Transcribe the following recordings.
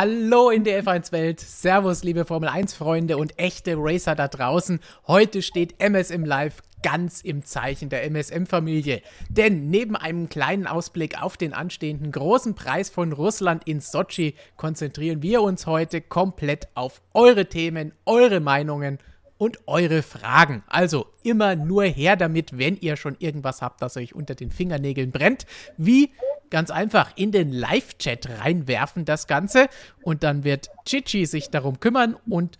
Hallo in der F1-Welt. Servus, liebe Formel 1-Freunde und echte Racer da draußen. Heute steht MSM Live ganz im Zeichen der MSM-Familie. Denn neben einem kleinen Ausblick auf den anstehenden großen Preis von Russland in Sochi konzentrieren wir uns heute komplett auf eure Themen, eure Meinungen und eure Fragen. Also immer nur her damit, wenn ihr schon irgendwas habt, das euch unter den Fingernägeln brennt. Wie ganz einfach in den Live-Chat reinwerfen das Ganze. Und dann wird Chichi sich darum kümmern und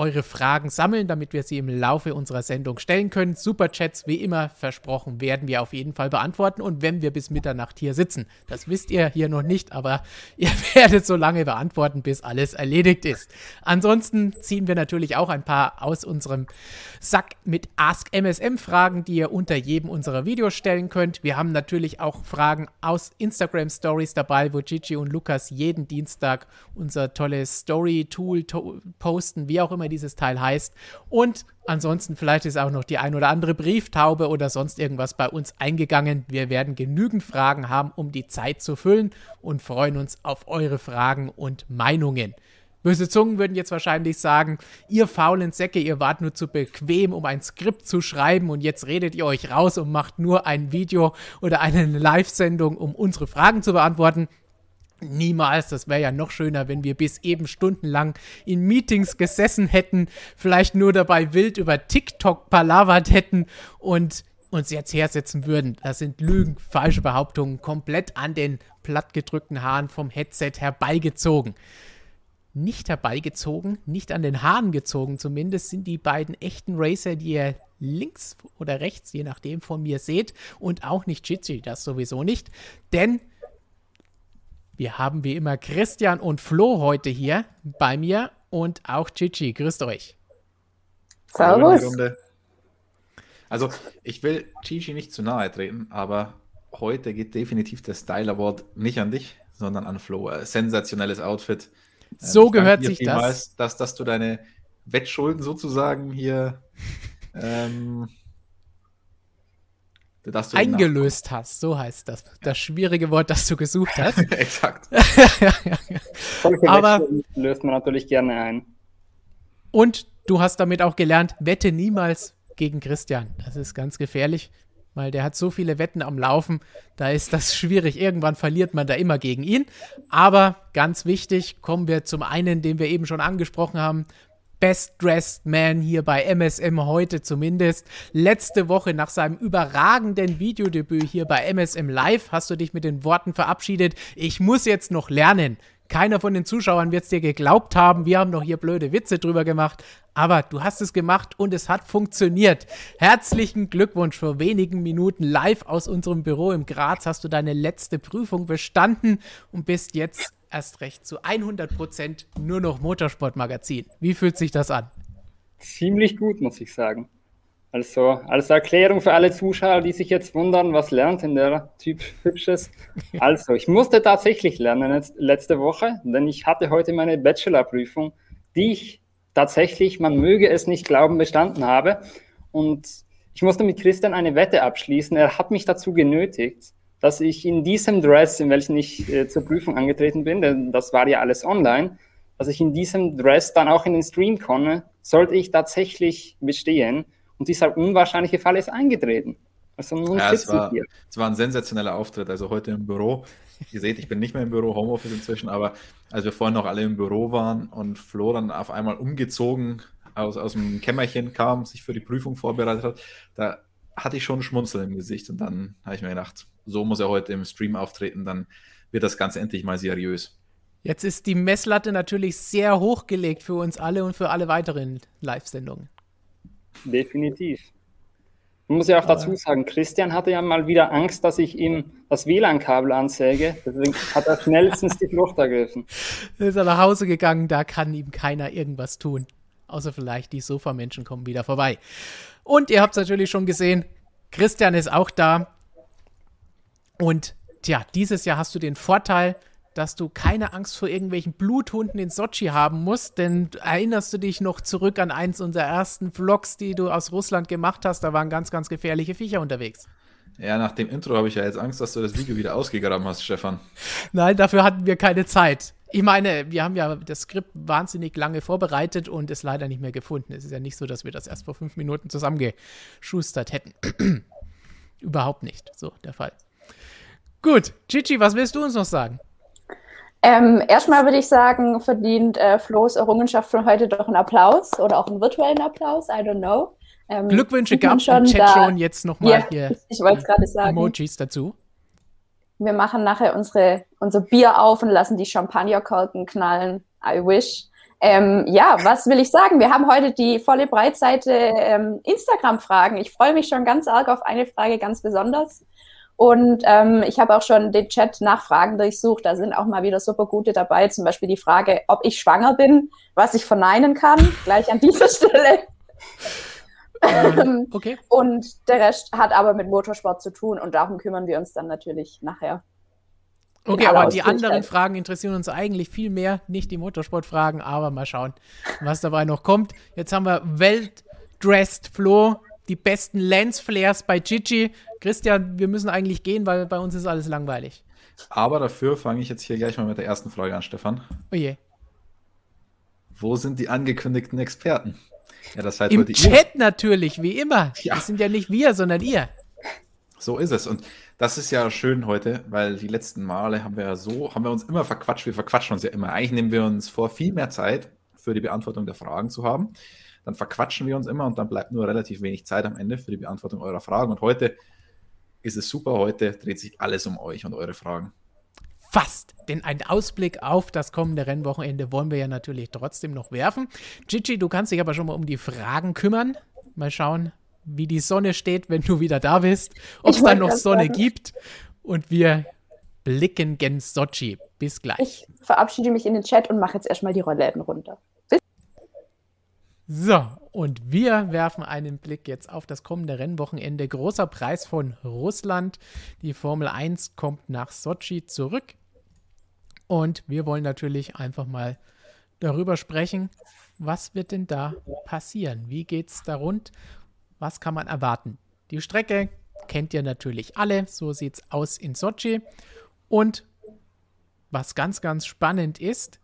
eure Fragen sammeln, damit wir sie im Laufe unserer Sendung stellen können. Superchats, wie immer versprochen, werden wir auf jeden Fall beantworten. Und wenn wir bis Mitternacht hier sitzen, das wisst ihr hier noch nicht, aber ihr werdet so lange beantworten, bis alles erledigt ist. Ansonsten ziehen wir natürlich auch ein paar aus unserem Sack mit Ask MSM Fragen, die ihr unter jedem unserer Videos stellen könnt. Wir haben natürlich auch Fragen aus Instagram Stories dabei, wo Gigi und Lukas jeden Dienstag unser tolles Story Tool posten, wie auch immer dieses Teil heißt. Und ansonsten vielleicht ist auch noch die ein oder andere Brieftaube oder sonst irgendwas bei uns eingegangen. Wir werden genügend Fragen haben, um die Zeit zu füllen und freuen uns auf eure Fragen und Meinungen. Böse Zungen würden jetzt wahrscheinlich sagen, ihr faulen Säcke, ihr wart nur zu bequem, um ein Skript zu schreiben und jetzt redet ihr euch raus und macht nur ein Video oder eine Live-Sendung, um unsere Fragen zu beantworten. Niemals, das wäre ja noch schöner, wenn wir bis eben stundenlang in Meetings gesessen hätten, vielleicht nur dabei wild über TikTok palavert hätten und uns jetzt hersetzen würden. Das sind Lügen, falsche Behauptungen, komplett an den plattgedrückten Haaren vom Headset herbeigezogen. Nicht herbeigezogen, nicht an den Haaren gezogen zumindest, sind die beiden echten Racer, die ihr links oder rechts, je nachdem, von mir seht. Und auch nicht Jitsi, das sowieso nicht. Denn wir haben wie immer Christian und Flo heute hier bei mir und auch Chichi. Grüßt euch. Servus. Also, ich will Chichi nicht zu nahe treten, aber heute geht definitiv der Style Award nicht an dich, sondern an Flo. Äh, sensationelles Outfit. So äh, gehört sich das. Dass, dass du deine Wettschulden sozusagen hier ähm, eingelöst hast. So heißt das. Das schwierige Wort, das du gesucht hast. Exakt. Aber löst man natürlich gerne ein. Und du hast damit auch gelernt, wette niemals gegen Christian. Das ist ganz gefährlich, weil der hat so viele Wetten am Laufen. Da ist das schwierig. Irgendwann verliert man da immer gegen ihn. Aber ganz wichtig, kommen wir zum einen, den wir eben schon angesprochen haben. Best Dressed Man hier bei MSM heute zumindest. Letzte Woche nach seinem überragenden Videodebüt hier bei MSM Live hast du dich mit den Worten verabschiedet. Ich muss jetzt noch lernen. Keiner von den Zuschauern wird es dir geglaubt haben. Wir haben noch hier blöde Witze drüber gemacht. Aber du hast es gemacht und es hat funktioniert. Herzlichen Glückwunsch. Vor wenigen Minuten live aus unserem Büro im Graz hast du deine letzte Prüfung bestanden und bist jetzt erst recht zu 100 Prozent nur noch Motorsportmagazin. Wie fühlt sich das an? Ziemlich gut, muss ich sagen. Also als Erklärung für alle Zuschauer, die sich jetzt wundern, was lernt denn der Typ Hübsches? Also, ich musste tatsächlich lernen letzte Woche, denn ich hatte heute meine Bachelorprüfung, die ich tatsächlich, man möge es nicht glauben, bestanden habe. Und ich musste mit Christian eine Wette abschließen. Er hat mich dazu genötigt, dass ich in diesem Dress, in welchem ich äh, zur Prüfung angetreten bin, denn das war ja alles online, dass ich in diesem Dress dann auch in den Stream komme, sollte ich tatsächlich bestehen. Und dieser unwahrscheinliche Fall ist eingetreten. Also nun ja, es war, es war ein sensationeller Auftritt. Also heute im Büro. Ihr seht, ich bin nicht mehr im Büro, Homeoffice inzwischen, aber als wir vorhin noch alle im Büro waren und Flo dann auf einmal umgezogen aus, aus dem Kämmerchen kam, sich für die Prüfung vorbereitet hat, da hatte ich schon ein Schmunzeln im Gesicht und dann habe ich mir gedacht, so muss er heute im Stream auftreten, dann wird das Ganze endlich mal seriös. Jetzt ist die Messlatte natürlich sehr hochgelegt für uns alle und für alle weiteren Live-Sendungen. Definitiv. Man muss ja auch dazu sagen, Christian hatte ja mal wieder Angst, dass ich ihm das WLAN-Kabel ansäge. Deswegen hat er schnellstens die Flucht ergriffen. Ist er nach Hause gegangen, da kann ihm keiner irgendwas tun. Außer vielleicht die Sofamenschen kommen wieder vorbei. Und ihr habt es natürlich schon gesehen, Christian ist auch da. Und tja, dieses Jahr hast du den Vorteil, dass du keine Angst vor irgendwelchen Bluthunden in Sochi haben musst, denn erinnerst du dich noch zurück an eins unserer ersten Vlogs, die du aus Russland gemacht hast? Da waren ganz, ganz gefährliche Viecher unterwegs. Ja, nach dem Intro habe ich ja jetzt Angst, dass du das Video wieder ausgegraben hast, Stefan. Nein, dafür hatten wir keine Zeit. Ich meine, wir haben ja das Skript wahnsinnig lange vorbereitet und es leider nicht mehr gefunden. Es ist ja nicht so, dass wir das erst vor fünf Minuten zusammengeschustert hätten. Überhaupt nicht so der Fall. Gut, Gigi, was willst du uns noch sagen? Ähm, erstmal würde ich sagen, verdient äh, Flo's Errungenschaft von heute doch einen Applaus oder auch einen virtuellen Applaus, I don't know. Ähm, Glückwünsche gab es im Chat schon jetzt nochmal ja, hier. Ich wollte gerade sagen. Emojis dazu. Wir machen nachher unsere, unser Bier auf und lassen die Champagnerkorken knallen. I wish. Ähm, ja, was will ich sagen? Wir haben heute die volle Breitseite ähm, Instagram-Fragen. Ich freue mich schon ganz arg auf eine Frage ganz besonders. Und ähm, ich habe auch schon den Chat nach Fragen durchsucht. Da sind auch mal wieder super gute dabei. Zum Beispiel die Frage, ob ich schwanger bin, was ich verneinen kann. Gleich an dieser Stelle. Ähm, okay. Und der Rest hat aber mit Motorsport zu tun und darum kümmern wir uns dann natürlich nachher. Okay, aber die anderen Fragen interessieren uns eigentlich viel mehr, nicht die Motorsportfragen, aber mal schauen, was dabei noch kommt. Jetzt haben wir Weltdressed Flo, die besten Lensflares bei Gigi. Christian, wir müssen eigentlich gehen, weil bei uns ist alles langweilig. Aber dafür fange ich jetzt hier gleich mal mit der ersten Frage an, Stefan. Oh je. Wo sind die angekündigten Experten? Ja, das halt Im Chat ihr. natürlich, wie immer. Ja. Das sind ja nicht wir, sondern ihr. So ist es. Und das ist ja schön heute, weil die letzten Male haben wir ja so, haben wir uns immer verquatscht. Wir verquatschen uns ja immer. Eigentlich nehmen wir uns vor, viel mehr Zeit für die Beantwortung der Fragen zu haben. Dann verquatschen wir uns immer und dann bleibt nur relativ wenig Zeit am Ende für die Beantwortung eurer Fragen. Und heute ist es super. Heute dreht sich alles um euch und eure Fragen fast. Denn einen Ausblick auf das kommende Rennwochenende wollen wir ja natürlich trotzdem noch werfen. Gigi, du kannst dich aber schon mal um die Fragen kümmern. Mal schauen, wie die Sonne steht, wenn du wieder da bist. Ob es dann noch Sonne sagen. gibt. Und wir blicken gen Sochi. Bis gleich. Ich verabschiede mich in den Chat und mache jetzt erstmal die Rollläden runter. Bis so, und wir werfen einen Blick jetzt auf das kommende Rennwochenende. Großer Preis von Russland. Die Formel 1 kommt nach Sochi zurück. Und wir wollen natürlich einfach mal darüber sprechen, was wird denn da passieren? Wie geht es da rund? Was kann man erwarten? Die Strecke kennt ihr natürlich alle. So sieht es aus in Sochi. Und was ganz, ganz spannend ist,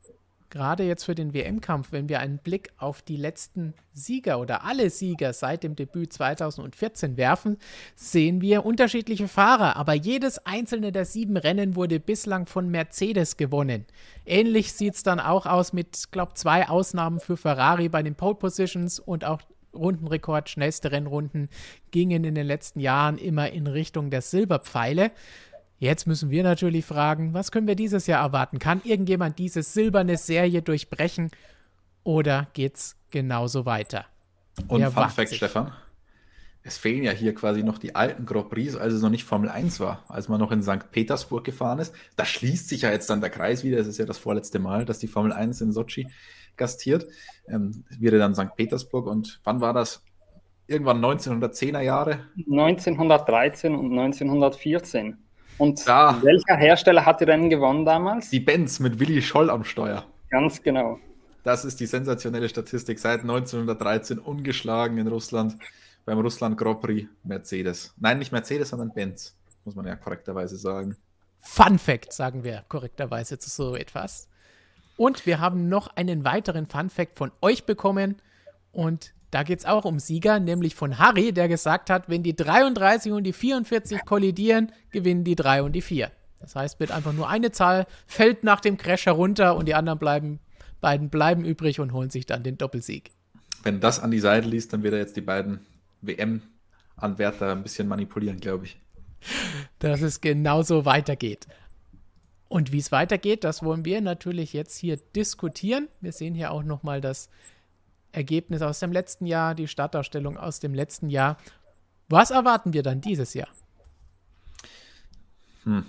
gerade jetzt für den WM-Kampf, wenn wir einen Blick auf die letzten Sieger oder alle Sieger seit dem Debüt 2014 werfen, sehen wir unterschiedliche Fahrer, aber jedes einzelne der sieben Rennen wurde bislang von Mercedes gewonnen. Ähnlich sieht es dann auch aus mit, glaube zwei Ausnahmen für Ferrari bei den Pole Positions und auch Rundenrekord, schnellste Rennrunden gingen in den letzten Jahren immer in Richtung der Silberpfeile. Jetzt müssen wir natürlich fragen, was können wir dieses Jahr erwarten? Kann irgendjemand diese silberne Serie durchbrechen oder geht's genauso weiter? Und Wer Fun Fact, Stefan, es fehlen ja hier quasi noch die alten Grand Prix, als es noch nicht Formel 1 war, als man noch in St. Petersburg gefahren ist. Da schließt sich ja jetzt dann der Kreis wieder. Es ist ja das vorletzte Mal, dass die Formel 1 in Sochi gastiert. Ähm, wieder dann St. Petersburg. Und wann war das? Irgendwann 1910er Jahre? 1913 und 1914. Und da, welcher Hersteller hat die Rennen gewonnen damals? Die Benz mit Willi Scholl am Steuer. Ganz genau. Das ist die sensationelle Statistik. Seit 1913 ungeschlagen in Russland beim Russland Grand Prix Mercedes. Nein, nicht Mercedes, sondern Benz, muss man ja korrekterweise sagen. Fun Fact, sagen wir korrekterweise zu so etwas. Und wir haben noch einen weiteren Fun Fact von euch bekommen. Und da geht es auch um Sieger, nämlich von Harry, der gesagt hat, wenn die 33 und die 44 kollidieren, gewinnen die 3 und die 4. Das heißt, wird einfach nur eine Zahl, fällt nach dem Crash herunter und die anderen bleiben, beiden bleiben übrig und holen sich dann den Doppelsieg. Wenn das an die Seite liest, dann wird er jetzt die beiden WM-Anwärter ein bisschen manipulieren, glaube ich. Dass es genauso weitergeht. Und wie es weitergeht, das wollen wir natürlich jetzt hier diskutieren. Wir sehen hier auch nochmal das Ergebnis aus dem letzten Jahr, die Startausstellung aus dem letzten Jahr. Was erwarten wir dann dieses Jahr? Hm.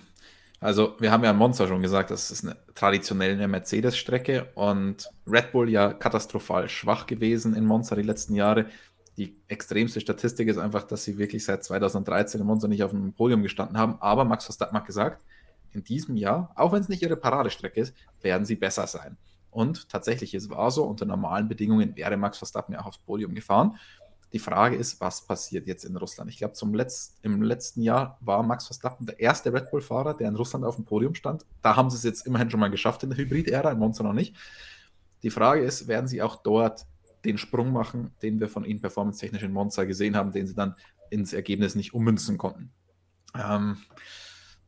Also, wir haben ja in Monza schon gesagt, das ist eine traditionelle Mercedes-Strecke und Red Bull ja katastrophal schwach gewesen in Monza die letzten Jahre. Die extremste Statistik ist einfach, dass sie wirklich seit 2013 in Monza nicht auf dem Podium gestanden haben. Aber Max Verstappen hat gesagt, in diesem Jahr, auch wenn es nicht ihre Paradestrecke ist, werden sie besser sein. Und tatsächlich, es war so, unter normalen Bedingungen wäre Max Verstappen ja auch aufs Podium gefahren. Die Frage ist, was passiert jetzt in Russland? Ich glaube, Letz im letzten Jahr war Max Verstappen der erste Red Bull-Fahrer, der in Russland auf dem Podium stand. Da haben sie es jetzt immerhin schon mal geschafft in der Hybrid-Ära, in Monza noch nicht. Die Frage ist, werden sie auch dort den Sprung machen, den wir von ihnen performance-technisch in Monza gesehen haben, den sie dann ins Ergebnis nicht ummünzen konnten? Ähm,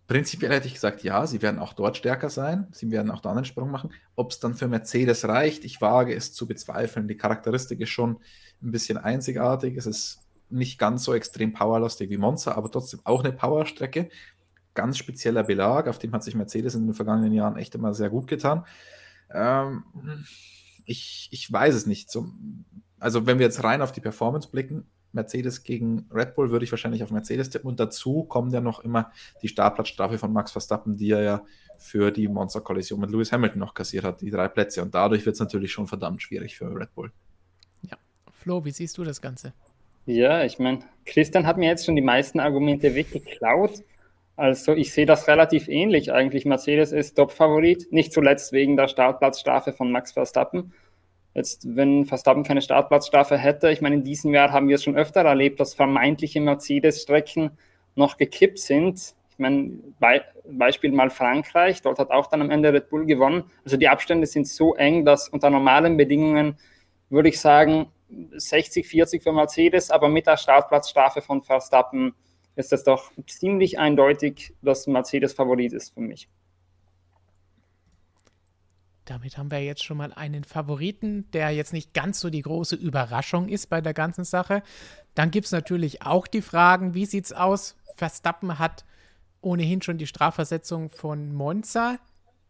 Prinzipiell hätte ich gesagt, ja, sie werden auch dort stärker sein, sie werden auch da einen Sprung machen. Ob es dann für Mercedes reicht, ich wage es zu bezweifeln. Die Charakteristik ist schon ein bisschen einzigartig. Es ist nicht ganz so extrem powerlastig wie Monza, aber trotzdem auch eine Powerstrecke. Ganz spezieller Belag, auf dem hat sich Mercedes in den vergangenen Jahren echt immer sehr gut getan. Ähm, ich, ich weiß es nicht. So, also, wenn wir jetzt rein auf die Performance blicken, Mercedes gegen Red Bull würde ich wahrscheinlich auf Mercedes tippen. Und dazu kommt ja noch immer die Startplatzstrafe von Max Verstappen, die er ja für die Monster-Kollision mit Lewis Hamilton noch kassiert hat, die drei Plätze. Und dadurch wird es natürlich schon verdammt schwierig für Red Bull. Ja. Flo, wie siehst du das Ganze? Ja, ich meine, Christian hat mir jetzt schon die meisten Argumente weggeklaut. Also ich sehe das relativ ähnlich eigentlich. Mercedes ist Top-Favorit, nicht zuletzt wegen der Startplatzstrafe von Max Verstappen. Jetzt, wenn Verstappen keine Startplatzstrafe hätte, ich meine, in diesem Jahr haben wir es schon öfter erlebt, dass vermeintliche Mercedes-Strecken noch gekippt sind. Ich meine, Be Beispiel mal Frankreich, dort hat auch dann am Ende Red Bull gewonnen. Also die Abstände sind so eng, dass unter normalen Bedingungen würde ich sagen 60, 40 für Mercedes, aber mit der Startplatzstrafe von Verstappen ist es doch ziemlich eindeutig, dass Mercedes Favorit ist für mich. Damit haben wir jetzt schon mal einen Favoriten, der jetzt nicht ganz so die große Überraschung ist bei der ganzen Sache. Dann gibt es natürlich auch die Fragen, wie sieht es aus? Verstappen hat ohnehin schon die Strafversetzung von Monza.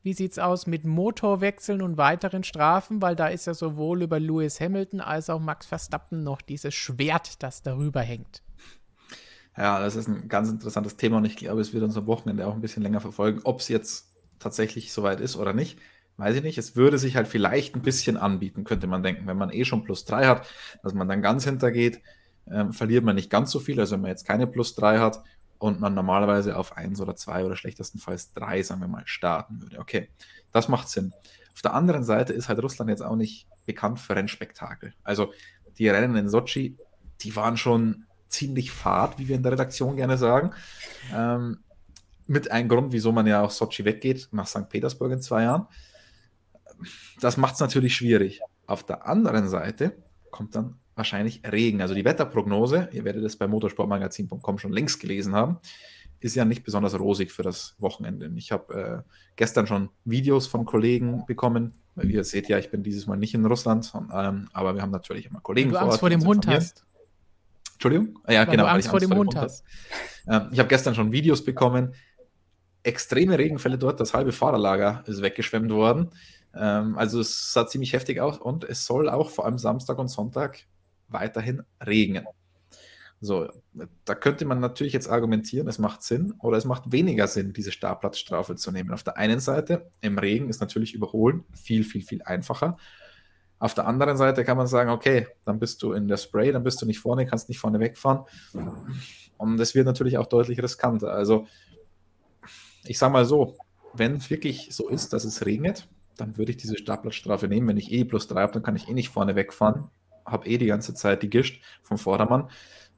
Wie sieht es aus mit Motorwechseln und weiteren Strafen? Weil da ist ja sowohl über Lewis Hamilton als auch Max Verstappen noch dieses Schwert, das darüber hängt. Ja, das ist ein ganz interessantes Thema und ich glaube, es wird uns am Wochenende auch ein bisschen länger verfolgen, ob es jetzt tatsächlich soweit ist oder nicht weiß ich nicht, es würde sich halt vielleicht ein bisschen anbieten, könnte man denken, wenn man eh schon plus 3 hat, dass man dann ganz hintergeht, äh, verliert man nicht ganz so viel, also wenn man jetzt keine plus 3 hat und man normalerweise auf 1 oder 2 oder schlechtestenfalls 3, sagen wir mal, starten würde. Okay, das macht Sinn. Auf der anderen Seite ist halt Russland jetzt auch nicht bekannt für Rennspektakel. Also die Rennen in Sochi, die waren schon ziemlich fad, wie wir in der Redaktion gerne sagen. Ähm, mit einem Grund, wieso man ja auch Sochi weggeht, nach St. Petersburg in zwei Jahren das macht es natürlich schwierig. Auf der anderen Seite kommt dann wahrscheinlich Regen. Also die Wetterprognose, ihr werdet es bei motorsportmagazin.com schon längst gelesen haben, ist ja nicht besonders rosig für das Wochenende. Ich habe äh, gestern schon Videos von Kollegen bekommen. Weil ihr seht ja, ich bin dieses Mal nicht in Russland, ähm, aber wir haben natürlich immer Kollegen vor Ort. Angst vor dem Hund hast. Entschuldigung? Ah, ja, weil genau. Du Angst, Angst vor dem, vor dem Hund hast. Ähm, ich habe gestern schon Videos bekommen. Extreme Regenfälle dort, das halbe Fahrerlager ist weggeschwemmt worden. Ähm, also es sah ziemlich heftig aus und es soll auch vor allem Samstag und Sonntag weiterhin regnen. So, da könnte man natürlich jetzt argumentieren, es macht Sinn oder es macht weniger Sinn, diese Startplatzstrafe zu nehmen. Auf der einen Seite, im Regen ist natürlich Überholen viel, viel, viel einfacher. Auf der anderen Seite kann man sagen, okay, dann bist du in der Spray, dann bist du nicht vorne, kannst nicht vorne wegfahren. Und es wird natürlich auch deutlich riskanter. Also, ich sage mal so, wenn es wirklich so ist, dass es regnet, dann würde ich diese Startplatzstrafe nehmen. Wenn ich eh plus 3 habe, dann kann ich eh nicht vorne wegfahren. Habe eh die ganze Zeit die Gischt vom Vordermann.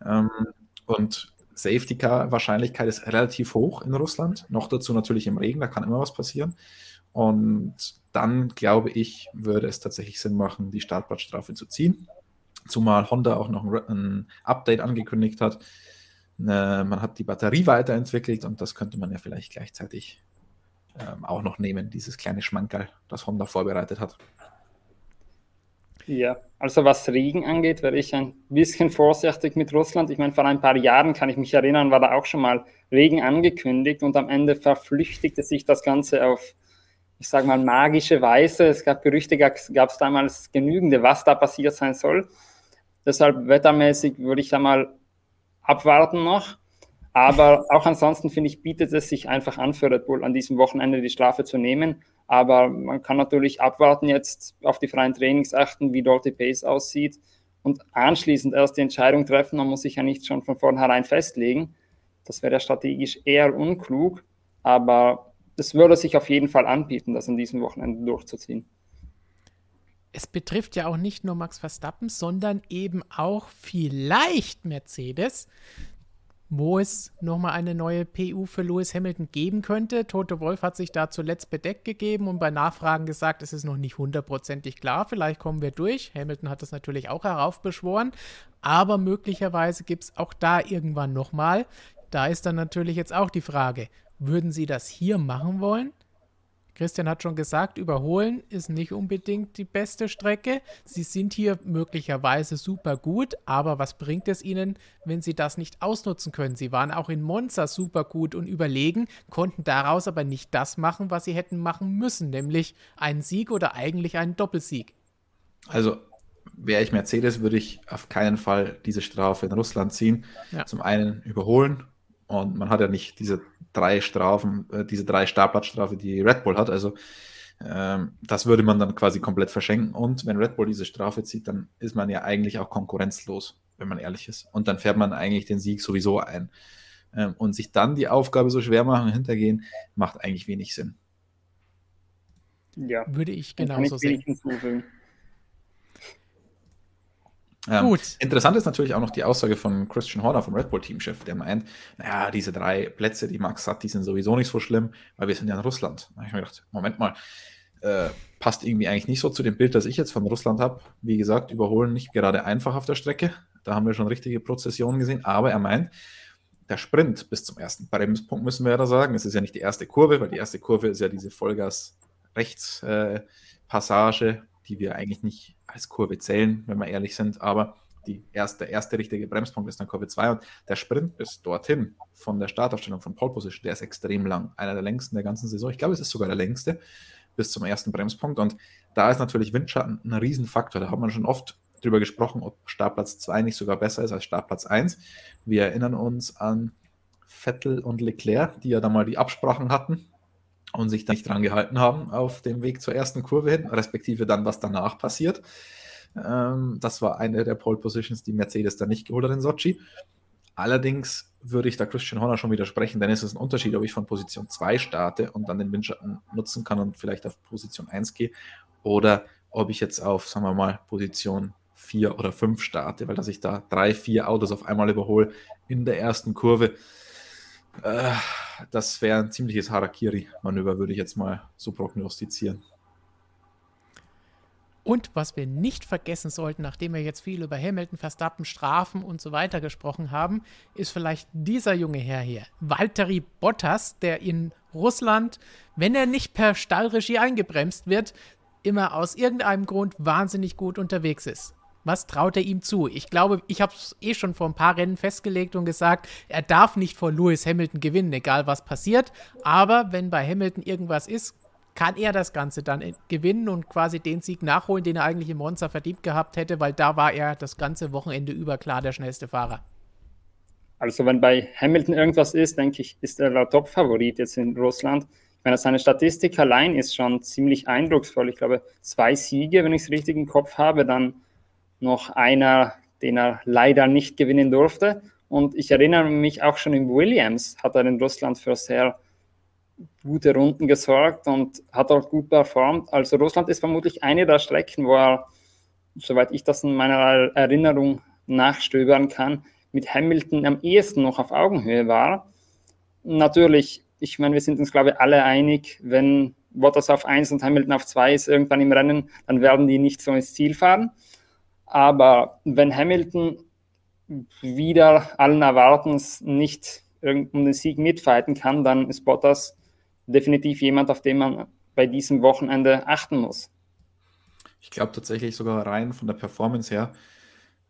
Ähm, und Safety Car Wahrscheinlichkeit ist relativ hoch in Russland. Noch dazu natürlich im Regen, da kann immer was passieren. Und dann glaube ich, würde es tatsächlich Sinn machen, die Startplatzstrafe zu ziehen. Zumal Honda auch noch ein, Update angekündigt hat. Äh, man hat die Batterie weiterentwickelt und das könnte man ja vielleicht gleichzeitig ähm, auch noch nehmen, dieses kleine Schmankerl, das Honda vorbereitet hat. Ja, also was Regen angeht, wäre ich ein bisschen vorsichtig mit Russland. Ich meine, vor ein paar Jahren kann ich mich erinnern, war da auch schon mal Regen angekündigt und am Ende verflüchtigte sich das Ganze auf, ich sage mal, magische Weise. Es gab Gerüchte, gab es damals genügende, was da passiert sein soll. Deshalb wettermäßig würde ich da mal abwarten noch. Aber auch ansonsten finde ich, bietet es sich einfach an für Red Bull an diesem Wochenende die Strafe zu nehmen. Aber man kann natürlich abwarten, jetzt auf die freien Trainings achten, wie dort die Pace aussieht und anschließend erst die Entscheidung treffen. Man muss sich ja nicht schon von vornherein festlegen. Das wäre strategisch eher unklug, aber es würde sich auf jeden Fall anbieten, das an diesem Wochenende durchzuziehen. es betrifft ja auch nicht nur Max Verstappen, sondern eben auch vielleicht Mercedes, wo es nochmal eine neue PU für Lewis Hamilton geben könnte. Toto Wolf hat sich da zuletzt bedeckt gegeben und bei Nachfragen gesagt, es ist noch nicht hundertprozentig klar. Vielleicht kommen wir durch. Hamilton hat das natürlich auch heraufbeschworen, aber möglicherweise gibt es auch da irgendwann nochmal. Da ist dann natürlich jetzt auch die Frage, würden Sie das hier machen wollen? Christian hat schon gesagt, überholen ist nicht unbedingt die beste Strecke. Sie sind hier möglicherweise super gut, aber was bringt es ihnen, wenn sie das nicht ausnutzen können? Sie waren auch in Monza super gut und überlegen, konnten daraus aber nicht das machen, was sie hätten machen müssen, nämlich einen Sieg oder eigentlich einen Doppelsieg. Also wäre ich Mercedes, würde ich auf keinen Fall diese Strafe in Russland ziehen. Ja. Zum einen überholen und man hat ja nicht diese drei Strafen, äh, diese drei Startplatzstrafe, die Red Bull hat. Also ähm, das würde man dann quasi komplett verschenken. Und wenn Red Bull diese Strafe zieht, dann ist man ja eigentlich auch konkurrenzlos, wenn man ehrlich ist. Und dann fährt man eigentlich den Sieg sowieso ein. Ähm, und sich dann die Aufgabe so schwer machen, hintergehen, macht eigentlich wenig Sinn. Ja, würde ich genauso sehen. Ähm, Gut. Interessant ist natürlich auch noch die Aussage von Christian Horner, vom Red Bull-Teamchef, der meint, naja, diese drei Plätze, die Max hat, die sind sowieso nicht so schlimm, weil wir sind ja in Russland. Da habe ich mir gedacht, Moment mal, äh, passt irgendwie eigentlich nicht so zu dem Bild, das ich jetzt von Russland habe. Wie gesagt, überholen nicht gerade einfach auf der Strecke. Da haben wir schon richtige Prozessionen gesehen, aber er meint, der Sprint bis zum ersten Bremspunkt müssen wir ja da sagen. Es ist ja nicht die erste Kurve, weil die erste Kurve ist ja diese Vollgas-Rechts-Passage, äh, die wir eigentlich nicht als Kurve zählen, wenn wir ehrlich sind, aber die erste, der erste richtige Bremspunkt ist dann Kurve 2 und der Sprint bis dorthin von der Startaufstellung von Pole Position, der ist extrem lang. Einer der längsten der ganzen Saison. Ich glaube, es ist sogar der längste bis zum ersten Bremspunkt und da ist natürlich Windschatten ein Riesenfaktor. Da hat man schon oft drüber gesprochen, ob Startplatz 2 nicht sogar besser ist als Startplatz 1. Wir erinnern uns an Vettel und Leclerc, die ja da mal die Absprachen hatten und sich da nicht dran gehalten haben auf dem Weg zur ersten Kurve hin, respektive dann, was danach passiert. Ähm, das war eine der Pole Positions, die Mercedes dann nicht geholt hat in Sochi. Allerdings würde ich da Christian Horner schon widersprechen, denn es ist ein Unterschied, ob ich von Position 2 starte und dann den Windschatten nutzen kann und vielleicht auf Position 1 gehe oder ob ich jetzt auf, sagen wir mal, Position 4 oder 5 starte, weil dass ich da drei, vier Autos auf einmal überhole in der ersten Kurve, äh, das wäre ein ziemliches Harakiri-Manöver, würde ich jetzt mal so prognostizieren. Und was wir nicht vergessen sollten, nachdem wir jetzt viel über Hamilton, Verstappen, Strafen und so weiter gesprochen haben, ist vielleicht dieser junge Herr hier, Valtteri Bottas, der in Russland, wenn er nicht per Stallregie eingebremst wird, immer aus irgendeinem Grund wahnsinnig gut unterwegs ist. Was traut er ihm zu? Ich glaube, ich habe es eh schon vor ein paar Rennen festgelegt und gesagt, er darf nicht vor Lewis Hamilton gewinnen, egal was passiert. Aber wenn bei Hamilton irgendwas ist, kann er das Ganze dann gewinnen und quasi den Sieg nachholen, den er eigentlich im Monza verdient gehabt hätte, weil da war er das ganze Wochenende über klar der schnellste Fahrer. Also wenn bei Hamilton irgendwas ist, denke ich, ist er der Top-Favorit jetzt in Russland. Ich meine, seine Statistik allein ist schon ziemlich eindrucksvoll. Ich glaube, zwei Siege, wenn ich es richtig im Kopf habe, dann noch einer, den er leider nicht gewinnen durfte. Und ich erinnere mich auch schon im Williams hat er in Russland für sehr gute Runden gesorgt und hat auch gut performt. Also Russland ist vermutlich eine der Strecken, wo er, soweit ich das in meiner Erinnerung nachstöbern kann, mit Hamilton am ehesten noch auf Augenhöhe war. Natürlich, ich meine, wir sind uns, glaube ich, alle einig, wenn Bottas auf 1 und Hamilton auf 2 ist irgendwann im Rennen, dann werden die nicht so ins Ziel fahren. Aber wenn Hamilton wieder allen Erwartens nicht um den Sieg mitfighten kann, dann ist Bottas definitiv jemand, auf den man bei diesem Wochenende achten muss. Ich glaube tatsächlich sogar rein von der Performance her,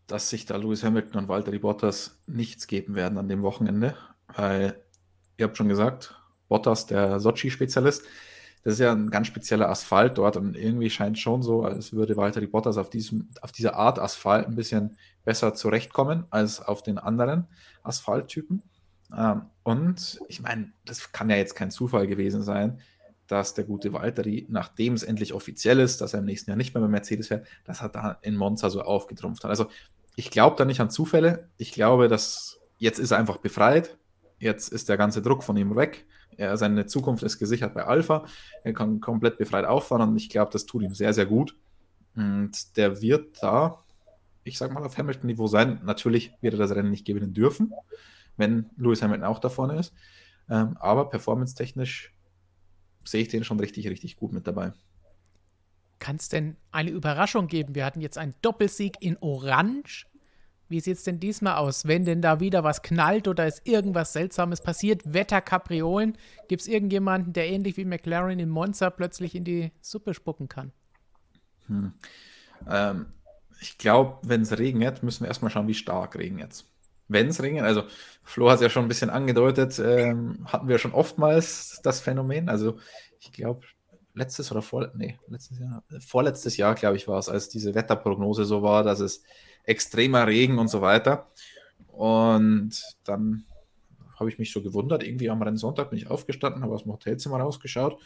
dass sich da Lewis Hamilton und Walter Bottas nichts geben werden an dem Wochenende, weil ihr habt schon gesagt, Bottas, der Sochi-Spezialist, das ist ja ein ganz spezieller Asphalt dort und irgendwie scheint schon so, als würde Walter Bottas auf, diesem, auf dieser Art Asphalt ein bisschen besser zurechtkommen als auf den anderen Asphalttypen. Ähm, und ich meine, das kann ja jetzt kein Zufall gewesen sein, dass der gute Valtteri, nachdem es endlich offiziell ist, dass er im nächsten Jahr nicht mehr bei Mercedes fährt, das hat da in Monza so aufgetrumpft hat. Also ich glaube da nicht an Zufälle. Ich glaube, dass jetzt ist er einfach befreit. Jetzt ist der ganze Druck von ihm weg. Er, seine Zukunft ist gesichert bei Alpha. Er kann komplett befreit auffahren und ich glaube, das tut ihm sehr, sehr gut. Und der wird da, ich sag mal, auf Hamilton-Niveau sein. Natürlich wird er das Rennen nicht gewinnen dürfen, wenn Lewis Hamilton auch da vorne ist. Ähm, aber performance-technisch sehe ich den schon richtig, richtig gut mit dabei. Kann es denn eine Überraschung geben? Wir hatten jetzt einen Doppelsieg in Orange. Wie sieht es denn diesmal aus? Wenn denn da wieder was knallt oder ist irgendwas Seltsames passiert? Wetterkapriolen? Gibt es irgendjemanden, der ähnlich wie McLaren in Monza plötzlich in die Suppe spucken kann? Hm. Ähm, ich glaube, wenn es regnet, müssen wir erstmal schauen, wie stark regnet. Wenn es regnet, also Flo hat es ja schon ein bisschen angedeutet, ähm, hatten wir schon oftmals das Phänomen. Also ich glaube, letztes oder vor, nee, letztes Jahr, vorletztes Jahr, glaube ich, war es, als diese Wetterprognose so war, dass es extremer Regen und so weiter. Und dann habe ich mich so gewundert, irgendwie am Rennsonntag bin ich aufgestanden, habe aus dem Hotelzimmer rausgeschaut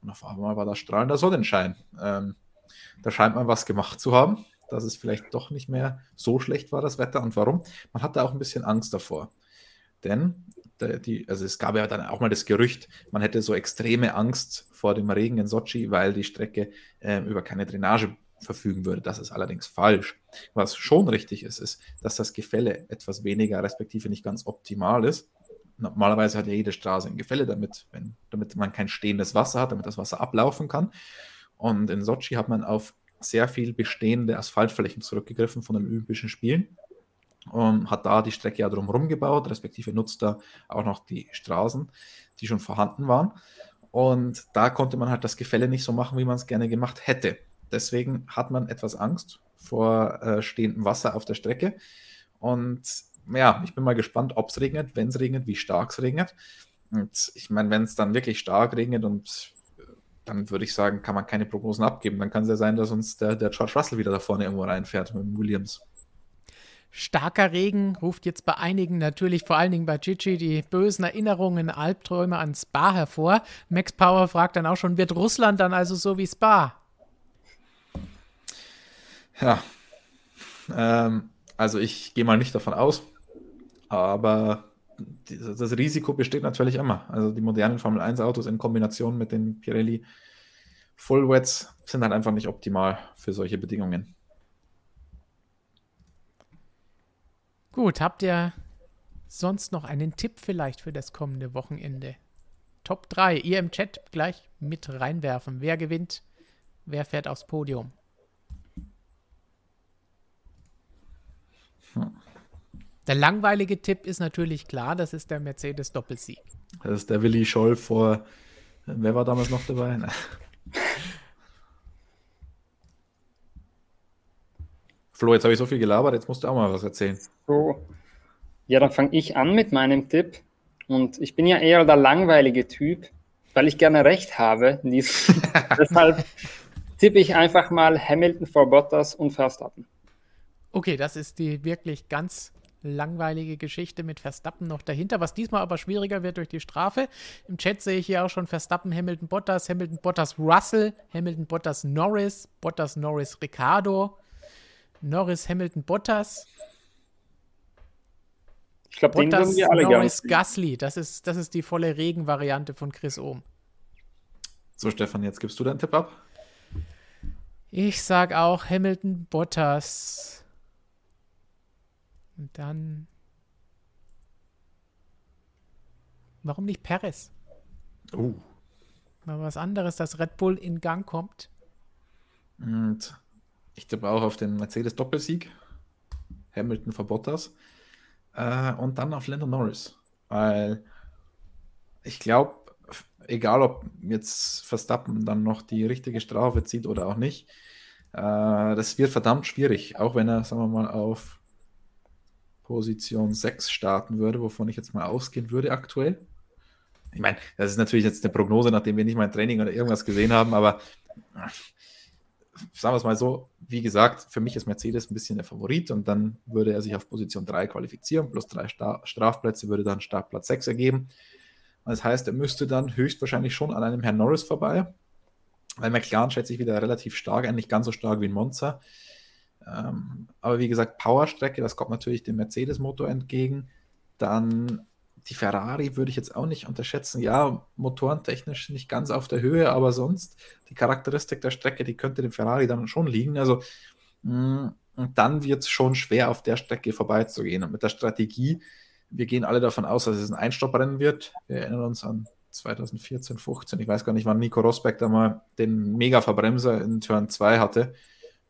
und auf einmal war da strahlender Sonnenschein. Ähm, da scheint man was gemacht zu haben, dass es vielleicht doch nicht mehr so schlecht war, das Wetter. Und warum? Man hatte auch ein bisschen Angst davor. Denn die, also es gab ja dann auch mal das Gerücht, man hätte so extreme Angst vor dem Regen in Sochi, weil die Strecke äh, über keine Drainage verfügen würde. Das ist allerdings falsch. Was schon richtig ist, ist, dass das Gefälle etwas weniger, respektive nicht ganz optimal ist. Normalerweise hat ja jede Straße ein Gefälle, damit, wenn, damit man kein stehendes Wasser hat, damit das Wasser ablaufen kann. Und in Sochi hat man auf sehr viel bestehende Asphaltflächen zurückgegriffen von den Olympischen Spielen und hat da die Strecke ja drumherum gebaut, respektive nutzt da auch noch die Straßen, die schon vorhanden waren. Und da konnte man halt das Gefälle nicht so machen, wie man es gerne gemacht hätte. Deswegen hat man etwas Angst vor äh, stehendem Wasser auf der Strecke. Und ja, ich bin mal gespannt, ob es regnet, wenn es regnet, wie stark es regnet. Und ich meine, wenn es dann wirklich stark regnet und äh, dann würde ich sagen, kann man keine Prognosen abgeben. Dann kann es ja sein, dass uns der, der George Russell wieder da vorne irgendwo reinfährt mit dem Williams. Starker Regen ruft jetzt bei einigen, natürlich vor allen Dingen bei Gigi, die bösen Erinnerungen, Albträume an Spa hervor. Max Power fragt dann auch schon, wird Russland dann also so wie Spa? Ja, ähm, also ich gehe mal nicht davon aus, aber das Risiko besteht natürlich immer. Also die modernen Formel 1 Autos in Kombination mit den Pirelli Fullwets sind halt einfach nicht optimal für solche Bedingungen. Gut, habt ihr sonst noch einen Tipp vielleicht für das kommende Wochenende? Top 3, ihr im Chat gleich mit reinwerfen. Wer gewinnt? Wer fährt aufs Podium? Der langweilige Tipp ist natürlich klar, das ist der Mercedes Doppelsieg. Das ist der Willi Scholl vor, wer war damals noch dabei? Flo, jetzt habe ich so viel gelabert, jetzt musst du auch mal was erzählen. So. Ja, dann fange ich an mit meinem Tipp. Und ich bin ja eher der langweilige Typ, weil ich gerne recht habe. Deshalb tippe ich einfach mal Hamilton vor Bottas und Verstappen. Okay, das ist die wirklich ganz langweilige Geschichte mit Verstappen noch dahinter, was diesmal aber schwieriger wird durch die Strafe. Im Chat sehe ich hier auch schon Verstappen, Hamilton, Bottas, Hamilton, Bottas, Russell, Hamilton, Bottas, Norris, Bottas, Norris, Ricardo, Norris, Hamilton, Bottas. Ich glaube, den würden wir alle Norris, gern. Gasly, das ist, das ist die volle Regenvariante von Chris Ohm. So, Stefan, jetzt gibst du deinen Tipp ab. Ich sag auch Hamilton, Bottas. Und dann. Warum nicht Perez? Oh. Mal was anderes, dass Red Bull in Gang kommt. Und ich tippe auch auf den Mercedes-Doppelsieg. Hamilton vor Bottas. Äh, und dann auf Lando Norris. Weil ich glaube, egal ob jetzt Verstappen dann noch die richtige Strafe zieht oder auch nicht, äh, das wird verdammt schwierig. Auch wenn er, sagen wir mal, auf Position 6 starten würde, wovon ich jetzt mal ausgehen würde aktuell. Ich meine, das ist natürlich jetzt eine Prognose, nachdem wir nicht mal ein Training oder irgendwas gesehen haben, aber sagen wir es mal so, wie gesagt, für mich ist Mercedes ein bisschen der Favorit und dann würde er sich auf Position 3 qualifizieren, plus drei Star Strafplätze würde dann Startplatz 6 ergeben. Das heißt, er müsste dann höchstwahrscheinlich schon an einem Herrn Norris vorbei, weil McLaren schätze ich wieder relativ stark, eigentlich ganz so stark wie ein Monza. Ähm, aber wie gesagt, Powerstrecke, das kommt natürlich dem Mercedes-Motor entgegen. Dann die Ferrari würde ich jetzt auch nicht unterschätzen. Ja, motorentechnisch nicht ganz auf der Höhe, aber sonst die Charakteristik der Strecke, die könnte dem Ferrari dann schon liegen. Also mh, und dann wird es schon schwer, auf der Strecke vorbeizugehen. Und mit der Strategie, wir gehen alle davon aus, dass es ein Einstopprennen wird. Wir erinnern uns an 2014, 15. Ich weiß gar nicht, wann Nico Rosberg da mal den Mega-Verbremser in Turn 2 hatte,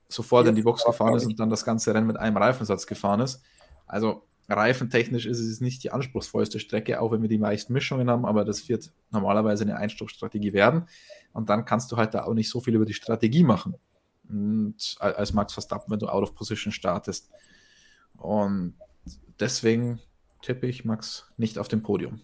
sofort in die Box gefahren ist und dann das ganze Rennen mit einem Reifensatz gefahren ist. Also reifentechnisch ist es nicht die anspruchsvollste Strecke, auch wenn wir die meisten Mischungen haben, aber das wird normalerweise eine Einstoppstrategie werden. Und dann kannst du halt da auch nicht so viel über die Strategie machen. Und als Max Verstappen, wenn du out of position startest. Und deswegen tippe ich Max nicht auf dem Podium.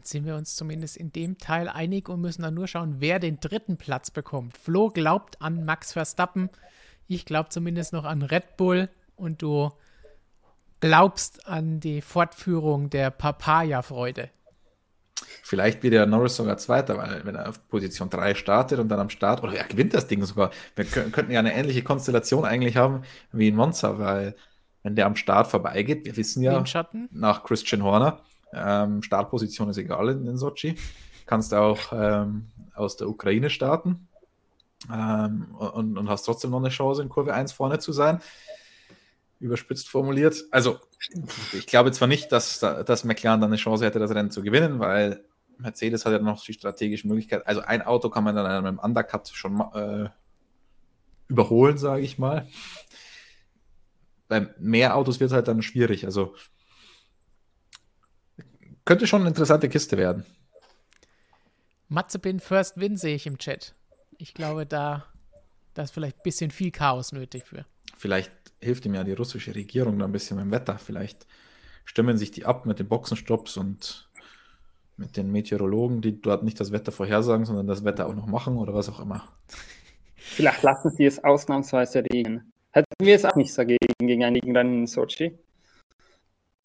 Dann sind wir uns zumindest in dem Teil einig und müssen dann nur schauen, wer den dritten Platz bekommt. Flo glaubt an Max Verstappen. Ich glaube zumindest noch an Red Bull und du glaubst an die Fortführung der Papaya-Freude. Vielleicht wird ja Norris sogar Zweiter, weil wenn er auf Position 3 startet und dann am Start, oder er gewinnt das Ding sogar. Wir könnten ja eine ähnliche Konstellation eigentlich haben wie in Monza, weil wenn der am Start vorbeigeht, wir wissen ja nach Christian Horner, ähm, Startposition ist egal in, in Sochi. Kannst auch ähm, aus der Ukraine starten ähm, und, und hast trotzdem noch eine Chance, in Kurve 1 vorne zu sein überspitzt formuliert. Also, ich glaube zwar nicht, dass, dass McLaren dann eine Chance hätte, das Rennen zu gewinnen, weil Mercedes hat ja noch die strategische Möglichkeit. Also, ein Auto kann man dann einem Undercut schon äh, überholen, sage ich mal. Bei mehr Autos wird es halt dann schwierig. Also, könnte schon eine interessante Kiste werden. Matzepin First Win sehe ich im Chat. Ich glaube, da, da ist vielleicht ein bisschen viel Chaos nötig für. Vielleicht hilft ihm ja die russische Regierung da ein bisschen mit dem Wetter. Vielleicht stimmen sich die ab mit den Boxenstopps und mit den Meteorologen, die dort nicht das Wetter vorhersagen, sondern das Wetter auch noch machen oder was auch immer. Vielleicht lassen sie es ausnahmsweise regnen. Hätten wir es auch nicht dagegen gegen einigen Rennen in Sochi.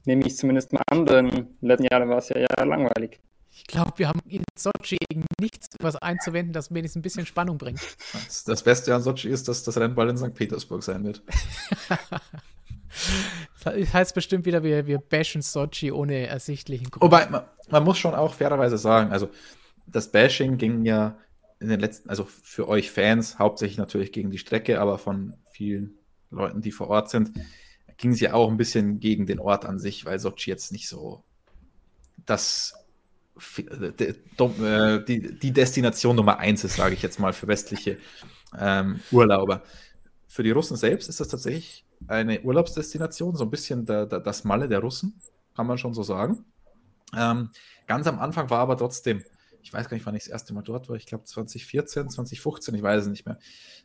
Nehme ich zumindest mal an, denn in den letzten Jahren war es ja eher langweilig. Ich glaube, wir haben in Sochi nichts was einzuwenden, das wenigstens ein bisschen Spannung bringt. Das Beste an Sochi ist, dass das Rennen bald in St. Petersburg sein wird. das heißt bestimmt wieder, wir, wir bashen Sochi ohne ersichtlichen Grund. Wobei, man, man muss schon auch fairerweise sagen, also das Bashing ging ja in den letzten, also für euch Fans, hauptsächlich natürlich gegen die Strecke, aber von vielen Leuten, die vor Ort sind, ging ja auch ein bisschen gegen den Ort an sich, weil Sochi jetzt nicht so das äh, die, die Destination Nummer eins ist, sage ich jetzt mal, für westliche ähm, Urlauber. Für die Russen selbst ist das tatsächlich eine Urlaubsdestination, so ein bisschen der, der, das Malle der Russen, kann man schon so sagen. Ähm, ganz am Anfang war aber trotzdem, ich weiß gar nicht, wann ich das erste Mal dort war, ich glaube 2014, 2015, ich weiß es nicht mehr.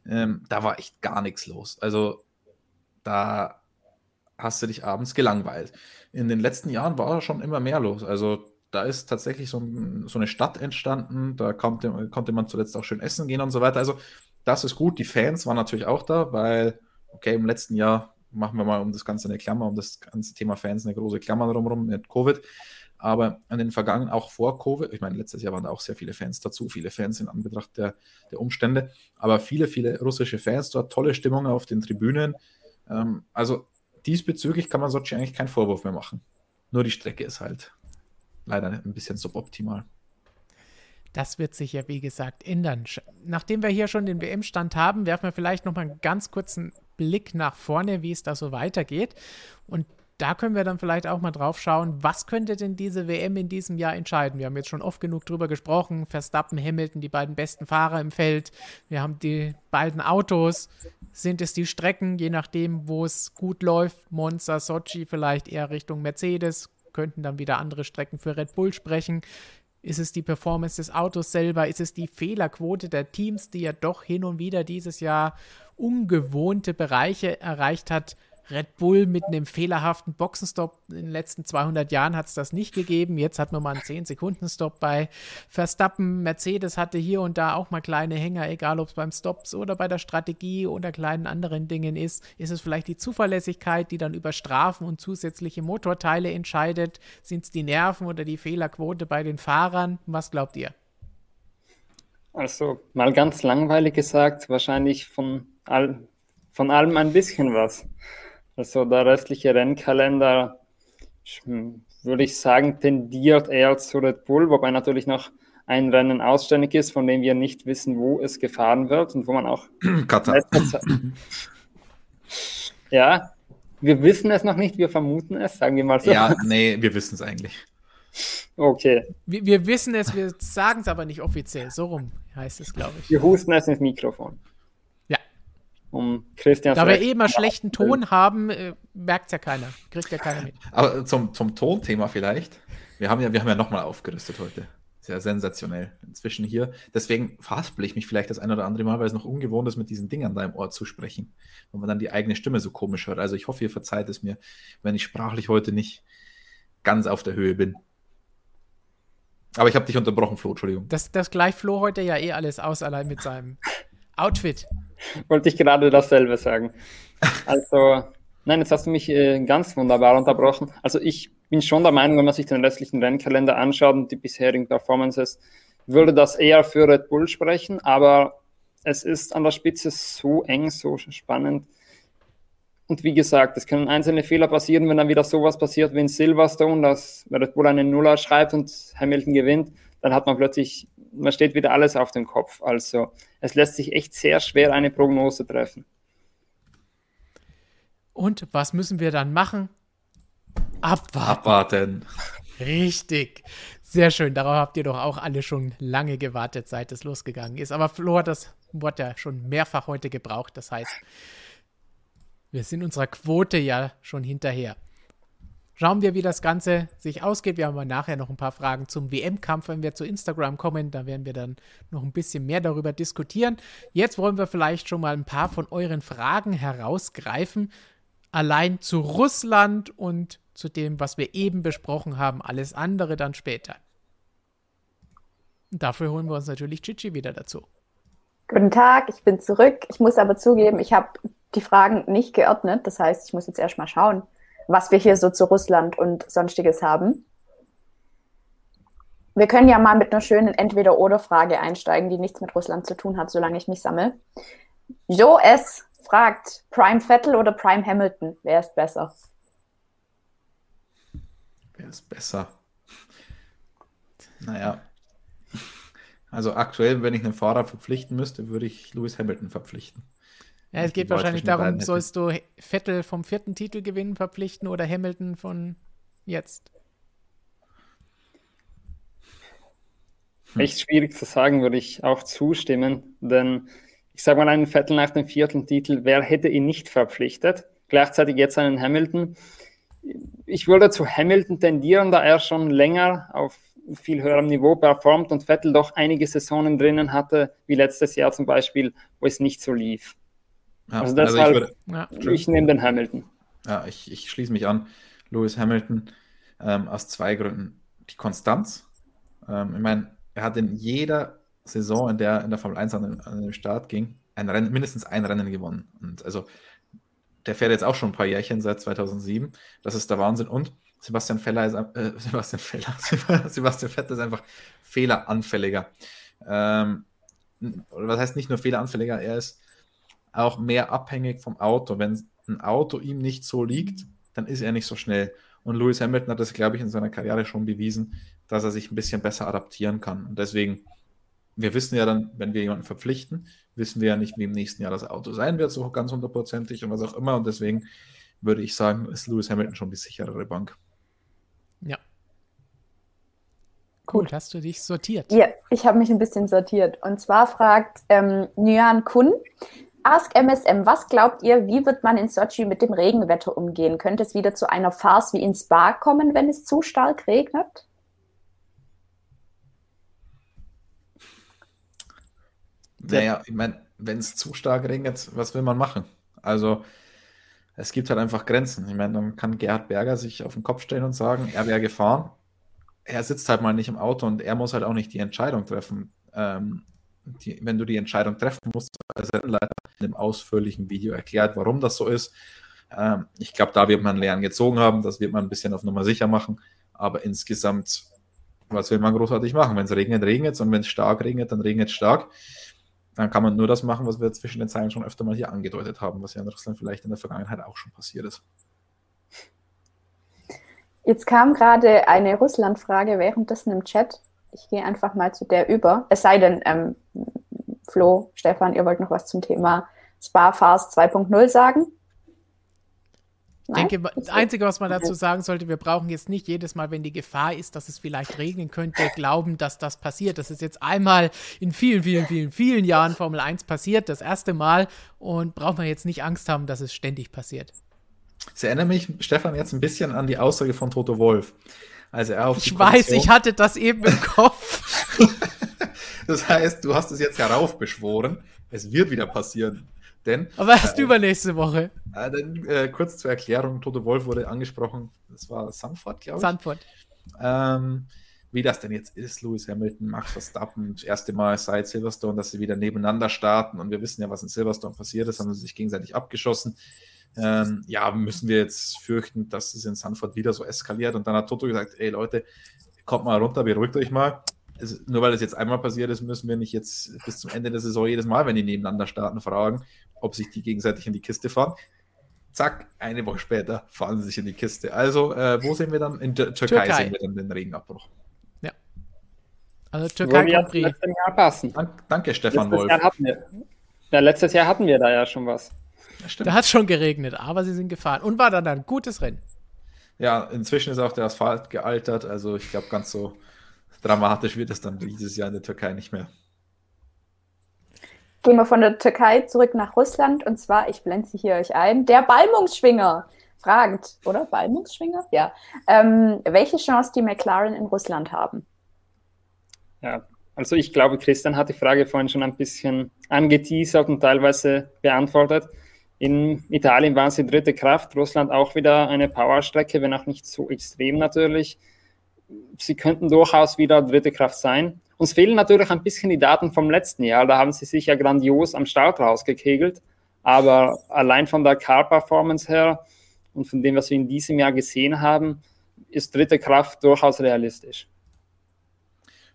Ähm, da war echt gar nichts los. Also da hast du dich abends gelangweilt. In den letzten Jahren war schon immer mehr los. Also da ist tatsächlich so, so, eine Stadt entstanden, da konnte, konnte man zuletzt auch schön essen gehen und so weiter. Also das ist gut. Die Fans waren natürlich auch da, weil, okay, im letzten Jahr machen wir mal um das Ganze eine Klammer, um das ganze Thema Fans eine große Klammer drumherum mit Covid. Aber an den vergangenen, auch vor Covid, ich meine, letztes Jahr waren da auch sehr viele Fans dazu, viele Fans in Anbetracht der, der Umstände, aber viele, viele russische Fans dort, tolle Stimmung auf den Tribünen. Ähm, also diesbezüglich kann man Sochi eigentlich keinen Vorwurf mehr machen. Nur die Strecke ist halt leider ein bisschen suboptimal. Das wird sich ja, wie gesagt, ändern. Nachdem wir hier schon den WM-Stand haben, werfen wir vielleicht noch mal einen ganz kurzen Blick nach vorne, wie es da so weitergeht. Und da können wir dann vielleicht auch mal drauf schauen, was könnte denn diese WM in diesem Jahr entscheiden? Wir haben jetzt schon oft genug drüber gesprochen. Verstappen, Hamilton, die beiden besten Fahrer im Feld. Wir haben die beiden Autos. Sind es die Strecken, je nachdem, wo es gut läuft? Monza, Sochi, vielleicht eher Richtung Mercedes könnten dann wieder andere Strecken für Red Bull sprechen. Ist es die Performance des Autos selber? Ist es die Fehlerquote der Teams, die ja doch hin und wieder dieses Jahr ungewohnte Bereiche erreicht hat? Red Bull mit einem fehlerhaften Boxenstopp in den letzten 200 Jahren hat es das nicht gegeben. Jetzt hat man mal einen 10-Sekunden-Stop bei Verstappen. Mercedes hatte hier und da auch mal kleine Hänger, egal ob es beim Stops oder bei der Strategie oder kleinen anderen Dingen ist. Ist es vielleicht die Zuverlässigkeit, die dann über Strafen und zusätzliche Motorteile entscheidet? Sind es die Nerven oder die Fehlerquote bei den Fahrern? Was glaubt ihr? Also mal ganz langweilig gesagt, wahrscheinlich von, all, von allem ein bisschen was. Also der restliche Rennkalender hm, würde ich sagen, tendiert eher zu Red Bull, wobei natürlich noch ein Rennen ausständig ist, von dem wir nicht wissen, wo es gefahren wird und wo man auch. Katar. ja, wir wissen es noch nicht, wir vermuten es, sagen wir mal so. Ja, nee, wir wissen es eigentlich. Okay. Wir, wir wissen es, wir sagen es aber nicht offiziell. So rum heißt es, glaube ich. Wir husten es ins Mikrofon. Um Christian Da wir eh immer schlechten Ton haben, äh, merkt es ja keiner. Kriegt ja keiner mit. Aber zum, zum Tonthema vielleicht. Wir haben ja, wir haben ja nochmal aufgerüstet heute. Sehr sensationell. Inzwischen hier. Deswegen verhaspel ich mich vielleicht das ein oder andere Mal, weil es noch ungewohnt ist, mit diesen Dingern da im Ohr zu sprechen. Wenn man dann die eigene Stimme so komisch hört. Also ich hoffe, ihr verzeiht es mir, wenn ich sprachlich heute nicht ganz auf der Höhe bin. Aber ich habe dich unterbrochen, Flo, Entschuldigung. Das, das gleicht Flo heute ja eh alles aus, allein mit seinem Outfit. Wollte ich gerade dasselbe sagen. Also, nein, jetzt hast du mich äh, ganz wunderbar unterbrochen. Also ich bin schon der Meinung, wenn man sich den restlichen Rennkalender anschaut und die bisherigen Performances, würde das eher für Red Bull sprechen, aber es ist an der Spitze so eng, so spannend. Und wie gesagt, es können einzelne Fehler passieren, wenn dann wieder sowas passiert wie in Silverstone, dass Red Bull einen Nuller schreibt und Hamilton gewinnt, dann hat man plötzlich, man steht wieder alles auf dem Kopf. Also es lässt sich echt sehr schwer eine Prognose treffen. Und was müssen wir dann machen? Abwarten. Abwarten. Richtig. Sehr schön. Darauf habt ihr doch auch alle schon lange gewartet, seit es losgegangen ist. Aber Flo hat das Wort ja schon mehrfach heute gebraucht. Das heißt, wir sind unserer Quote ja schon hinterher. Schauen wir, wie das Ganze sich ausgeht. Wir haben aber nachher noch ein paar Fragen zum WM-Kampf, wenn wir zu Instagram kommen. Da werden wir dann noch ein bisschen mehr darüber diskutieren. Jetzt wollen wir vielleicht schon mal ein paar von euren Fragen herausgreifen. Allein zu Russland und zu dem, was wir eben besprochen haben. Alles andere dann später. Dafür holen wir uns natürlich Chichi wieder dazu. Guten Tag, ich bin zurück. Ich muss aber zugeben, ich habe die Fragen nicht geordnet. Das heißt, ich muss jetzt erstmal schauen, was wir hier so zu Russland und sonstiges haben. Wir können ja mal mit einer schönen Entweder-Oder-Frage einsteigen, die nichts mit Russland zu tun hat, solange ich mich sammle. Jo S. fragt, Prime Vettel oder Prime Hamilton? Wer ist besser? Wer ist besser? Naja. Also aktuell, wenn ich einen Fahrer verpflichten müsste, würde ich Lewis Hamilton verpflichten. Ja, es geht wahrscheinlich darum, sollst du Vettel vom vierten Titel gewinnen verpflichten oder Hamilton von jetzt? Hm. Echt schwierig zu sagen, würde ich auch zustimmen, denn ich sage mal einen Vettel nach dem vierten Titel, wer hätte ihn nicht verpflichtet? Gleichzeitig jetzt einen Hamilton. Ich würde zu Hamilton tendieren, da er schon länger auf viel höherem Niveau performt und Vettel doch einige Saisonen drinnen hatte, wie letztes Jahr zum Beispiel, wo es nicht so lief. Ja, also deshalb, also ich, würde, ja. ich nehme den Hamilton. Ja, ich, ich schließe mich an. Lewis Hamilton ähm, aus zwei Gründen. Die Konstanz. Ähm, ich meine, er hat in jeder Saison, in der er in der Formel 1 an den, an den Start ging, ein Rennen, mindestens ein Rennen gewonnen. Und also der fährt jetzt auch schon ein paar Jährchen seit 2007. Das ist der Wahnsinn. Und Sebastian Feller ist, äh, Sebastian Feller, Sebastian Vettel ist einfach fehleranfälliger. Ähm, was heißt nicht nur fehleranfälliger, er ist auch mehr abhängig vom Auto. Wenn ein Auto ihm nicht so liegt, dann ist er nicht so schnell. Und Lewis Hamilton hat das, glaube ich, in seiner Karriere schon bewiesen, dass er sich ein bisschen besser adaptieren kann. Und deswegen, wir wissen ja dann, wenn wir jemanden verpflichten, wissen wir ja nicht, wie im nächsten Jahr das Auto sein wird, so ganz hundertprozentig und was auch immer. Und deswegen würde ich sagen, ist Lewis Hamilton schon die sicherere Bank. Ja. Gut, hast du dich sortiert? Ja, ich habe mich ein bisschen sortiert. Und zwar fragt ähm, Nyan Kun, Ask MSM, was glaubt ihr, wie wird man in Sochi mit dem Regenwetter umgehen? Könnte es wieder zu einer Farce wie in Spa kommen, wenn es zu stark regnet? Naja, ich meine, wenn es zu stark regnet, was will man machen? Also, es gibt halt einfach Grenzen. Ich meine, dann kann Gerhard Berger sich auf den Kopf stellen und sagen, er wäre gefahren. Er sitzt halt mal nicht im Auto und er muss halt auch nicht die Entscheidung treffen. Ähm, die, wenn du die Entscheidung treffen musst, als Rennleiter in einem ausführlichen Video erklärt, warum das so ist. Ähm, ich glaube, da wird man Lernen gezogen haben, das wird man ein bisschen auf Nummer sicher machen, aber insgesamt, was will man großartig machen? Wenn es regnet, regnet es und wenn es stark regnet, dann regnet es stark. Dann kann man nur das machen, was wir zwischen den Zeilen schon öfter mal hier angedeutet haben, was ja in Russland vielleicht in der Vergangenheit auch schon passiert ist. Jetzt kam gerade eine Russland-Frage währenddessen im Chat. Ich gehe einfach mal zu der über. Es sei denn, ähm, Flo, Stefan, ihr wollt noch was zum Thema Spa Fast 2.0 sagen? Ich denke, das Einzige, was man dazu sagen sollte, wir brauchen jetzt nicht jedes Mal, wenn die Gefahr ist, dass es vielleicht regnen könnte, glauben, dass das passiert. Das ist jetzt einmal in vielen, vielen, vielen, vielen Jahren Formel 1 passiert, das erste Mal. Und braucht man jetzt nicht Angst haben, dass es ständig passiert. Es erinnert mich, Stefan, jetzt ein bisschen an die Aussage von Toto Wolf. Also er auf ich weiß, ich hatte das eben im Kopf. das heißt, du hast es jetzt heraufbeschworen. Es wird wieder passieren. Denn, Aber erst äh, übernächste Woche. Äh, denn, äh, kurz zur Erklärung: Toto Wolf wurde angesprochen. Das war Sanford, glaube ich. Sanford. Ähm, wie das denn jetzt ist, Lewis Hamilton, Max Verstappen, das erste Mal seit Silverstone, dass sie wieder nebeneinander starten. Und wir wissen ja, was in Silverstone passiert ist, haben sie sich gegenseitig abgeschossen. Ähm, ja, müssen wir jetzt fürchten, dass es in Sanford wieder so eskaliert. Und dann hat Toto gesagt: Ey Leute, kommt mal runter, beruhigt euch mal. Es, nur weil es jetzt einmal passiert ist, müssen wir nicht jetzt bis zum Ende der Saison jedes Mal, wenn die nebeneinander starten, fragen, ob sich die gegenseitig in die Kiste fahren. Zack, eine Woche später fahren sie sich in die Kiste. Also, äh, wo sehen wir dann? In der Türkei, Türkei, sehen wir dann den Regenabbruch. Ja. Also Türkei Grand Prix. Jahr passen. Dank, danke, Stefan letztes Wolf. Wir, ja, letztes Jahr hatten wir da ja schon was. Da hat es schon geregnet, aber sie sind gefahren. Und war dann ein gutes Rennen. Ja, inzwischen ist auch der Asphalt gealtert. Also ich glaube, ganz so dramatisch wird es dann dieses Jahr in der Türkei nicht mehr. Gehen wir von der Türkei zurück nach Russland und zwar, ich blende sie hier euch ein, der Balmungsschwinger fragt, oder? Balmungsschwinger? Ja. Ähm, welche Chance die McLaren in Russland haben? Ja, also ich glaube, Christian hat die Frage vorhin schon ein bisschen angeteasert und teilweise beantwortet. In Italien waren sie dritte Kraft, Russland auch wieder eine Powerstrecke, wenn auch nicht so extrem natürlich. Sie könnten durchaus wieder dritte Kraft sein. Uns fehlen natürlich ein bisschen die Daten vom letzten Jahr. Da haben sie sich ja grandios am Start rausgekegelt. Aber allein von der Car-Performance her und von dem, was wir in diesem Jahr gesehen haben, ist dritte Kraft durchaus realistisch.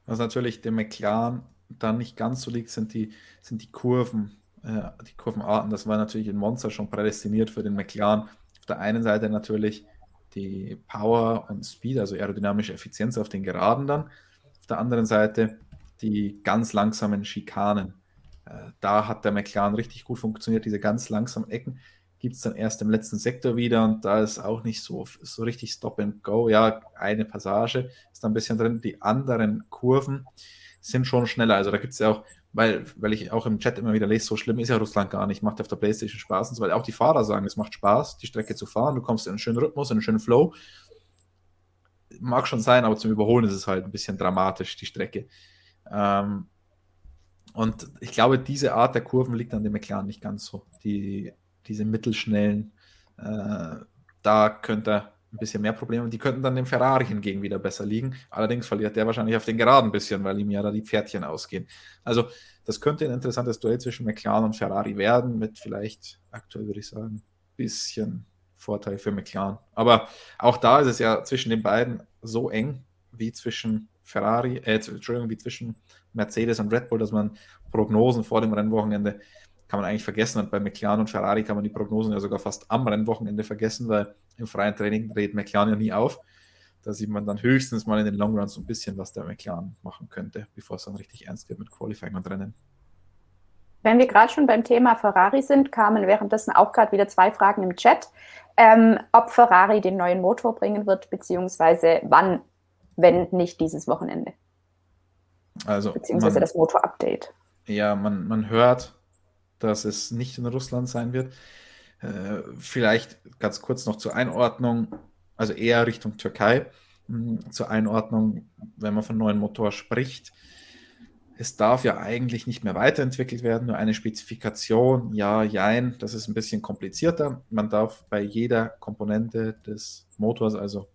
Was natürlich dem McLaren dann nicht ganz so liegt, sind die, sind die Kurven, äh, die Kurvenarten. Das war natürlich in Monster schon prädestiniert für den McLaren. Auf der einen Seite natürlich die Power und Speed, also aerodynamische Effizienz auf den Geraden dann. Auf der anderen Seite die ganz langsamen Schikanen. Äh, da hat der McLaren richtig gut funktioniert. Diese ganz langsamen Ecken gibt es dann erst im letzten Sektor wieder und da ist auch nicht so, so richtig Stop and Go. Ja, eine Passage ist da ein bisschen drin. Die anderen Kurven sind schon schneller. Also da gibt es ja auch, weil, weil ich auch im Chat immer wieder lese, so schlimm ist ja Russland gar nicht, macht auf der Playstation Spaß und so, weil auch die Fahrer sagen, es macht Spaß, die Strecke zu fahren, du kommst in einen schönen Rhythmus, in einen schönen Flow mag schon sein, aber zum Überholen ist es halt ein bisschen dramatisch, die Strecke. Ähm, und ich glaube, diese Art der Kurven liegt an dem McLaren nicht ganz so. Die, diese mittelschnellen, äh, da könnte er ein bisschen mehr Probleme. Die könnten dann dem Ferrari hingegen wieder besser liegen. Allerdings verliert der wahrscheinlich auf den Geraden ein bisschen, weil ihm ja da die Pferdchen ausgehen. Also, das könnte ein interessantes Duell zwischen McLaren und Ferrari werden, mit vielleicht, aktuell würde ich sagen, ein bisschen Vorteil für McLaren. Aber auch da ist es ja zwischen den beiden so eng wie zwischen Ferrari, äh, Entschuldigung, wie zwischen Mercedes und Red Bull, dass man Prognosen vor dem Rennwochenende kann man eigentlich vergessen. Und bei McLaren und Ferrari kann man die Prognosen ja sogar fast am Rennwochenende vergessen, weil im freien Training dreht McLaren ja nie auf. Da sieht man dann höchstens mal in den Long Runs so ein bisschen, was der McLaren machen könnte, bevor es dann richtig ernst wird mit Qualifying und Rennen. Wenn wir gerade schon beim Thema Ferrari sind, kamen währenddessen auch gerade wieder zwei Fragen im Chat ähm, ob Ferrari den neuen Motor bringen wird, beziehungsweise wann, wenn nicht dieses Wochenende. Also, beziehungsweise man, das Motor-Update. Ja, man, man hört, dass es nicht in Russland sein wird. Äh, vielleicht ganz kurz noch zur Einordnung, also eher Richtung Türkei. Hm, zur Einordnung, wenn man von neuen Motor spricht, es darf ja eigentlich nicht mehr weiterentwickelt werden, nur eine Spezifikation, ja, jein, das ist ein bisschen komplizierter. Man darf bei jeder Komponente des Motors, also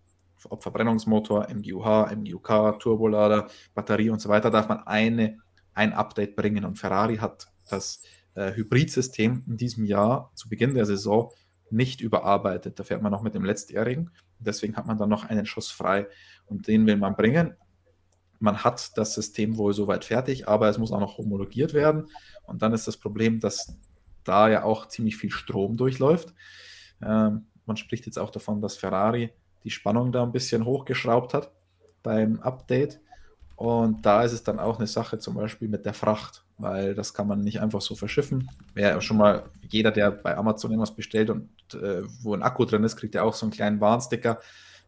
ob Verbrennungsmotor, MGUH, MGUK, Turbolader, Batterie und so weiter, darf man eine, ein Update bringen. Und Ferrari hat das äh, Hybridsystem in diesem Jahr zu Beginn der Saison nicht überarbeitet. Da fährt man noch mit dem letztjährigen. Deswegen hat man dann noch einen Schuss frei und den will man bringen man hat das System wohl soweit fertig, aber es muss auch noch homologiert werden. Und dann ist das Problem, dass da ja auch ziemlich viel Strom durchläuft. Ähm, man spricht jetzt auch davon, dass Ferrari die Spannung da ein bisschen hochgeschraubt hat beim Update. Und da ist es dann auch eine Sache zum Beispiel mit der Fracht, weil das kann man nicht einfach so verschiffen. Wer schon mal, jeder, der bei Amazon irgendwas bestellt und äh, wo ein Akku drin ist, kriegt ja auch so einen kleinen Warnsticker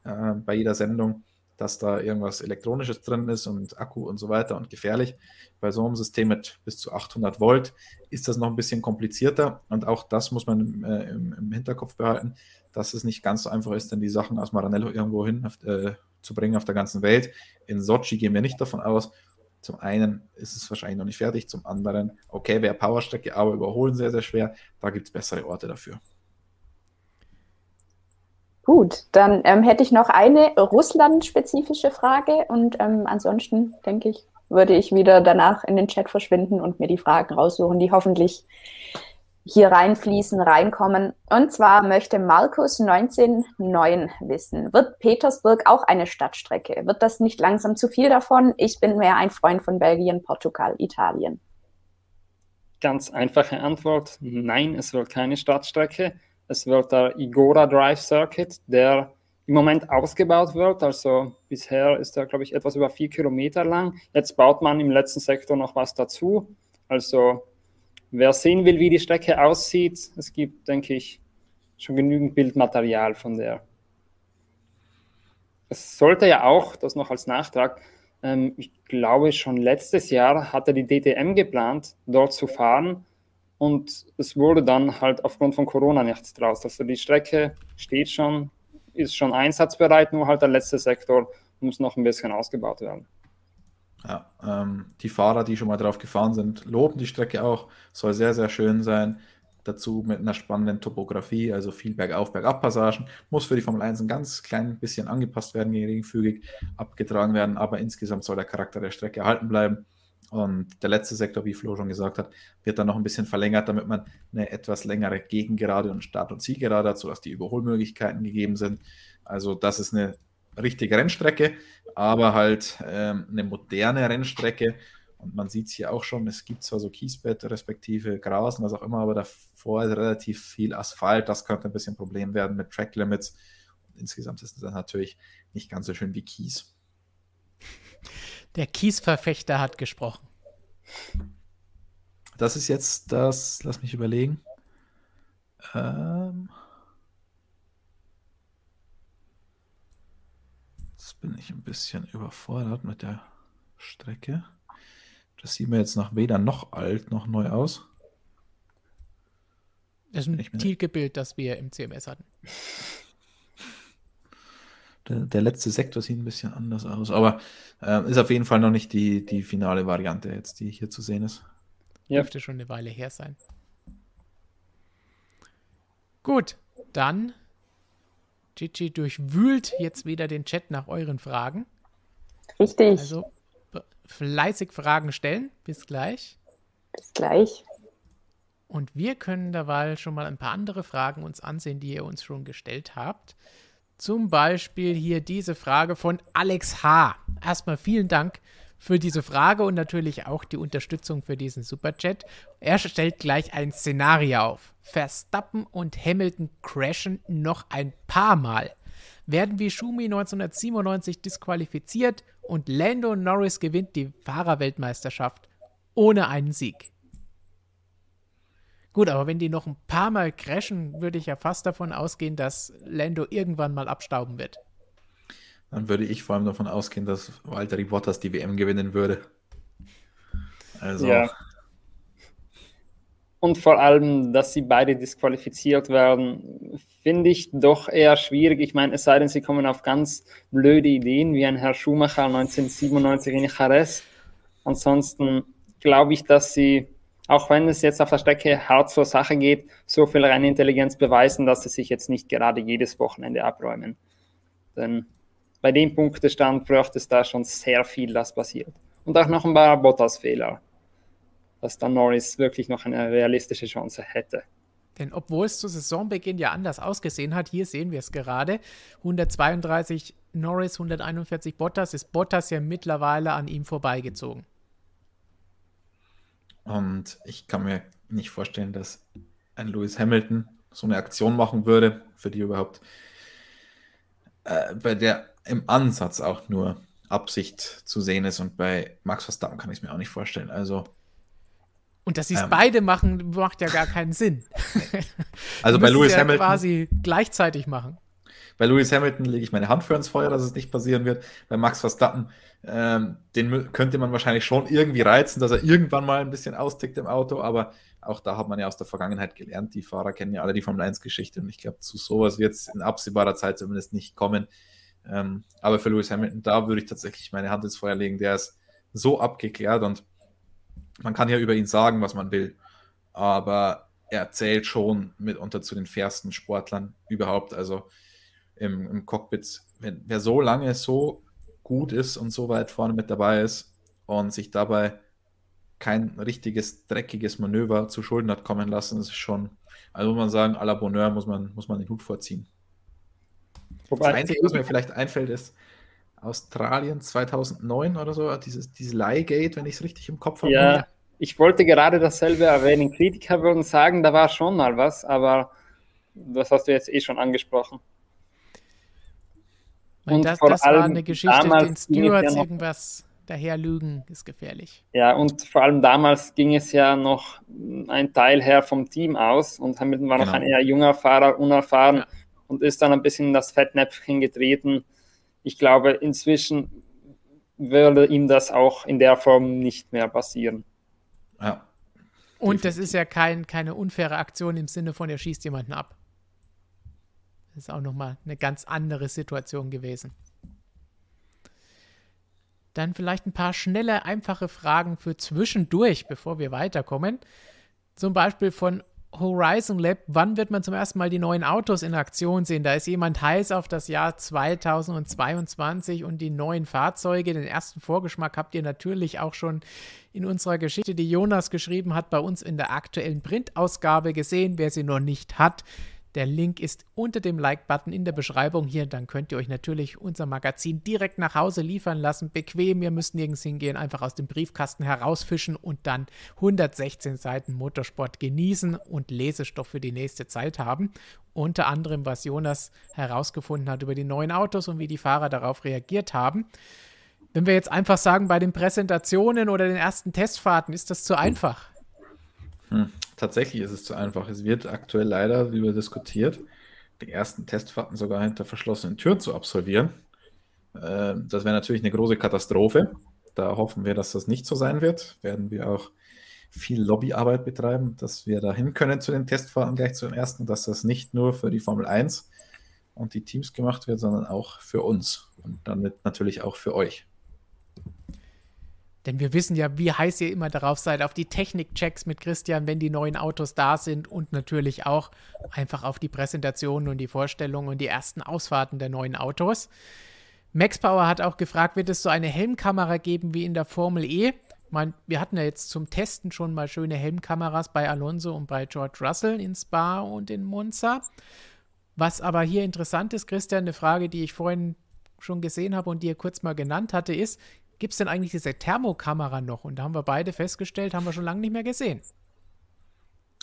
äh, bei jeder Sendung, dass da irgendwas Elektronisches drin ist und Akku und so weiter und gefährlich. Bei so einem System mit bis zu 800 Volt ist das noch ein bisschen komplizierter und auch das muss man äh, im, im, Hinterkopf behalten, dass es nicht ganz so einfach ist, denn die Sachen aus Maranello irgendwo hin äh, zu bringen auf der ganzen Welt. In Sochi gehen wir nicht davon aus. Zum einen ist es wahrscheinlich noch nicht fertig, zum anderen, okay, wäre Powerstrecke, aber überholen sehr, sehr schwer. Da gibt es bessere Orte dafür. Gut, dann ähm, hätte ich noch eine Russland-spezifische Frage und ähm, ansonsten denke ich, würde ich wieder danach in den Chat verschwinden und mir die Fragen raussuchen, die hoffentlich hier reinfließen, reinkommen. Und zwar möchte Markus 1909 wissen, wird Petersburg auch eine Stadtstrecke? Wird das nicht langsam zu viel davon? Ich bin mehr ein Freund von Belgien, Portugal, Italien. Ganz einfache Antwort, nein, es wird keine Stadtstrecke. Es wird der Igora Drive Circuit, der im Moment ausgebaut wird. Also bisher ist er, glaube ich, etwas über vier Kilometer lang. Jetzt baut man im letzten Sektor noch was dazu. Also wer sehen will, wie die Strecke aussieht, es gibt, denke ich, schon genügend Bildmaterial von der. Es sollte ja auch, das noch als Nachtrag, ähm, ich glaube schon letztes Jahr hatte die DTM geplant, dort zu fahren und es wurde dann halt aufgrund von Corona nichts draus. Also die Strecke steht schon, ist schon einsatzbereit, nur halt der letzte Sektor muss noch ein bisschen ausgebaut werden. Ja, ähm, die Fahrer, die schon mal drauf gefahren sind, loben die Strecke auch. Soll sehr, sehr schön sein. Dazu mit einer spannenden Topografie, also viel Bergauf, Bergab-Passagen. Muss für die Formel 1 ein ganz klein bisschen angepasst werden, geringfügig abgetragen werden, aber insgesamt soll der Charakter der Strecke erhalten bleiben. Und der letzte Sektor, wie Flo schon gesagt hat, wird dann noch ein bisschen verlängert, damit man eine etwas längere Gegengerade und Start- und Zielgerade hat, sodass die Überholmöglichkeiten gegeben sind. Also das ist eine richtige Rennstrecke, aber halt ähm, eine moderne Rennstrecke. Und man sieht es hier auch schon, es gibt zwar so Kiesbett, respektive Gras und was auch immer, aber davor ist relativ viel Asphalt. Das könnte ein bisschen ein Problem werden mit Track Limits. Und insgesamt ist es dann natürlich nicht ganz so schön wie Kies. Der Kiesverfechter hat gesprochen. Das ist jetzt das, lass mich überlegen. Ähm, bin ich ein bisschen überfordert mit der Strecke. Das sieht mir jetzt nach weder noch alt noch neu aus. Das ist ein Thielke-Bild, das wir im CMS hatten. Der, der, letzte Sektor sieht ein bisschen anders aus, aber äh, ist auf jeden Fall noch nicht die, die finale Variante jetzt, die hier zu sehen ist. Ja. Dürfte schon eine Weile her sein. Gut, dann Gigi durchwühlt jetzt wieder den Chat nach euren Fragen. Richtig. Also fleißig Fragen stellen. Bis gleich. Bis gleich. Und wir können derweil schon mal ein paar andere Fragen uns ansehen, die ihr uns schon gestellt habt. Zum Beispiel hier diese Frage von Alex H. Erstmal vielen Dank für diese Frage und natürlich auch die Unterstützung für diesen Superchat. Er stellt gleich ein Szenario auf. Verstappen und Hamilton crashen noch ein paar Mal. Werden wie Schumi 1997 disqualifiziert und Lando Norris gewinnt die Fahrerweltmeisterschaft ohne einen Sieg. Gut, aber wenn die noch ein paar Mal crashen, würde ich ja fast davon ausgehen, dass Lando irgendwann mal abstauben wird. Dann würde ich vor allem davon ausgehen, dass Walter Bottas die WM gewinnen würde. Also. Ja. Und vor allem, dass sie beide disqualifiziert werden, finde ich doch eher schwierig. Ich meine, es sei denn, sie kommen auf ganz blöde Ideen, wie ein Herr Schumacher 1997 in Jerez. Ansonsten glaube ich, dass sie auch wenn es jetzt auf der Strecke hart zur Sache geht, so viel Rennintelligenz beweisen, dass sie sich jetzt nicht gerade jedes Wochenende abräumen. Denn bei dem Punktestand bräuchte es da schon sehr viel, das passiert. Und auch noch ein paar Bottas-Fehler, dass dann Norris wirklich noch eine realistische Chance hätte. Denn obwohl es zu Saisonbeginn ja anders ausgesehen hat, hier sehen wir es gerade, 132 Norris, 141 Bottas, ist Bottas ja mittlerweile an ihm vorbeigezogen. Und ich kann mir nicht vorstellen, dass ein Lewis Hamilton so eine Aktion machen würde, für die überhaupt äh, bei der im Ansatz auch nur Absicht zu sehen ist. Und bei Max Verstappen kann ich es mir auch nicht vorstellen. Also. Und dass sie es ähm, beide machen, macht ja gar keinen Sinn. also bei Lewis ja Hamilton. quasi gleichzeitig machen. Bei Lewis Hamilton lege ich meine Hand für ins Feuer, dass es nicht passieren wird. Bei Max Verstappen, ähm, den könnte man wahrscheinlich schon irgendwie reizen, dass er irgendwann mal ein bisschen austickt im Auto, aber auch da hat man ja aus der Vergangenheit gelernt. Die Fahrer kennen ja alle die Formel 1-Geschichte und ich glaube, zu sowas wird es in absehbarer Zeit zumindest nicht kommen. Ähm, aber für Lewis Hamilton, da würde ich tatsächlich meine Hand ins Feuer legen. Der ist so abgeklärt und man kann ja über ihn sagen, was man will, aber er zählt schon mitunter zu den fairsten Sportlern überhaupt. Also im, im Cockpit, wenn, wer so lange so gut ist und so weit vorne mit dabei ist und sich dabei kein richtiges, dreckiges Manöver zu Schulden hat kommen lassen, ist schon, also muss man sagen, à la Bonheur muss man, muss man den Hut vorziehen. Wobei, das Einzige, was mir vielleicht einfällt, ist Australien 2009 oder so, dieses, dieses Leihgate, wenn ich es richtig im Kopf habe. Ja, ich wollte gerade dasselbe erwähnen. Kritiker würden sagen, da war schon mal was, aber das hast du jetzt eh schon angesprochen. Und das, das war eine Geschichte, den Stewards ja irgendwas daherlügen, ist gefährlich. Ja, und vor allem damals ging es ja noch ein Teil her vom Team aus und Hamilton war genau. noch ein eher junger Fahrer, unerfahren ja. Und ist dann ein bisschen in das Fettnäpfchen getreten. Ich glaube, inzwischen würde ihm das auch in der Form nicht mehr passieren. Ja. Und das ist ja kein, keine unfaire Aktion im Sinne von, er schießt jemanden ab. Das ist auch nochmal eine ganz andere Situation gewesen. Dann vielleicht ein paar schnelle, einfache Fragen für zwischendurch, bevor wir weiterkommen. Zum Beispiel von Horizon Lab, wann wird man zum ersten Mal die neuen Autos in Aktion sehen? Da ist jemand heiß auf das Jahr 2022 und die neuen Fahrzeuge. Den ersten Vorgeschmack habt ihr natürlich auch schon in unserer Geschichte, die Jonas geschrieben hat, bei uns in der aktuellen Printausgabe gesehen. Wer sie noch nicht hat, der Link ist unter dem Like-Button in der Beschreibung hier. Dann könnt ihr euch natürlich unser Magazin direkt nach Hause liefern lassen. Bequem, ihr müsst nirgends hingehen, einfach aus dem Briefkasten herausfischen und dann 116 Seiten Motorsport genießen und Lesestoff für die nächste Zeit haben. Unter anderem, was Jonas herausgefunden hat über die neuen Autos und wie die Fahrer darauf reagiert haben. Wenn wir jetzt einfach sagen, bei den Präsentationen oder den ersten Testfahrten, ist das zu einfach? Hm, tatsächlich ist es zu einfach. Es wird aktuell leider, wir diskutiert, die ersten Testfahrten sogar hinter verschlossenen Türen zu absolvieren. Äh, das wäre natürlich eine große Katastrophe. Da hoffen wir, dass das nicht so sein wird. Werden wir auch viel Lobbyarbeit betreiben, dass wir dahin können zu den Testfahrten gleich zum ersten, dass das nicht nur für die Formel 1 und die Teams gemacht wird, sondern auch für uns und damit natürlich auch für euch. Denn wir wissen ja, wie heiß ihr immer darauf seid, auf die Technikchecks mit Christian, wenn die neuen Autos da sind und natürlich auch einfach auf die Präsentationen und die Vorstellungen und die ersten Ausfahrten der neuen Autos. Max Power hat auch gefragt, wird es so eine Helmkamera geben wie in der Formel E? meine, wir hatten ja jetzt zum Testen schon mal schöne Helmkameras bei Alonso und bei George Russell in Spa und in Monza. Was aber hier interessant ist, Christian, eine Frage, die ich vorhin schon gesehen habe und die ihr kurz mal genannt hatte, ist, gibt es denn eigentlich diese Thermokamera noch? Und da haben wir beide festgestellt, haben wir schon lange nicht mehr gesehen.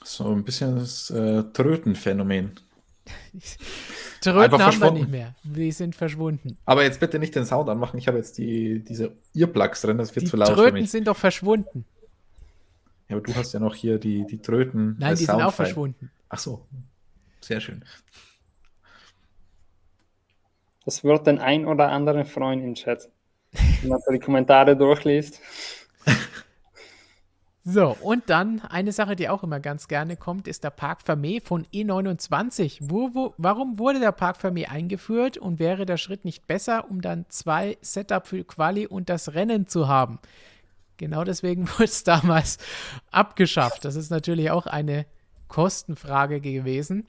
So ein bisschen das äh, Trötenphänomen. Tröten haben wir nicht mehr. Die sind verschwunden. Aber jetzt bitte nicht den Sound anmachen. Ich habe jetzt die, diese Earplugs drin. Das wird die zu laut Tröten für mich. sind doch verschwunden. Ja, aber du hast ja noch hier die, die Tröten. Nein, die sind auch verschwunden. Ach so. Sehr schön. Das wird den ein oder anderen Freund im Chat wenn man so die Kommentare durchliest. So, und dann eine Sache, die auch immer ganz gerne kommt, ist der Park Fermé von E29. Wo, wo, warum wurde der Park Fermé eingeführt und wäre der Schritt nicht besser, um dann zwei Setup für Quali und das Rennen zu haben? Genau deswegen wurde es damals abgeschafft. Das ist natürlich auch eine Kostenfrage gewesen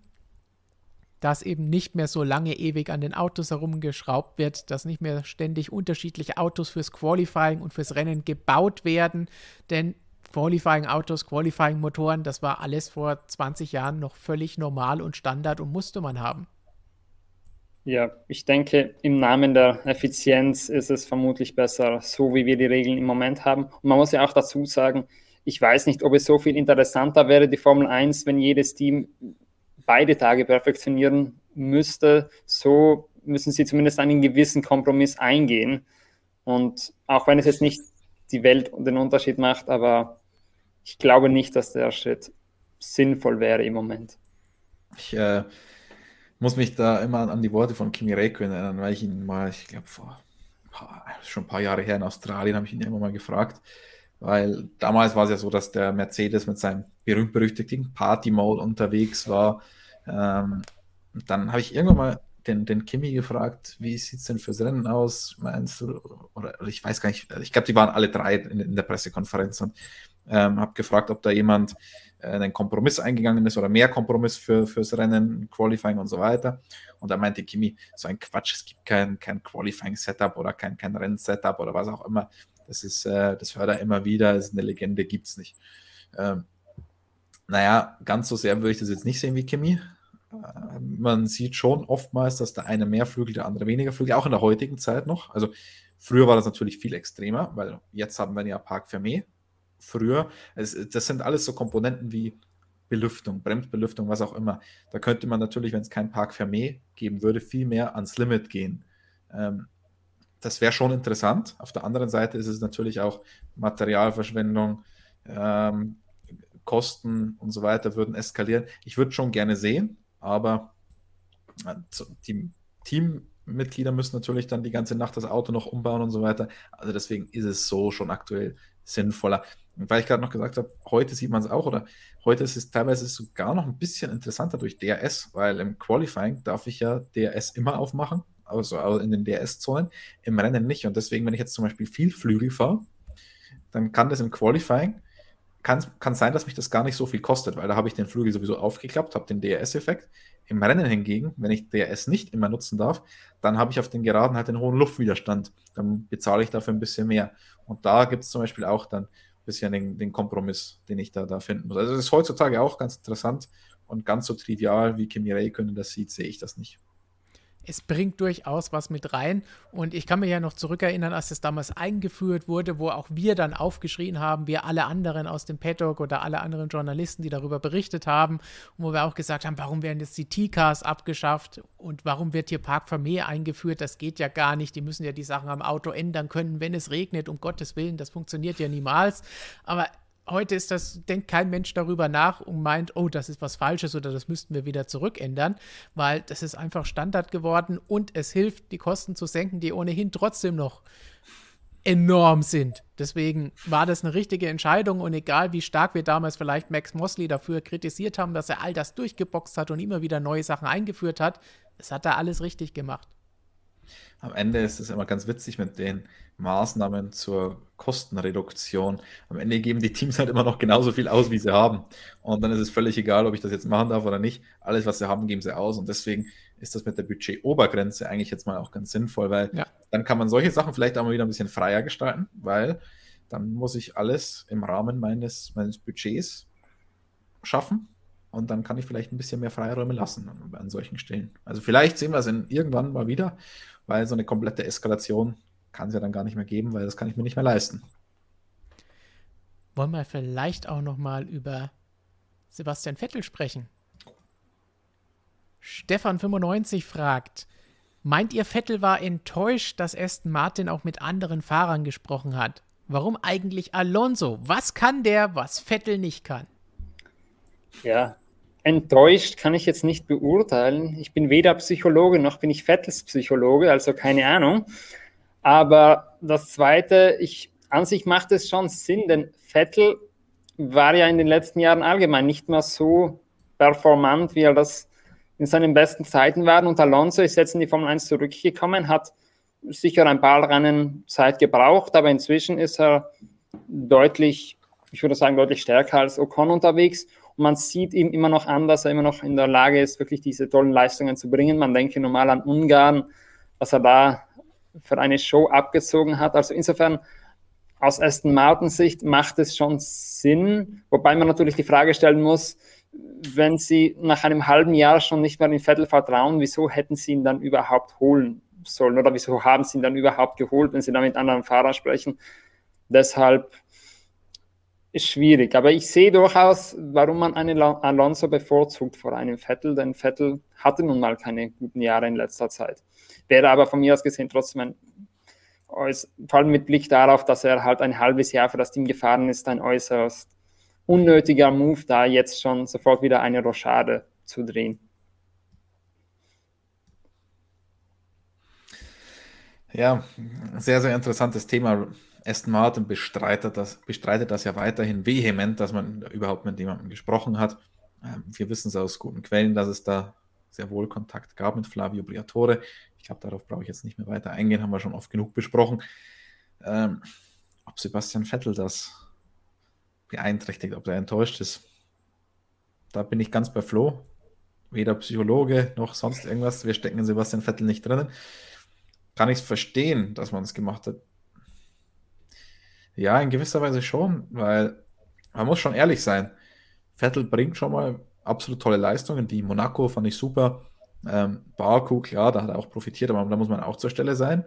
dass eben nicht mehr so lange ewig an den Autos herumgeschraubt wird, dass nicht mehr ständig unterschiedliche Autos fürs Qualifying und fürs Rennen gebaut werden, denn Qualifying-Autos, Qualifying-Motoren, das war alles vor 20 Jahren noch völlig normal und Standard und musste man haben. Ja, ich denke, im Namen der Effizienz ist es vermutlich besser, so wie wir die Regeln im Moment haben. Und man muss ja auch dazu sagen, ich weiß nicht, ob es so viel interessanter wäre, die Formel 1, wenn jedes Team beide Tage perfektionieren müsste. So müssen sie zumindest einen gewissen Kompromiss eingehen. Und auch wenn es jetzt nicht die Welt und den Unterschied macht, aber ich glaube nicht, dass der Schritt sinnvoll wäre im Moment. Ich äh, muss mich da immer an die Worte von Kimi Räikkönen erinnern, weil ich ihn mal, ich glaube vor schon ein paar Jahre her in Australien, habe ich ihn immer mal gefragt, weil damals war es ja so, dass der Mercedes mit seinem berühmt-berüchtigten Party-Mode unterwegs war. Ähm, dann habe ich irgendwann mal den, den Kimi gefragt, wie sieht es denn fürs Rennen aus, meinst du? Oder, oder ich weiß gar nicht, ich glaube, die waren alle drei in, in der Pressekonferenz und ähm, habe gefragt, ob da jemand äh, einen Kompromiss eingegangen ist oder mehr Kompromiss für, fürs Rennen, Qualifying und so weiter. Und da meinte Kimi, so ein Quatsch, es gibt kein, kein Qualifying-Setup oder kein, kein Rennen-Setup oder was auch immer. Das ist, äh, das hört er immer wieder, das ist eine Legende, gibt es nicht. Ähm, naja, ganz so sehr würde ich das jetzt nicht sehen wie Kimi. Äh, man sieht schon oftmals, dass der eine mehr Flügel, der andere weniger Flügel, auch in der heutigen Zeit noch. Also früher war das natürlich viel extremer, weil jetzt haben wir ja Park Fermé, früher. Es, das sind alles so Komponenten wie Belüftung, Bremsbelüftung, was auch immer. Da könnte man natürlich, wenn es kein Park Fermé geben würde, viel mehr ans Limit gehen. Ähm, das wäre schon interessant. Auf der anderen Seite ist es natürlich auch Materialverschwendung, ähm, Kosten und so weiter würden eskalieren. Ich würde schon gerne sehen, aber äh, die Teammitglieder müssen natürlich dann die ganze Nacht das Auto noch umbauen und so weiter. Also deswegen ist es so schon aktuell sinnvoller. Und weil ich gerade noch gesagt habe, heute sieht man es auch, oder heute ist es teilweise sogar noch ein bisschen interessanter durch DRS, weil im Qualifying darf ich ja DRS immer aufmachen, also in den DRS-Zonen, im Rennen nicht. Und deswegen, wenn ich jetzt zum Beispiel viel Flügel fahre, dann kann das im Qualifying, kann, sein, dass mich das gar nicht so viel kostet, weil da habe ich den Flügel sowieso aufgeklappt, habe den DRS-Effekt. Im Rennen hingegen, wenn ich DRS nicht immer nutzen darf, dann habe ich auf den Geraden halt den hohen Luftwiderstand. Dann bezahle ich dafür ein bisschen mehr. Und da gibt es zum Beispiel auch dann ein bisschen den, den, Kompromiss, den ich da, da finden muss. Also das ist heutzutage auch ganz interessant und ganz so trivial, wie Kimi Räikkönen das sieht, sehe ich das nicht es bringt durchaus was mit rein. Und ich kann mich ja noch zurückerinnern, als es damals eingeführt wurde, wo auch wir dann aufgeschrien haben, wir alle anderen aus dem Paddock oder alle anderen Journalisten, die darüber berichtet haben, wo wir auch gesagt haben, warum werden jetzt die T-Cars abgeschafft und warum wird hier Park Vermeer eingeführt? Das geht ja gar nicht. Die müssen ja die Sachen am Auto ändern können, wenn es regnet, um Gottes Willen. Das funktioniert ja niemals. Aber heute ist das, denkt kein Mensch darüber nach und meint, oh, das ist was Falsches oder das müssten wir wieder zurückändern, weil das ist einfach Standard geworden und es hilft, die Kosten zu senken, die ohnehin trotzdem noch enorm sind. Deswegen war das eine richtige Entscheidung und egal wie stark wir damals vielleicht Max Mosley dafür kritisiert haben, dass er all das durchgeboxt hat und immer wieder neue Sachen eingeführt hat, das hat er alles richtig gemacht am Ende ist es immer ganz witzig mit den Maßnahmen zur Kostenreduktion. Am Ende geben die Teams halt immer noch genauso viel aus, wie sie haben. Und dann ist es völlig egal, ob ich das jetzt machen darf oder nicht. Alles, was sie haben, geben sie aus. Und deswegen ist das mit der Budget-Obergrenze eigentlich jetzt mal auch ganz sinnvoll, weil ja. dann kann man solche Sachen vielleicht auch mal wieder ein bisschen freier gestalten, weil dann muss ich alles im Rahmen meines, meines Budgets schaffen. Und dann kann ich vielleicht ein bisschen mehr Freiräume lassen an solchen Stellen. Also vielleicht sehen wir es in, irgendwann mal wieder weil so eine komplette Eskalation kann es ja dann gar nicht mehr geben, weil das kann ich mir nicht mehr leisten. Wollen wir vielleicht auch noch mal über Sebastian Vettel sprechen? Stefan95 fragt, meint ihr, Vettel war enttäuscht, dass Aston Martin auch mit anderen Fahrern gesprochen hat? Warum eigentlich Alonso? Was kann der, was Vettel nicht kann? Ja, enttäuscht kann ich jetzt nicht beurteilen. Ich bin weder Psychologe noch bin ich Vettels Psychologe, also keine Ahnung. Aber das Zweite, ich, an sich macht es schon Sinn, denn Vettel war ja in den letzten Jahren allgemein nicht mehr so performant, wie er das in seinen besten Zeiten war. Und Alonso ist jetzt in die Formel 1 zurückgekommen, hat sicher ein paar Rennen Zeit gebraucht, aber inzwischen ist er deutlich, ich würde sagen, deutlich stärker als Ocon unterwegs man sieht ihm immer noch an, dass er immer noch in der Lage ist, wirklich diese tollen Leistungen zu bringen. Man denke normal an Ungarn, was er da für eine Show abgezogen hat. Also insofern aus Aston Martin Sicht macht es schon Sinn, wobei man natürlich die Frage stellen muss, wenn sie nach einem halben Jahr schon nicht mehr in Vettel vertrauen, wieso hätten sie ihn dann überhaupt holen sollen oder wieso haben sie ihn dann überhaupt geholt, wenn sie da mit anderen Fahrern sprechen. Deshalb schwierig. Aber ich sehe durchaus, warum man einen Alonso bevorzugt vor einem Vettel, denn Vettel hatte nun mal keine guten Jahre in letzter Zeit. Wäre aber von mir aus gesehen trotzdem ein, vor allem mit Blick darauf, dass er halt ein halbes Jahr für das Team gefahren ist, ein äußerst unnötiger Move, da jetzt schon sofort wieder eine Rochade zu drehen. Ja, sehr, sehr interessantes Thema. Aston Martin bestreitet das, bestreitet das ja weiterhin vehement, dass man überhaupt mit jemandem gesprochen hat. Ähm, wir wissen es aus guten Quellen, dass es da sehr wohl Kontakt gab mit Flavio Briatore. Ich glaube, darauf brauche ich jetzt nicht mehr weiter eingehen, haben wir schon oft genug besprochen. Ähm, ob Sebastian Vettel das beeinträchtigt, ob er enttäuscht ist, da bin ich ganz bei Flo. Weder Psychologe noch sonst irgendwas. Wir stecken in Sebastian Vettel nicht drinnen kann ich es verstehen, dass man es gemacht hat. Ja, in gewisser Weise schon, weil man muss schon ehrlich sein. Vettel bringt schon mal absolut tolle Leistungen. Die Monaco fand ich super. Ähm, Baku, klar, da hat er auch profitiert, aber da muss man auch zur Stelle sein.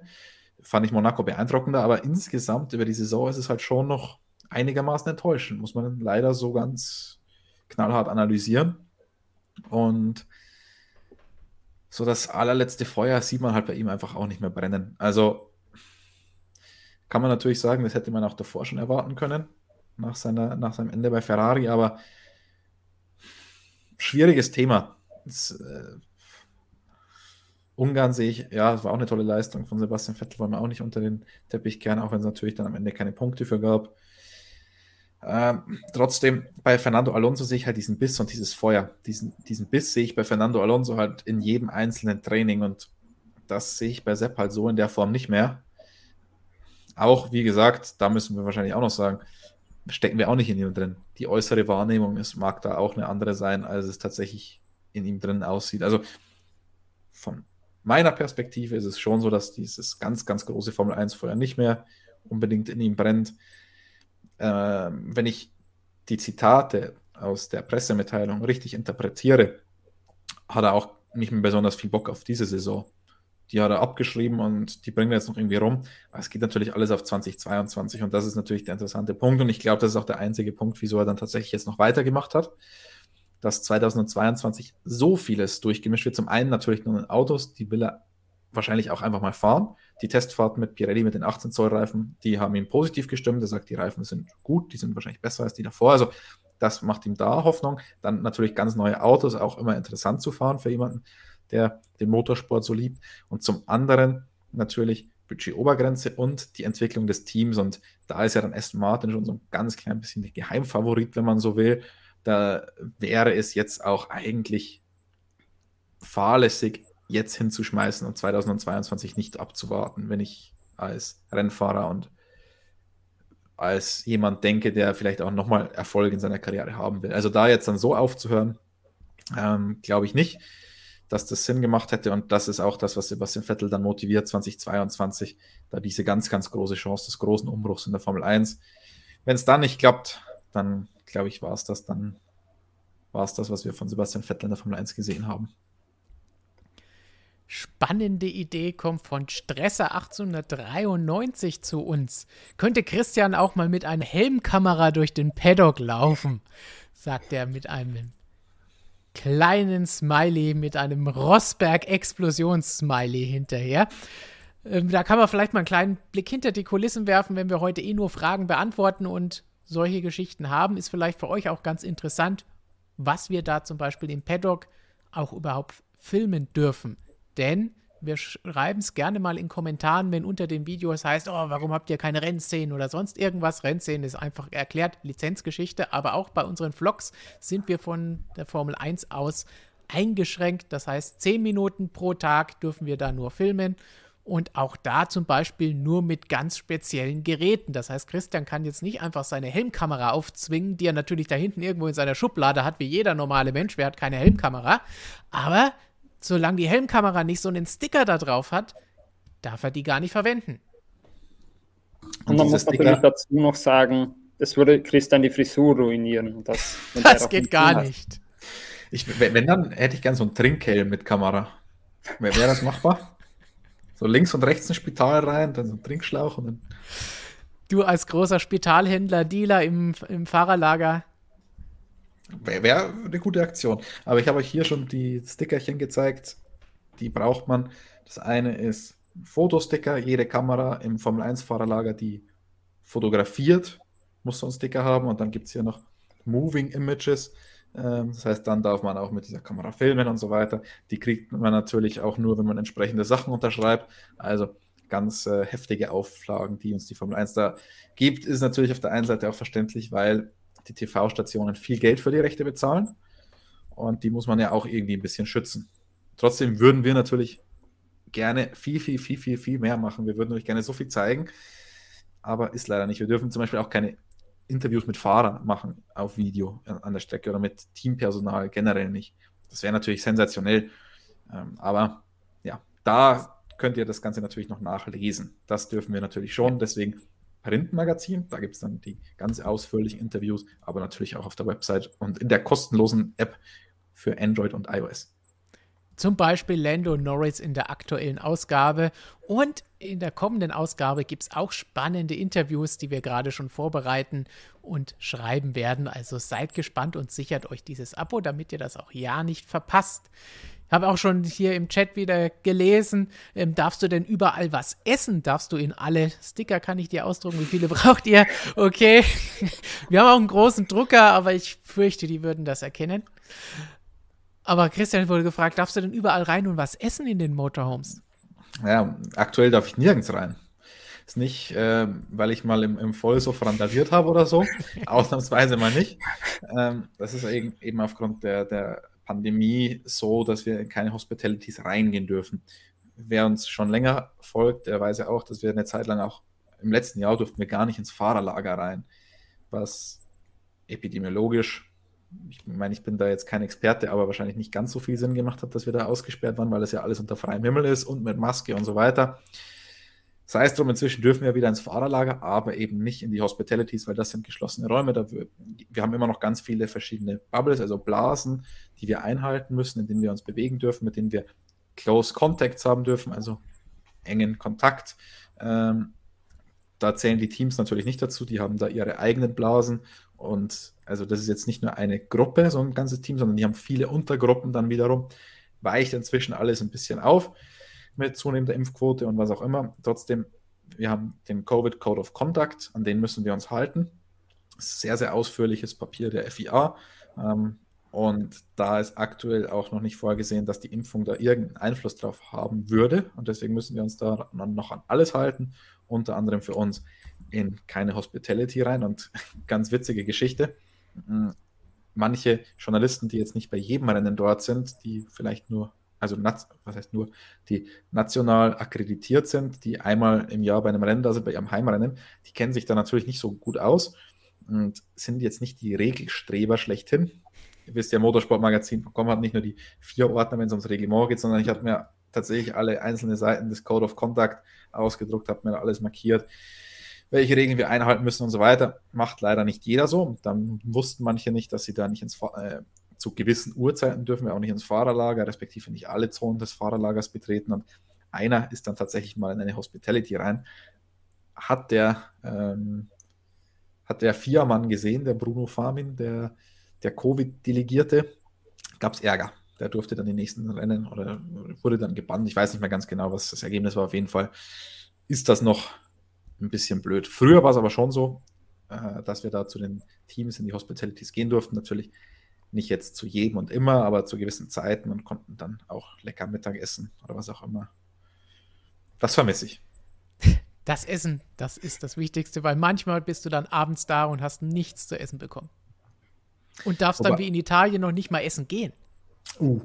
Fand ich Monaco beeindruckender, aber insgesamt über die Saison ist es halt schon noch einigermaßen enttäuschend, muss man leider so ganz knallhart analysieren. Und so das allerletzte Feuer sieht man halt bei ihm einfach auch nicht mehr brennen. Also kann man natürlich sagen, das hätte man auch davor schon erwarten können, nach, seiner, nach seinem Ende bei Ferrari, aber schwieriges Thema. Das, äh, Ungarn sehe ich, ja, es war auch eine tolle Leistung von Sebastian Vettel, wollen wir auch nicht unter den Teppich kehren, auch wenn es natürlich dann am Ende keine Punkte für gab. Ähm, trotzdem, bei Fernando Alonso sehe ich halt diesen Biss und dieses Feuer. Diesen, diesen Biss sehe ich bei Fernando Alonso halt in jedem einzelnen Training und das sehe ich bei Sepp halt so in der Form nicht mehr. Auch, wie gesagt, da müssen wir wahrscheinlich auch noch sagen, stecken wir auch nicht in ihm drin. Die äußere Wahrnehmung ist, mag da auch eine andere sein, als es tatsächlich in ihm drin aussieht. Also von meiner Perspektive ist es schon so, dass dieses ganz, ganz große Formel 1 Feuer nicht mehr unbedingt in ihm brennt äh, wenn ich die Zitate aus der Pressemitteilung richtig interpretiere, hat er auch nicht mehr besonders viel Bock auf diese Saison. Die hat er abgeschrieben und die bringen wir jetzt noch irgendwie rum. Aber es geht natürlich alles auf 2022 und das ist natürlich der interessante Punkt. Und ich glaube, das ist auch der einzige Punkt, wieso er dann tatsächlich jetzt noch weitergemacht hat. Dass 2022 so vieles durchgemischt wird. Zum einen natürlich nur in Autos, die will er wahrscheinlich auch einfach mal fahren. Die Testfahrt mit Pirelli mit den 18 Zoll Reifen, die haben ihn positiv gestimmt. Er sagt, die Reifen sind gut, die sind wahrscheinlich besser als die davor. Also das macht ihm da Hoffnung. Dann natürlich ganz neue Autos, auch immer interessant zu fahren für jemanden, der den Motorsport so liebt. Und zum anderen natürlich Budget-Obergrenze und die Entwicklung des Teams. Und da ist ja dann Aston Martin schon so ein ganz klein bisschen der Geheimfavorit, wenn man so will. Da wäre es jetzt auch eigentlich fahrlässig, jetzt hinzuschmeißen und 2022 nicht abzuwarten, wenn ich als Rennfahrer und als jemand denke, der vielleicht auch nochmal Erfolg in seiner Karriere haben will. Also da jetzt dann so aufzuhören, ähm, glaube ich nicht, dass das Sinn gemacht hätte und das ist auch das, was Sebastian Vettel dann motiviert 2022, da diese ganz, ganz große Chance des großen Umbruchs in der Formel 1. Wenn es dann nicht klappt, dann glaube ich, war es das, dann war es das, was wir von Sebastian Vettel in der Formel 1 gesehen haben. Spannende Idee kommt von Stresser 1893 zu uns. Könnte Christian auch mal mit einer Helmkamera durch den Paddock laufen? sagt er mit einem kleinen Smiley, mit einem Rosberg-Explosions-Smiley hinterher. Ähm, da kann man vielleicht mal einen kleinen Blick hinter die Kulissen werfen, wenn wir heute eh nur Fragen beantworten und solche Geschichten haben. Ist vielleicht für euch auch ganz interessant, was wir da zum Beispiel im Paddock auch überhaupt filmen dürfen. Denn wir schreiben es gerne mal in Kommentaren, wenn unter den Videos heißt, oh, warum habt ihr keine Rennszenen oder sonst irgendwas. Rennszenen ist einfach erklärt, Lizenzgeschichte, aber auch bei unseren Vlogs sind wir von der Formel 1 aus eingeschränkt. Das heißt, 10 Minuten pro Tag dürfen wir da nur filmen und auch da zum Beispiel nur mit ganz speziellen Geräten. Das heißt, Christian kann jetzt nicht einfach seine Helmkamera aufzwingen, die er natürlich da hinten irgendwo in seiner Schublade hat, wie jeder normale Mensch. Wer hat keine Helmkamera? Aber solange die Helmkamera nicht so einen Sticker da drauf hat, darf er die gar nicht verwenden. Und, Und man muss Sticker natürlich dazu noch sagen, das würde Christian die Frisur ruinieren. Das, das geht gar hat. nicht. Ich, wenn, dann hätte ich gern so einen Trinkhelm mit Kamera. Wäre wär das machbar? So links und rechts ein Spital rein, dann so ein Trinkschlauch und dann. Du als großer Spitalhändler, Dealer im, im Fahrerlager. Wäre wär eine gute Aktion. Aber ich habe euch hier schon die Stickerchen gezeigt. Die braucht man. Das eine ist Fotosticker. Jede Kamera im Formel-1-Fahrerlager, die fotografiert, muss so einen Sticker haben. Und dann gibt es hier noch Moving Images. Ähm, das heißt, dann darf man auch mit dieser Kamera filmen und so weiter. Die kriegt man natürlich auch nur, wenn man entsprechende Sachen unterschreibt. Also ganz äh, heftige Auflagen, die uns die Formel 1 da gibt, ist natürlich auf der einen Seite auch verständlich, weil die TV-Stationen viel Geld für die Rechte bezahlen und die muss man ja auch irgendwie ein bisschen schützen. Trotzdem würden wir natürlich gerne viel, viel, viel, viel, viel mehr machen. Wir würden euch gerne so viel zeigen, aber ist leider nicht. Wir dürfen zum Beispiel auch keine Interviews mit Fahrern machen auf Video an der Strecke oder mit Teampersonal generell nicht. Das wäre natürlich sensationell. Ähm, aber ja, da könnt ihr das Ganze natürlich noch nachlesen. Das dürfen wir natürlich schon. Deswegen Printmagazin, da gibt es dann die ganz ausführlichen Interviews, aber natürlich auch auf der Website und in der kostenlosen App für Android und iOS. Zum Beispiel Lando Norris in der aktuellen Ausgabe. Und in der kommenden Ausgabe gibt es auch spannende Interviews, die wir gerade schon vorbereiten und schreiben werden. Also seid gespannt und sichert euch dieses Abo, damit ihr das auch ja nicht verpasst. Ich habe auch schon hier im Chat wieder gelesen, ähm, darfst du denn überall was essen? Darfst du in alle Sticker, kann ich dir ausdrucken, wie viele braucht ihr? Okay, wir haben auch einen großen Drucker, aber ich fürchte, die würden das erkennen. Aber Christian wurde gefragt, darfst du denn überall rein und was essen in den Motorhomes? Ja, aktuell darf ich nirgends rein. Ist nicht, äh, weil ich mal im, im Vollsuff randaliert habe oder so. Ausnahmsweise mal nicht. Ähm, das ist eben, eben aufgrund der, der Pandemie so, dass wir in keine Hospitalities reingehen dürfen. Wer uns schon länger folgt, der weiß ja auch, dass wir eine Zeit lang auch im letzten Jahr durften wir gar nicht ins Fahrerlager rein, was epidemiologisch ich meine, ich bin da jetzt kein Experte, aber wahrscheinlich nicht ganz so viel Sinn gemacht hat, dass wir da ausgesperrt waren, weil es ja alles unter freiem Himmel ist und mit Maske und so weiter. Sei es drum, inzwischen dürfen wir wieder ins Fahrerlager, aber eben nicht in die Hospitalities, weil das sind geschlossene Räume. Da wir, wir haben immer noch ganz viele verschiedene Bubbles, also Blasen, die wir einhalten müssen, in denen wir uns bewegen dürfen, mit denen wir Close Contacts haben dürfen, also engen Kontakt. Ähm, da zählen die Teams natürlich nicht dazu, die haben da ihre eigenen Blasen und also das ist jetzt nicht nur eine Gruppe, so ein ganzes Team, sondern die haben viele Untergruppen dann wiederum. Weicht inzwischen alles ein bisschen auf mit zunehmender Impfquote und was auch immer. Trotzdem, wir haben den Covid Code of Conduct, an den müssen wir uns halten. Sehr, sehr ausführliches Papier der FIA. Ähm, und da ist aktuell auch noch nicht vorgesehen, dass die Impfung da irgendeinen Einfluss drauf haben würde. Und deswegen müssen wir uns da noch an alles halten, unter anderem für uns in keine Hospitality rein. Und ganz witzige Geschichte. Mm, manche Journalisten, die jetzt nicht bei jedem Rennen dort sind, die vielleicht nur, also was heißt nur, die national akkreditiert sind, die einmal im Jahr bei einem Rennen da sind, bei ihrem Heimrennen, die kennen sich da natürlich nicht so gut aus und sind jetzt nicht die Regelstreber schlechthin. Ihr wisst ja, Motorsportmagazin.com hat nicht nur die vier Ordner, wenn es ums Reglement geht, sondern ich habe mir tatsächlich alle einzelnen Seiten des Code of Conduct ausgedruckt, habe mir alles markiert welche Regeln wir einhalten müssen und so weiter. Macht leider nicht jeder so. Dann wussten manche nicht, dass sie da nicht ins, äh, zu gewissen Uhrzeiten dürfen wir auch nicht ins Fahrerlager, respektive nicht alle Zonen des Fahrerlagers betreten. Und einer ist dann tatsächlich mal in eine Hospitality rein. Hat der, ähm, hat der Viermann gesehen, der Bruno Farmin, der, der Covid-Delegierte, gab es Ärger. Der durfte dann die nächsten Rennen oder wurde dann gebannt. Ich weiß nicht mehr ganz genau, was das Ergebnis war. Auf jeden Fall ist das noch ein bisschen blöd. Früher war es aber schon so, äh, dass wir da zu den Teams in die Hospitalities gehen durften. Natürlich nicht jetzt zu jedem und immer, aber zu gewissen Zeiten und konnten dann auch lecker Mittag essen oder was auch immer. Das vermisse ich. Das Essen, das ist das Wichtigste, weil manchmal bist du dann abends da und hast nichts zu essen bekommen. Und darfst Wobei, dann wie in Italien noch nicht mal essen gehen. Uh,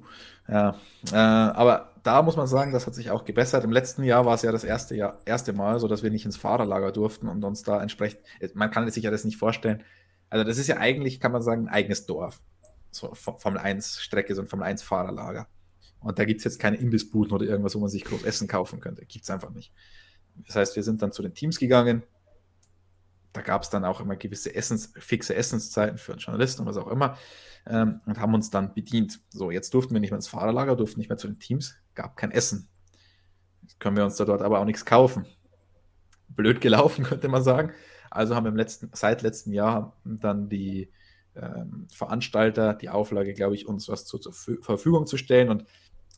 ja. Äh, aber da muss man sagen, das hat sich auch gebessert. Im letzten Jahr war es ja das erste, Jahr, erste Mal, so dass wir nicht ins Fahrerlager durften und uns da entsprechend, man kann sich ja das nicht vorstellen. Also, das ist ja eigentlich, kann man sagen, ein eigenes Dorf. So Formel 1 Strecke, so ein Formel 1 Fahrerlager. Und da gibt es jetzt keine Imbissbuden oder irgendwas, wo man sich groß Essen kaufen könnte. Gibt es einfach nicht. Das heißt, wir sind dann zu den Teams gegangen. Da gab es dann auch immer gewisse Essens, fixe Essenszeiten für einen Journalisten und was auch immer ähm, und haben uns dann bedient. So, jetzt durften wir nicht mehr ins Fahrerlager, durften nicht mehr zu den Teams, gab kein Essen. Jetzt können wir uns da dort aber auch nichts kaufen. Blöd gelaufen, könnte man sagen. Also haben wir im letzten, seit letztem Jahr dann die ähm, Veranstalter die Auflage, glaube ich, uns was zu, zur Verfügung zu stellen. Und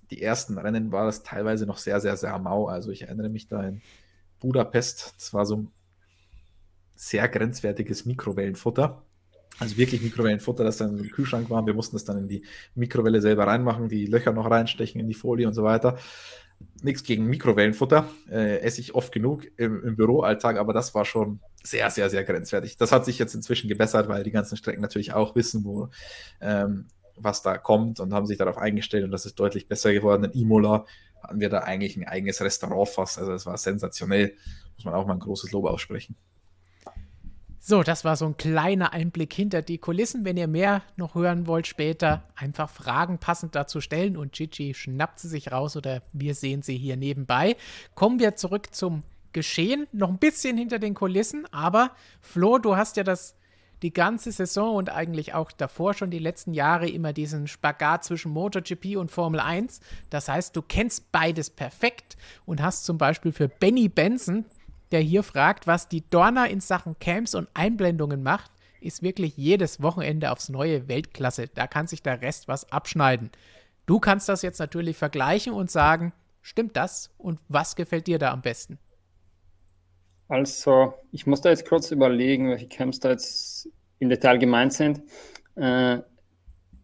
die ersten Rennen war das teilweise noch sehr, sehr, sehr mau. Also ich erinnere mich da in Budapest, das war so ein sehr grenzwertiges Mikrowellenfutter. Also wirklich Mikrowellenfutter, das dann im Kühlschrank war. Wir mussten das dann in die Mikrowelle selber reinmachen, die Löcher noch reinstechen in die Folie und so weiter. Nichts gegen Mikrowellenfutter, äh, esse ich oft genug im, im, Büroalltag, aber das war schon sehr, sehr, sehr grenzwertig. Das hat sich jetzt inzwischen gebessert, weil die ganzen Strecken natürlich auch wissen, wo, ähm, was da kommt und haben sich darauf eingestellt und das ist deutlich besser geworden. In Imola hatten wir da eigentlich ein eigenes Restaurant fast, also es war sensationell, muss man auch mal ein großes Lob aussprechen. So, das war so ein kleiner Einblick hinter die Kulissen. Wenn ihr mehr noch hören wollt später, einfach Fragen passend dazu stellen und Gigi schnappt sie sich raus oder wir sehen sie hier nebenbei. Kommen wir zurück zum Geschehen, noch ein bisschen hinter den Kulissen, aber Flo, du hast ja das die ganze Saison und eigentlich auch davor schon die letzten Jahre immer diesen Spagat zwischen MotoGP und Formel 1. Das heißt, du kennst beides perfekt und hast zum Beispiel für Benny Benson der hier fragt, was die Dorna in Sachen Camps und Einblendungen macht, ist wirklich jedes Wochenende aufs neue Weltklasse. Da kann sich der Rest was abschneiden. Du kannst das jetzt natürlich vergleichen und sagen, stimmt das und was gefällt dir da am besten? Also, ich muss da jetzt kurz überlegen, welche Camps da jetzt im Detail gemeint sind. Äh,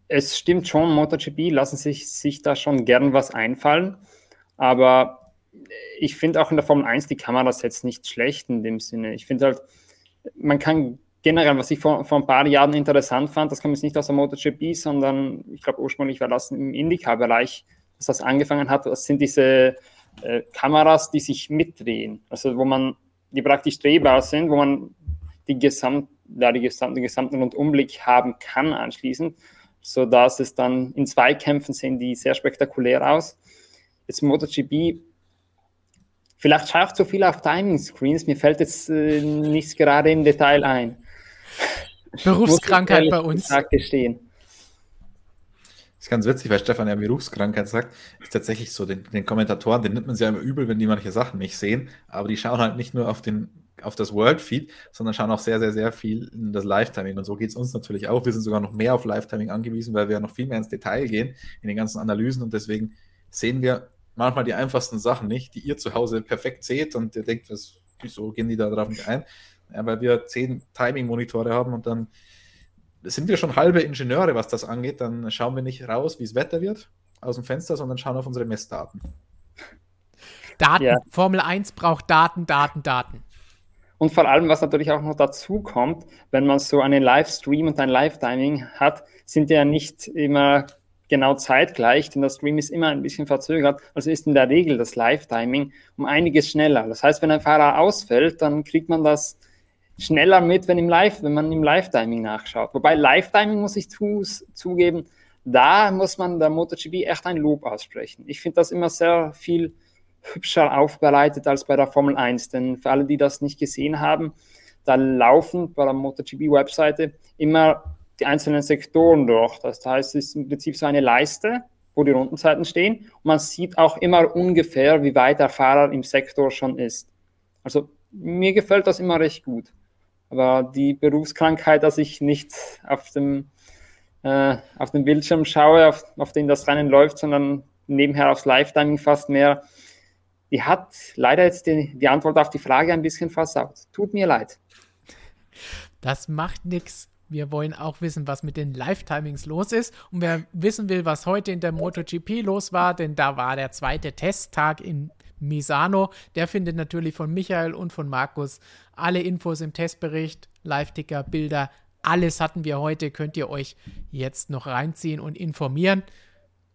es stimmt schon, MotoGP lassen sich, sich da schon gern was einfallen, aber ich finde auch in der Formel 1 die Kameras jetzt nicht schlecht in dem Sinne. Ich finde halt, man kann generell, was ich vor, vor ein paar Jahren interessant fand, das kommt jetzt nicht aus der MotoGP, sondern ich glaube ursprünglich war das im Indycar-Bereich, dass das angefangen hat. Das sind diese äh, Kameras, die sich mitdrehen, also wo man, die praktisch drehbar sind, wo man die, Gesamt, ja, die gesamten, den gesamten Rundumblick haben kann anschließend, sodass es dann in Zweikämpfen sehen die sehr spektakulär aus. Jetzt MotoGP Vielleicht schaue ich zu viel auf Timing-Screens, mir fällt jetzt äh, nichts gerade im Detail ein. Berufskrankheit bei uns. Gestehen. Das ist ganz witzig, weil Stefan ja Berufskrankheit sagt. Ist tatsächlich so, den, den Kommentatoren, den nimmt man sich ja immer übel, wenn die manche Sachen nicht sehen. Aber die schauen halt nicht nur auf, den, auf das World-Feed, sondern schauen auch sehr, sehr, sehr viel in das Live-Timing. Und so geht es uns natürlich auch. Wir sind sogar noch mehr auf Live-Timing angewiesen, weil wir ja noch viel mehr ins Detail gehen in den ganzen Analysen. Und deswegen sehen wir manchmal die einfachsten Sachen nicht, die ihr zu Hause perfekt seht und ihr denkt, was, wieso gehen die da drauf nicht ein? Ja, weil wir zehn Timing-Monitore haben und dann sind wir schon halbe Ingenieure, was das angeht. Dann schauen wir nicht raus, wie es Wetter wird aus dem Fenster, sondern schauen auf unsere Messdaten. Daten, ja. Formel 1 braucht Daten, Daten, Daten. Und vor allem, was natürlich auch noch dazu kommt, wenn man so einen Livestream und ein Live-Timing hat, sind ja nicht immer genau zeitgleich, denn der Stream ist immer ein bisschen verzögert, also ist in der Regel das Live-Timing um einiges schneller. Das heißt, wenn ein Fahrer ausfällt, dann kriegt man das schneller mit, wenn, im Live, wenn man im Live-Timing nachschaut. Wobei Live-Timing, muss ich zu, zugeben, da muss man der MotoGP echt ein Lob aussprechen. Ich finde das immer sehr viel hübscher aufbereitet als bei der Formel 1, denn für alle, die das nicht gesehen haben, da laufen bei der MotoGP-Webseite immer die einzelnen Sektoren durch. Das heißt, es ist im Prinzip so eine Leiste, wo die Rundenzeiten stehen. Und man sieht auch immer ungefähr, wie weit der Fahrer im Sektor schon ist. Also mir gefällt das immer recht gut. Aber die Berufskrankheit, dass ich nicht auf dem, äh, auf dem Bildschirm schaue, auf, auf den das Rennen läuft, sondern nebenher aufs Live-Timing fast mehr, die hat leider jetzt die, die Antwort auf die Frage ein bisschen versaut. Tut mir leid. Das macht nichts. Wir wollen auch wissen, was mit den Live-Timings los ist. Und wer wissen will, was heute in der MotoGP los war, denn da war der zweite Testtag in Misano. Der findet natürlich von Michael und von Markus alle Infos im Testbericht, Live-Ticker, Bilder. Alles hatten wir heute, könnt ihr euch jetzt noch reinziehen und informieren.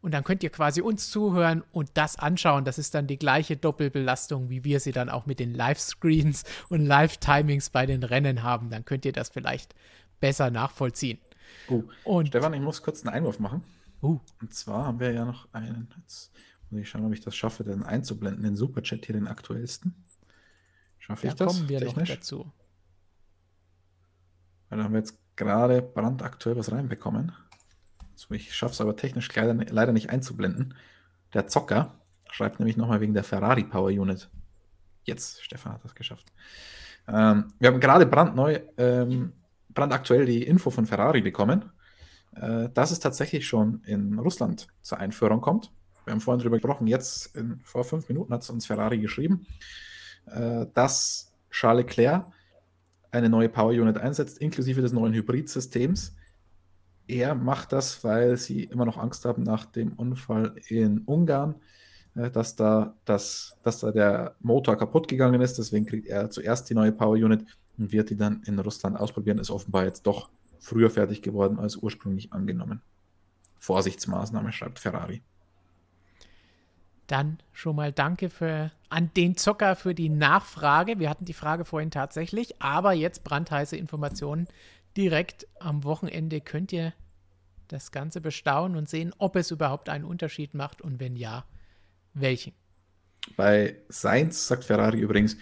Und dann könnt ihr quasi uns zuhören und das anschauen. Das ist dann die gleiche Doppelbelastung, wie wir sie dann auch mit den Live-Screens und Live-Timings bei den Rennen haben. Dann könnt ihr das vielleicht besser nachvollziehen. Uh, und Stefan, ich muss kurz einen Einwurf machen. Uh. Und zwar haben wir ja noch einen, jetzt muss ich schauen, ob ich das schaffe, den einzublenden, den Superchat hier, den aktuellsten. Schaffe ich da das? kommen wir technisch? noch dazu. Weil da haben wir jetzt gerade brandaktuell was reinbekommen. So, ich schaffe es aber technisch leider, leider nicht einzublenden. Der Zocker schreibt nämlich nochmal wegen der Ferrari Power Unit. Jetzt, Stefan hat das geschafft. Ähm, wir haben gerade brandneu, ähm, brandaktuell die Info von Ferrari bekommen, äh, dass es tatsächlich schon in Russland zur Einführung kommt. Wir haben vorhin darüber gesprochen, jetzt in, vor fünf Minuten hat es uns Ferrari geschrieben, äh, dass Charles Leclerc eine neue Power Unit einsetzt, inklusive des neuen Hybridsystems. Er macht das, weil sie immer noch Angst haben nach dem Unfall in Ungarn, äh, dass, da das, dass da der Motor kaputt gegangen ist. Deswegen kriegt er zuerst die neue Power Unit und wird die dann in Russland ausprobieren. Ist offenbar jetzt doch früher fertig geworden als ursprünglich angenommen. Vorsichtsmaßnahme, schreibt Ferrari. Dann schon mal danke für, an den Zocker für die Nachfrage. Wir hatten die Frage vorhin tatsächlich, aber jetzt brandheiße Informationen. Direkt am Wochenende könnt ihr das Ganze bestaunen und sehen, ob es überhaupt einen Unterschied macht und wenn ja, welchen. Bei Seins sagt Ferrari übrigens,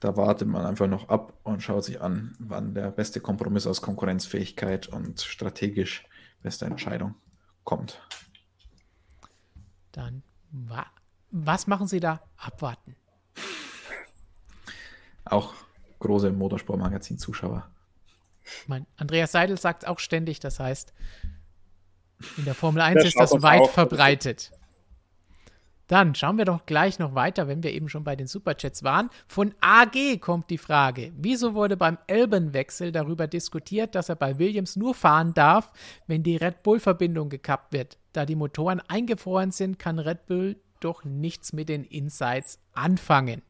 da wartet man einfach noch ab und schaut sich an, wann der beste Kompromiss aus Konkurrenzfähigkeit und strategisch beste Entscheidung kommt. Dann wa was machen Sie da? Abwarten. Auch große Motorsportmagazin-Zuschauer. Mein Andreas Seidel sagt auch ständig, das heißt, in der Formel 1 ist das weit verbreitet. Dann schauen wir doch gleich noch weiter, wenn wir eben schon bei den Superchats waren. Von AG kommt die Frage, wieso wurde beim Elbenwechsel darüber diskutiert, dass er bei Williams nur fahren darf, wenn die Red Bull-Verbindung gekappt wird? Da die Motoren eingefroren sind, kann Red Bull doch nichts mit den Insights anfangen.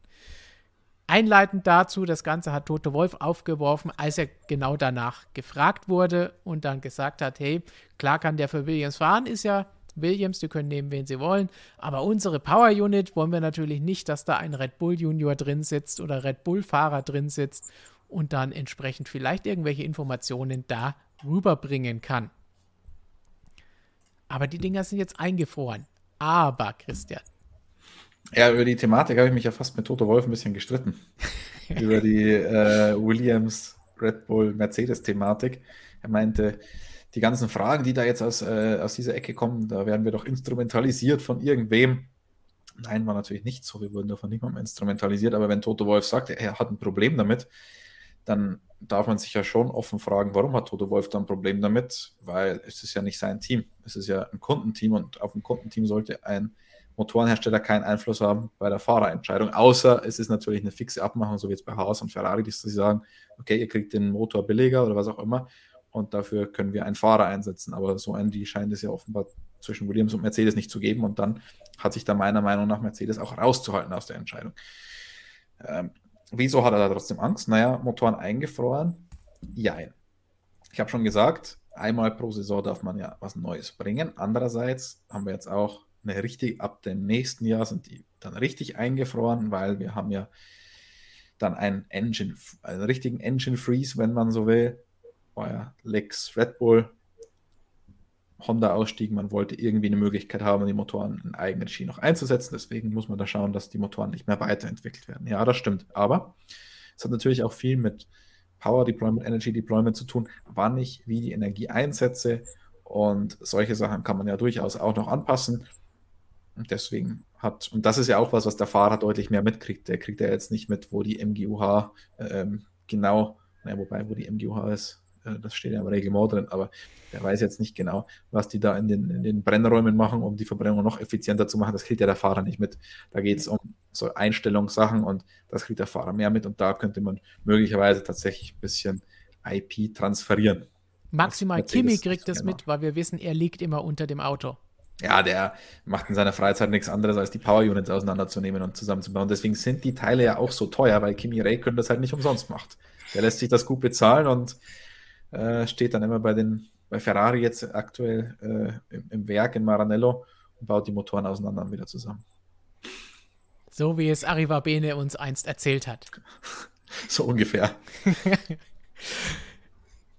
Einleitend dazu, das Ganze hat Toto Wolf aufgeworfen, als er genau danach gefragt wurde und dann gesagt hat, hey, klar kann der für Williams fahren, ist ja Williams, die können nehmen, wen sie wollen. Aber unsere Power Unit wollen wir natürlich nicht, dass da ein Red Bull Junior drin sitzt oder Red Bull Fahrer drin sitzt und dann entsprechend vielleicht irgendwelche Informationen da rüberbringen kann. Aber die Dinger sind jetzt eingefroren. Aber, Christian. Ja, über die Thematik habe ich mich ja fast mit Toto Wolf ein bisschen gestritten. über die äh, Williams, Red Bull, Mercedes-Thematik. Er meinte, die ganzen Fragen, die da jetzt aus, äh, aus dieser Ecke kommen, da werden wir doch instrumentalisiert von irgendwem. Nein, war natürlich nicht so. Wir wurden davon niemandem instrumentalisiert. Aber wenn Toto Wolf sagt, er hat ein Problem damit, dann darf man sich ja schon offen fragen, warum hat Toto Wolf da ein Problem damit? Weil es ist ja nicht sein Team. Es ist ja ein Kundenteam und auf ein Kundenteam sollte ein Motorenhersteller keinen Einfluss haben bei der Fahrerentscheidung, außer es ist natürlich eine fixe Abmachung, so wie jetzt bei Haas und Ferrari, dass sie sagen, okay, ihr kriegt den Motor billiger oder was auch immer und dafür können wir einen Fahrer einsetzen. Aber so ein die scheint es ja offenbar zwischen Williams und Mercedes nicht zu geben und dann hat sich da meiner Meinung nach Mercedes auch rauszuhalten aus der Entscheidung. Ähm, wieso hat er da trotzdem Angst? Naja, Motoren eingefroren? Jein. Ich habe schon gesagt, einmal pro Saison darf man ja was Neues bringen. Andererseits haben wir jetzt auch eine richtig, ab dem nächsten Jahr sind die dann richtig eingefroren, weil wir haben ja dann einen Engine, einen richtigen Engine Freeze, wenn man so will war ja Lex Red Bull, Honda ausstieg. Man wollte irgendwie eine Möglichkeit haben, die Motoren in Eigenregie noch einzusetzen. Deswegen muss man da schauen, dass die Motoren nicht mehr weiterentwickelt werden. Ja, das stimmt. Aber es hat natürlich auch viel mit Power Deployment, Energy Deployment zu tun, wann ich wie die Energie einsetze. Und solche Sachen kann man ja durchaus auch noch anpassen. Und deswegen hat, und das ist ja auch was, was der Fahrer deutlich mehr mitkriegt. Der kriegt ja jetzt nicht mit, wo die MGUH ähm, genau, naja, wobei, wo die MGUH ist, äh, das steht ja im Reglement drin, aber der weiß jetzt nicht genau, was die da in den, in den Brennräumen machen, um die Verbrennung noch effizienter zu machen. Das kriegt ja der Fahrer nicht mit. Da geht es um so Einstellungssachen und das kriegt der Fahrer mehr mit und da könnte man möglicherweise tatsächlich ein bisschen IP transferieren. Maximal Kimi kriegt das mit, weil wir wissen, er liegt immer unter dem Auto. Ja, der macht in seiner Freizeit nichts anderes, als die Power Units auseinanderzunehmen und zusammenzubauen. Deswegen sind die Teile ja auch so teuer, weil Kimi Räikkönen das halt nicht umsonst macht. Der lässt sich das gut bezahlen und äh, steht dann immer bei den bei Ferrari jetzt aktuell äh, im, im, Werk in Maranello und baut die Motoren auseinander und wieder zusammen. So wie es Arriva Bene uns einst erzählt hat. so ungefähr.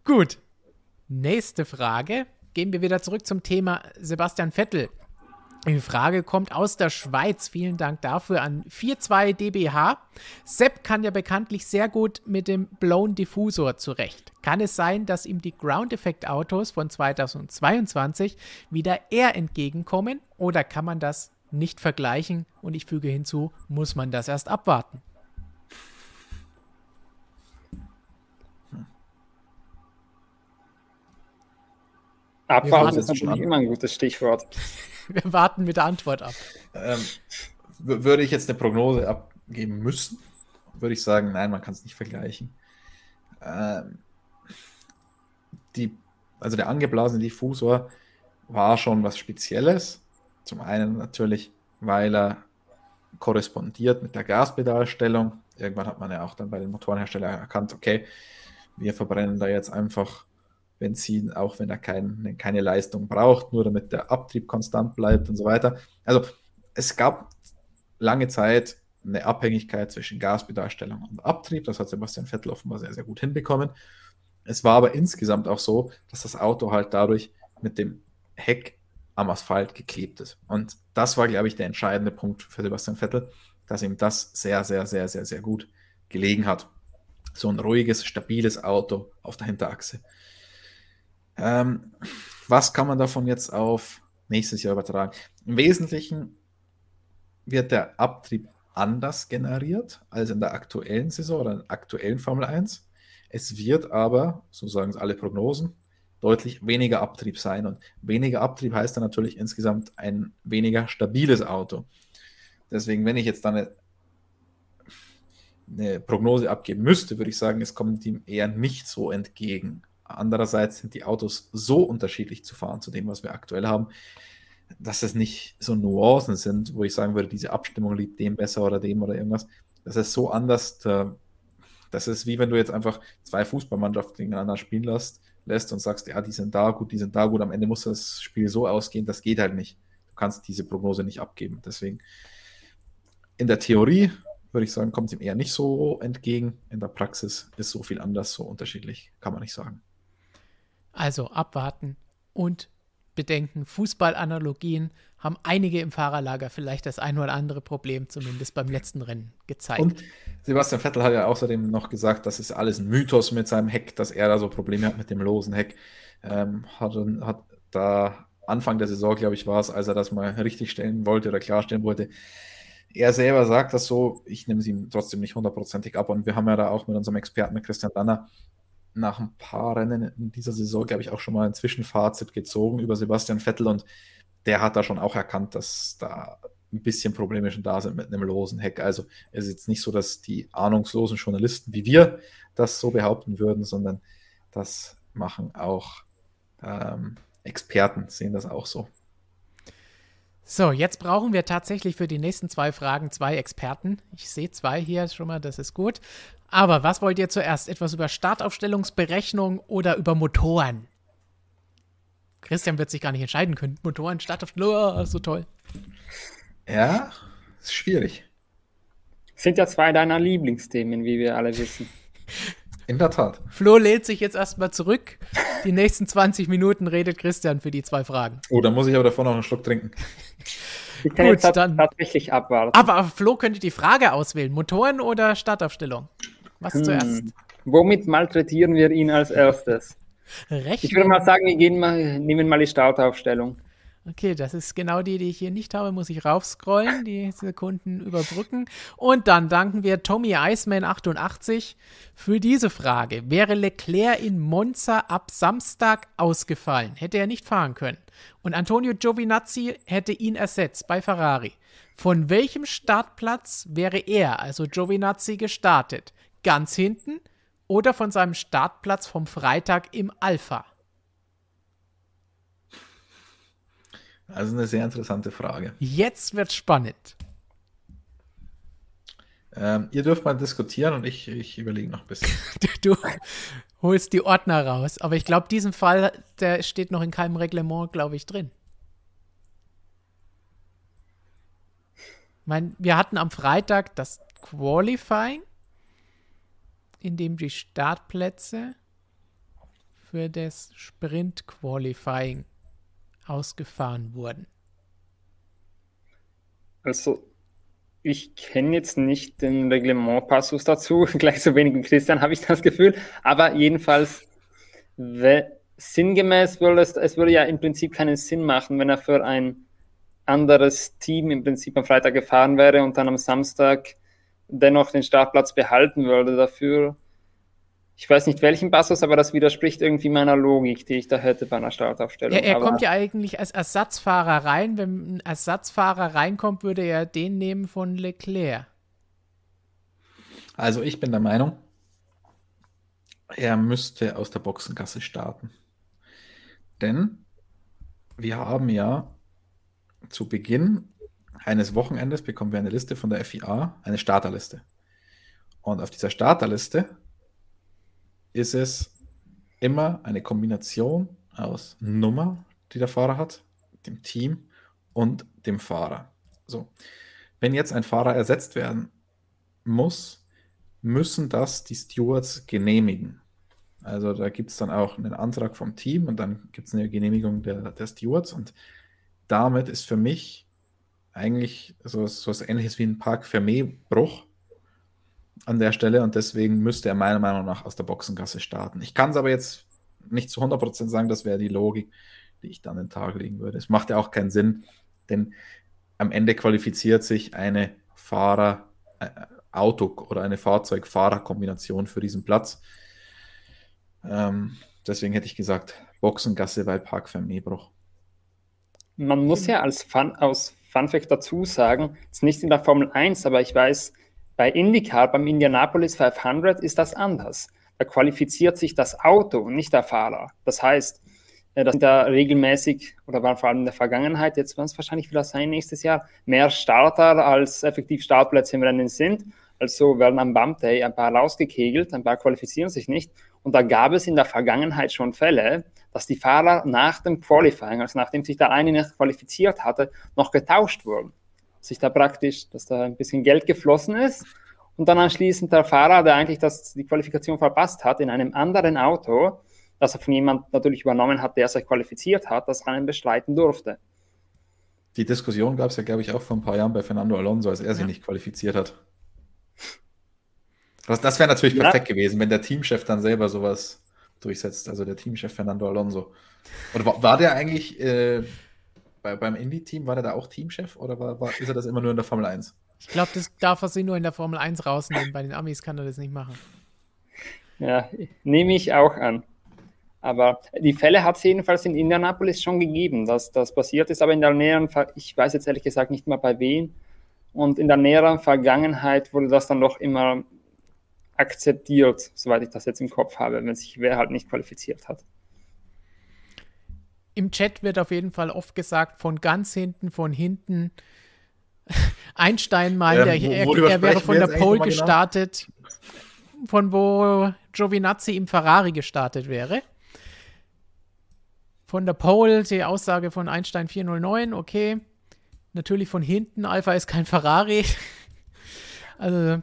Gut. Nächste Frage. Gehen wir wieder zurück zum Thema Sebastian Vettel. Die Frage kommt aus der Schweiz. Vielen Dank dafür an 42 dBH. Sepp kann ja bekanntlich sehr gut mit dem Blown Diffusor zurecht. Kann es sein, dass ihm die Ground Effect Autos von 2022 wieder eher entgegenkommen oder kann man das nicht vergleichen? Und ich füge hinzu, muss man das erst abwarten? Abwarten ist natürlich immer ein gutes Stichwort. Wir warten mit der Antwort ab. Ähm, würde ich jetzt eine Prognose abgeben müssen, würde ich sagen, nein, man kann es nicht vergleichen. Ähm, die, also der angeblasene Diffusor war schon was Spezielles. Zum einen natürlich, weil er korrespondiert mit der Gaspedalstellung. Irgendwann hat man ja auch dann bei den Motorenherstellern erkannt, okay, wir verbrennen da jetzt einfach Benzin, auch wenn er kein, keine Leistung braucht, nur damit der Abtrieb konstant bleibt und so weiter. Also es gab lange Zeit eine Abhängigkeit zwischen Gaspedalstellung und Abtrieb. Das hat Sebastian Vettel offenbar sehr, sehr gut hinbekommen. Es war aber insgesamt auch so, dass das Auto halt dadurch mit dem Heck am Asphalt geklebt ist. Und das war, glaube ich, der entscheidende Punkt für Sebastian Vettel, dass ihm das sehr, sehr, sehr, sehr, sehr gut gelegen hat. So ein ruhiges, stabiles Auto auf der Hinterachse. Ähm, was kann man davon jetzt auf nächstes Jahr übertragen? Im Wesentlichen wird der Abtrieb anders generiert als in der aktuellen Saison oder in der aktuellen Formel 1. Es wird aber, so sagen es alle Prognosen, deutlich weniger Abtrieb sein. Und weniger Abtrieb heißt dann natürlich insgesamt ein weniger stabiles Auto. Deswegen, wenn ich jetzt dann eine, eine Prognose abgeben müsste, würde ich sagen, es kommt ihm eher nicht so entgegen. Andererseits sind die Autos so unterschiedlich zu fahren zu dem, was wir aktuell haben, dass es nicht so Nuancen sind, wo ich sagen würde, diese Abstimmung liebt dem besser oder dem oder irgendwas. Das ist so anders. Das ist wie wenn du jetzt einfach zwei Fußballmannschaften gegeneinander spielen lässt, lässt und sagst, ja, die sind da gut, die sind da gut. Am Ende muss das Spiel so ausgehen, das geht halt nicht. Du kannst diese Prognose nicht abgeben. Deswegen in der Theorie würde ich sagen, kommt es ihm eher nicht so entgegen. In der Praxis ist so viel anders, so unterschiedlich, kann man nicht sagen. Also abwarten und bedenken, Fußballanalogien haben einige im Fahrerlager vielleicht das ein oder andere Problem, zumindest beim letzten Rennen, gezeigt. Und Sebastian Vettel hat ja außerdem noch gesagt, das ist alles ein Mythos mit seinem Heck, dass er da so Probleme hat mit dem losen Heck. Ähm, hat, hat da Anfang der Saison, glaube ich, war es, als er das mal richtig stellen wollte oder klarstellen wollte. Er selber sagt das so, ich nehme es ihm trotzdem nicht hundertprozentig ab. Und wir haben ja da auch mit unserem Experten Christian Danner nach ein paar Rennen in dieser Saison, glaube ich, auch schon mal ein Zwischenfazit gezogen über Sebastian Vettel und der hat da schon auch erkannt, dass da ein bisschen Probleme schon da sind mit einem losen Heck. Also es ist jetzt nicht so, dass die ahnungslosen Journalisten wie wir das so behaupten würden, sondern das machen auch ähm, Experten, sehen das auch so. So, jetzt brauchen wir tatsächlich für die nächsten zwei Fragen zwei Experten. Ich sehe zwei hier schon mal, das ist gut. Aber was wollt ihr zuerst? Etwas über Startaufstellungsberechnung oder über Motoren? Christian wird sich gar nicht entscheiden können. Motoren, Startaufstellung, oh, so toll. Ja, ist schwierig. Sind ja zwei deiner Lieblingsthemen, wie wir alle wissen. In der Tat. Flo lädt sich jetzt erstmal zurück. Die nächsten 20 Minuten redet Christian für die zwei Fragen. Oh, dann muss ich aber davor noch einen Schluck trinken. Ich kann Gut, jetzt dann tatsächlich abwarten. Aber Flo könnte die Frage auswählen: Motoren oder Startaufstellung? Was hm. zuerst? Womit malträtieren wir ihn als erstes? Recht. Ich würde mal sagen, wir gehen mal, nehmen mal die Startaufstellung. Okay, das ist genau die, die ich hier nicht habe. Muss ich raufscrollen, die Sekunden überbrücken. Und dann danken wir Tommy Iceman 88 für diese Frage. Wäre Leclerc in Monza ab Samstag ausgefallen, hätte er nicht fahren können. Und Antonio Giovinazzi hätte ihn ersetzt bei Ferrari. Von welchem Startplatz wäre er, also Giovinazzi, gestartet? Ganz hinten oder von seinem Startplatz vom Freitag im Alpha? Also eine sehr interessante Frage. Jetzt wird spannend. Ähm, ihr dürft mal diskutieren und ich, ich überlege noch ein bisschen. du, holst die Ordner raus. Aber ich glaube, diesen Fall, der steht noch in keinem Reglement, glaube ich, drin. Ich meine, wir hatten am Freitag das Qualifying, in dem die Startplätze für das Sprint Qualifying ausgefahren wurden? Also, ich kenne jetzt nicht den Reglementpassus dazu, gleich so wenig wie Christian habe ich das Gefühl, aber jedenfalls sinngemäß würde es, es würde ja im Prinzip keinen Sinn machen, wenn er für ein anderes Team im Prinzip am Freitag gefahren wäre und dann am Samstag dennoch den Startplatz behalten würde. Dafür ich weiß nicht welchen Passus, aber das widerspricht irgendwie meiner Logik, die ich da hätte bei einer Startaufstellung. Er, er aber kommt ja eigentlich als Ersatzfahrer rein. Wenn ein Ersatzfahrer reinkommt, würde er den nehmen von Leclerc. Also ich bin der Meinung, er müsste aus der Boxengasse starten. Denn wir haben ja zu Beginn eines Wochenendes bekommen wir eine Liste von der FIA, eine Starterliste. Und auf dieser Starterliste ist es immer eine Kombination aus Nummer, die der Fahrer hat, dem Team und dem Fahrer. So. Wenn jetzt ein Fahrer ersetzt werden muss, müssen das die Stewards genehmigen. Also da gibt es dann auch einen Antrag vom Team und dann gibt es eine Genehmigung der, der Stewards und damit ist für mich eigentlich so, so was ähnliches wie ein Park Fermé-Bruch an der Stelle und deswegen müsste er meiner Meinung nach aus der Boxengasse starten. Ich kann es aber jetzt nicht zu 100% sagen, das wäre die Logik, die ich dann an den Tag legen würde. Es macht ja auch keinen Sinn, denn am Ende qualifiziert sich eine Fahrer, äh, Auto oder eine Fahrzeug-Fahrer-Kombination für diesen Platz. Ähm, deswegen hätte ich gesagt, Boxengasse bei Park Vermehbruch. Man muss ja als Fun, aus Funfact dazu sagen, es ist nicht in der Formel 1, aber ich weiß, bei IndyCar, beim Indianapolis 500 ist das anders. Da qualifiziert sich das Auto und nicht der Fahrer. Das heißt, äh, dass da regelmäßig oder war vor allem in der Vergangenheit, jetzt wird es wahrscheinlich wieder sein nächstes Jahr, mehr Starter als effektiv Startplätze im Rennen sind. Also werden am Bump Day ein paar rausgekegelt, ein paar qualifizieren sich nicht. Und da gab es in der Vergangenheit schon Fälle, dass die Fahrer nach dem Qualifying, also nachdem sich der eine nicht qualifiziert hatte, noch getauscht wurden sich da praktisch, dass da ein bisschen Geld geflossen ist und dann anschließend der Fahrer, der eigentlich das, die Qualifikation verpasst hat, in einem anderen Auto, das er von jemand natürlich übernommen hat, der sich qualifiziert hat, das Rennen bestreiten durfte. Die Diskussion gab es ja, glaube ich, auch vor ein paar Jahren bei Fernando Alonso, als er ja. sich nicht qualifiziert hat. Das, das wäre natürlich ja. perfekt gewesen, wenn der Teamchef dann selber sowas durchsetzt, also der Teamchef Fernando Alonso. Oder war, war der eigentlich äh, bei, beim Indie-Team, war der da auch Teamchef oder war, war, ist er das immer nur in der Formel 1? Ich glaube, das darf er sich nur in der Formel 1 rausnehmen. Bei den Amis kann er das nicht machen. Ja, nehme ich auch an. Aber die Fälle hat es jedenfalls in Indianapolis schon gegeben, dass das passiert ist, aber in der näheren, Ver ich weiß jetzt ehrlich gesagt nicht mal bei wem, und in der näheren Vergangenheit wurde das dann doch immer akzeptiert, soweit ich das jetzt im Kopf habe, wenn sich wer halt nicht qualifiziert hat im Chat wird auf jeden Fall oft gesagt, von ganz hinten, von hinten. Einstein meint, ähm, er, er, er wäre von der Pole genau? gestartet, genau? von wo Giovinazzi im Ferrari gestartet wäre. Von der Pole die Aussage von Einstein 409, okay. Natürlich von hinten, Alpha ist kein Ferrari. also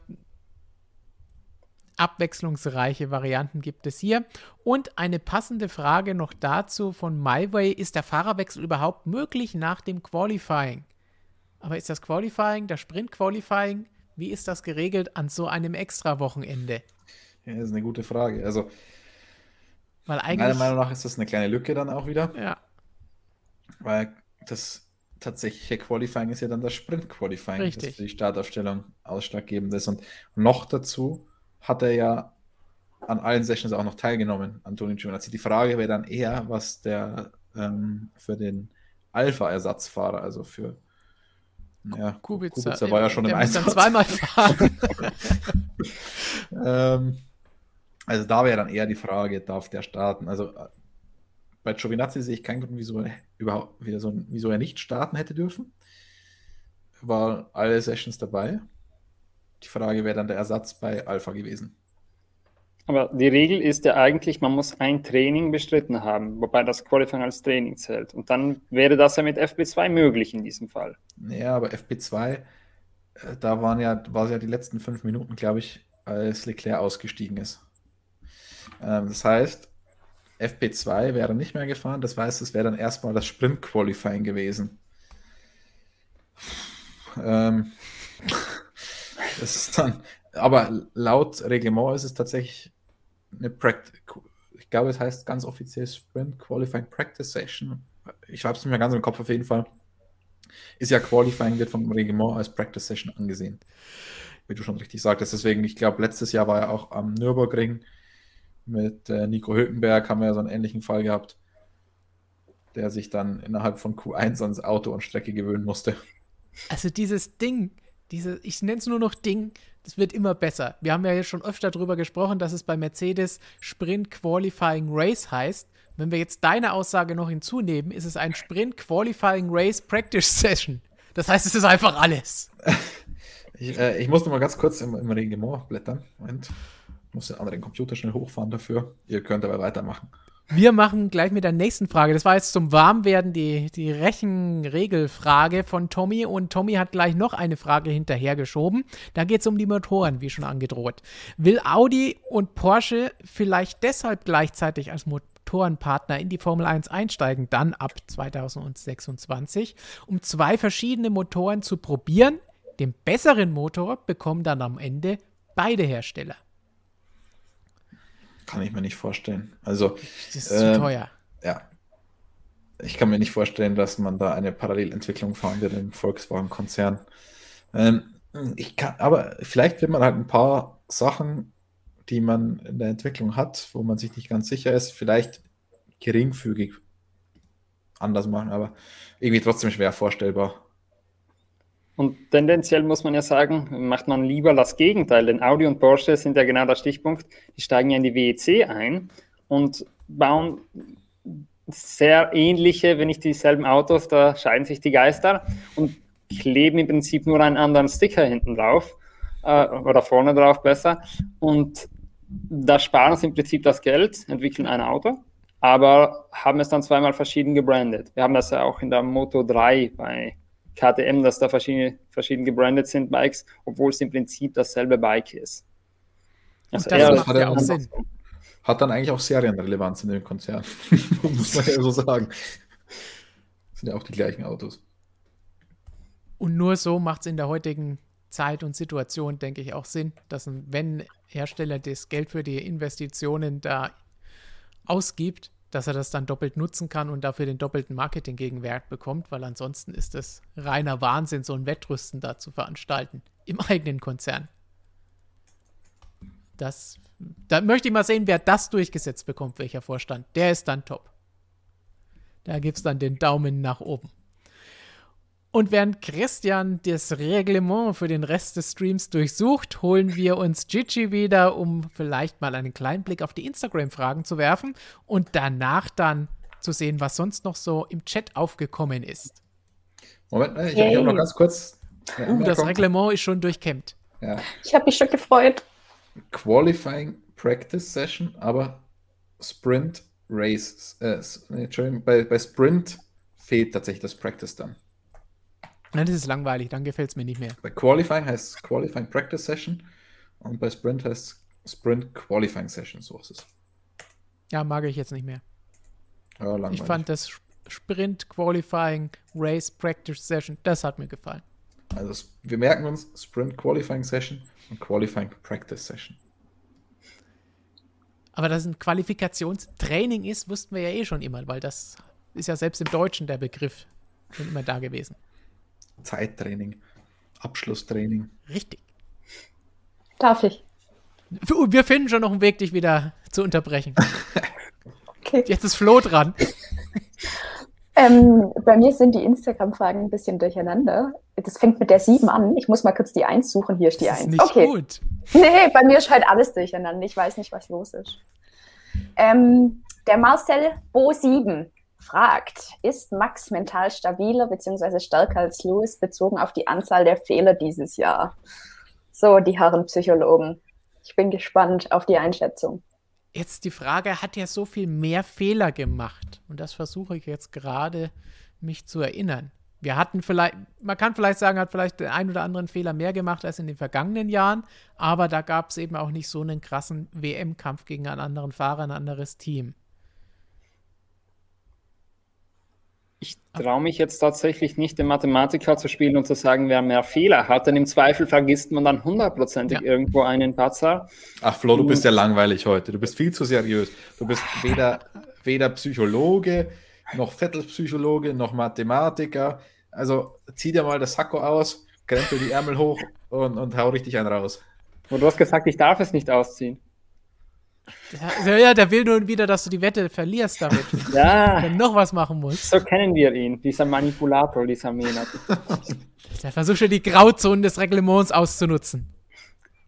abwechslungsreiche Varianten gibt es hier. Und eine passende Frage noch dazu von MyWay: Ist der Fahrerwechsel überhaupt möglich nach dem Qualifying? Aber ist das Qualifying, das Sprint-Qualifying, wie ist das geregelt an so einem Extra-Wochenende? Ja, das ist eine gute Frage. Also, Weil eigentlich, meiner Meinung nach ist das eine kleine Lücke dann auch wieder. Ja. Weil das tatsächliche Qualifying ist ja dann das Sprint-Qualifying, das für die Startaufstellung ausschlaggebend ist. Und noch dazu hat er ja an allen Sessions auch noch teilgenommen, Antonio Giovinazzi. Die Frage wäre dann eher, was der ähm, für den Alpha-Ersatzfahrer, also für ja, Kubica, Kubica war ja schon im Einsatz. Dann zweimal fahren. ähm, also da wäre dann eher die Frage, darf der starten? Also äh, bei Giovinazzi sehe ich keinen Grund, wieso, überhaupt, wieder so, wieso er nicht starten hätte dürfen. War alle Sessions dabei. Die Frage wäre dann der Ersatz bei Alpha gewesen. Aber die Regel ist ja eigentlich, man muss ein Training bestritten haben, wobei das Qualifying als Training zählt. Und dann wäre das ja mit FP2 möglich in diesem Fall. Ja, aber FP2, äh, da waren ja, war es ja die letzten fünf Minuten, glaube ich, als Leclerc ausgestiegen ist. Ähm, das heißt, FP2 wäre nicht mehr gefahren, das heißt, es wäre dann erstmal das Sprint-Qualifying gewesen. Ähm, das ist dann, aber laut Reglement ist es tatsächlich eine Practice. Ich glaube, es heißt ganz offiziell Sprint Qualifying Practice Session. Ich habe es mehr ganz im Kopf auf jeden Fall. Ist ja Qualifying, wird vom Reglement als Practice Session angesehen. Wie du schon richtig sagtest. Deswegen, ich glaube, letztes Jahr war er auch am Nürburgring Mit äh, Nico Hülkenberg haben wir ja so einen ähnlichen Fall gehabt, der sich dann innerhalb von Q1 ans Auto und Strecke gewöhnen musste. Also dieses Ding, diese, ich nenne es nur noch Ding, das wird immer besser. Wir haben ja jetzt schon öfter darüber gesprochen, dass es bei Mercedes Sprint Qualifying Race heißt. Wenn wir jetzt deine Aussage noch hinzunehmen, ist es ein Sprint Qualifying Race Practice Session. Das heißt, es ist einfach alles. Ich, äh, ich muss noch mal ganz kurz im, im Reglement blättern. Moment. Ich muss den anderen Computer schnell hochfahren dafür. Ihr könnt aber weitermachen. Wir machen gleich mit der nächsten Frage. Das war jetzt zum Warmwerden die, die Rechenregelfrage von Tommy. Und Tommy hat gleich noch eine Frage hinterhergeschoben. Da geht es um die Motoren, wie schon angedroht. Will Audi und Porsche vielleicht deshalb gleichzeitig als Motorenpartner in die Formel 1 einsteigen, dann ab 2026, um zwei verschiedene Motoren zu probieren? Den besseren Motor bekommen dann am Ende beide Hersteller. Kann ich mir nicht vorstellen. Also, das ist äh, zu teuer. Ja. Ich kann mir nicht vorstellen, dass man da eine Parallelentwicklung fahren wird im Volkswagen-Konzern. Ähm, ich kann, aber vielleicht wird man halt ein paar Sachen, die man in der Entwicklung hat, wo man sich nicht ganz sicher ist, vielleicht geringfügig anders machen, aber irgendwie trotzdem schwer vorstellbar. Und tendenziell muss man ja sagen, macht man lieber das Gegenteil, denn Audi und Porsche sind ja genau der Stichpunkt. Die steigen ja in die WEC ein und bauen sehr ähnliche, wenn nicht dieselben Autos, da scheiden sich die Geister und kleben im Prinzip nur einen anderen Sticker hinten drauf äh, oder vorne drauf besser. Und da sparen sie im Prinzip das Geld, entwickeln ein Auto, aber haben es dann zweimal verschieden gebrandet. Wir haben das ja auch in der Moto 3 bei KTM, dass da verschiedene, verschieden gebrandet sind Bikes, obwohl es im Prinzip dasselbe Bike ist. Also das hat, ja auch Sinn. hat dann eigentlich auch Serienrelevanz in dem Konzern, muss man ja so sagen. Das sind ja auch die gleichen Autos. Und nur so macht es in der heutigen Zeit und Situation, denke ich, auch Sinn, dass wenn Hersteller das Geld für die Investitionen da ausgibt, dass er das dann doppelt nutzen kann und dafür den doppelten Marketing-Gegenwert bekommt, weil ansonsten ist es reiner Wahnsinn, so ein Wettrüsten da zu veranstalten im eigenen Konzern. Das, da möchte ich mal sehen, wer das durchgesetzt bekommt, welcher Vorstand. Der ist dann top. Da gibt es dann den Daumen nach oben. Und während Christian das Reglement für den Rest des Streams durchsucht, holen wir uns Gigi wieder, um vielleicht mal einen kleinen Blick auf die Instagram-Fragen zu werfen und danach dann zu sehen, was sonst noch so im Chat aufgekommen ist. Moment, ich hey. habe noch ganz kurz. Uh, das Reglement ist schon durchkämmt. Ja. Ich habe mich schon gefreut. Qualifying Practice Session, aber Sprint Race. Äh, Entschuldigung, bei, bei Sprint fehlt tatsächlich das Practice dann. Nein, das ist langweilig, dann gefällt es mir nicht mehr. Bei Qualifying heißt es Qualifying Practice Session und bei Sprint heißt es Sprint Qualifying Session, so ist es. Ja, mag ich jetzt nicht mehr. Ja, ich fand das Sprint Qualifying Race Practice Session, das hat mir gefallen. Also wir merken uns Sprint Qualifying Session und Qualifying Practice Session. Aber dass ein Qualifikationstraining ist, wussten wir ja eh schon immer, weil das ist ja selbst im Deutschen der Begriff schon immer da gewesen. Zeittraining, Abschlusstraining. Richtig. Darf ich? Wir finden schon noch einen Weg, dich wieder zu unterbrechen. okay. Jetzt ist Flo dran. Ähm, bei mir sind die Instagram-Fragen ein bisschen durcheinander. Das fängt mit der 7 an. Ich muss mal kurz die 1 suchen. Hier ist die das 1. Ist nicht okay. gut. Nee, bei mir ist halt alles durcheinander. Ich weiß nicht, was los ist. Ähm, der Marcel Bo 7 fragt, ist Max mental stabiler bzw. stärker als Lewis bezogen auf die Anzahl der Fehler dieses Jahr? So, die Herren Psychologen. Ich bin gespannt auf die Einschätzung. Jetzt die Frage, hat er so viel mehr Fehler gemacht? Und das versuche ich jetzt gerade mich zu erinnern. Wir hatten vielleicht, man kann vielleicht sagen, hat vielleicht den einen oder anderen Fehler mehr gemacht als in den vergangenen Jahren, aber da gab es eben auch nicht so einen krassen WM-Kampf gegen einen anderen Fahrer, ein anderes Team. Ich traue mich jetzt tatsächlich nicht, den Mathematiker zu spielen und zu sagen, wer mehr Fehler hat, denn im Zweifel vergisst man dann hundertprozentig ja. irgendwo einen Patzer. Ach Flo, du bist ja langweilig heute. Du bist viel zu seriös. Du bist weder, weder Psychologe, noch Vettelpsychologe, noch Mathematiker. Also zieh dir mal das Sacko aus, krempel die Ärmel hoch und, und hau richtig einen raus. Und du hast gesagt, ich darf es nicht ausziehen. Ja, ja, der will nun wieder, dass du die Wette verlierst damit. Ja. Wenn noch was machen musst. So kennen wir ihn, dieser Manipulator, dieser Menat. Der versucht schon die Grauzonen des Reglements auszunutzen.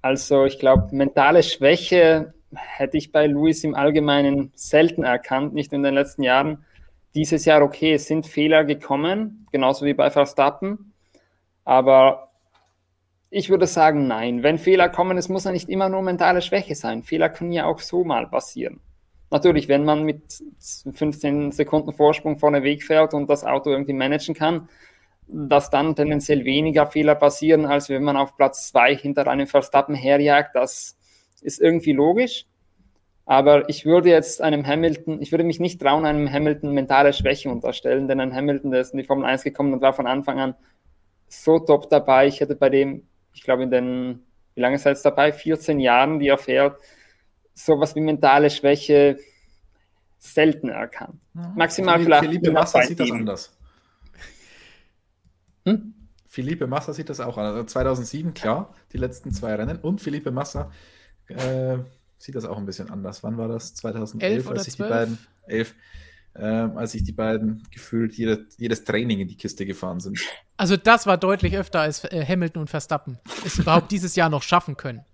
Also, ich glaube, mentale Schwäche hätte ich bei Luis im Allgemeinen selten erkannt, nicht in den letzten Jahren. Dieses Jahr, okay, es sind Fehler gekommen, genauso wie bei Verstappen. Aber ich würde sagen, nein. Wenn Fehler kommen, es muss ja nicht immer nur mentale Schwäche sein. Fehler können ja auch so mal passieren. Natürlich, wenn man mit 15 Sekunden Vorsprung vorne wegfährt und das Auto irgendwie managen kann, dass dann tendenziell weniger Fehler passieren, als wenn man auf Platz 2 hinter einem Verstappen herjagt. Das ist irgendwie logisch. Aber ich würde jetzt einem Hamilton, ich würde mich nicht trauen, einem Hamilton mentale Schwäche unterstellen, denn ein Hamilton, der ist in die Formel 1 gekommen und war von Anfang an so top dabei. Ich hätte bei dem, ich glaube, in den, wie lange ist er jetzt dabei? 14 Jahren, die er fährt, sowas wie mentale Schwäche selten erkannt. Mhm. Maximal Philippe, vielleicht. Philippe Massa sieht das anders. Hm? Felipe Massa sieht das auch an. Also 2007, klar, die letzten zwei Rennen. Und Felipe Massa äh, sieht das auch ein bisschen anders. Wann war das? 2011, Elf oder als sich die beiden, elf, ähm, als sich die beiden gefühlt jede, jedes Training in die Kiste gefahren sind. Also das war deutlich öfter als äh, Hamilton und Verstappen. Es überhaupt dieses Jahr noch schaffen können.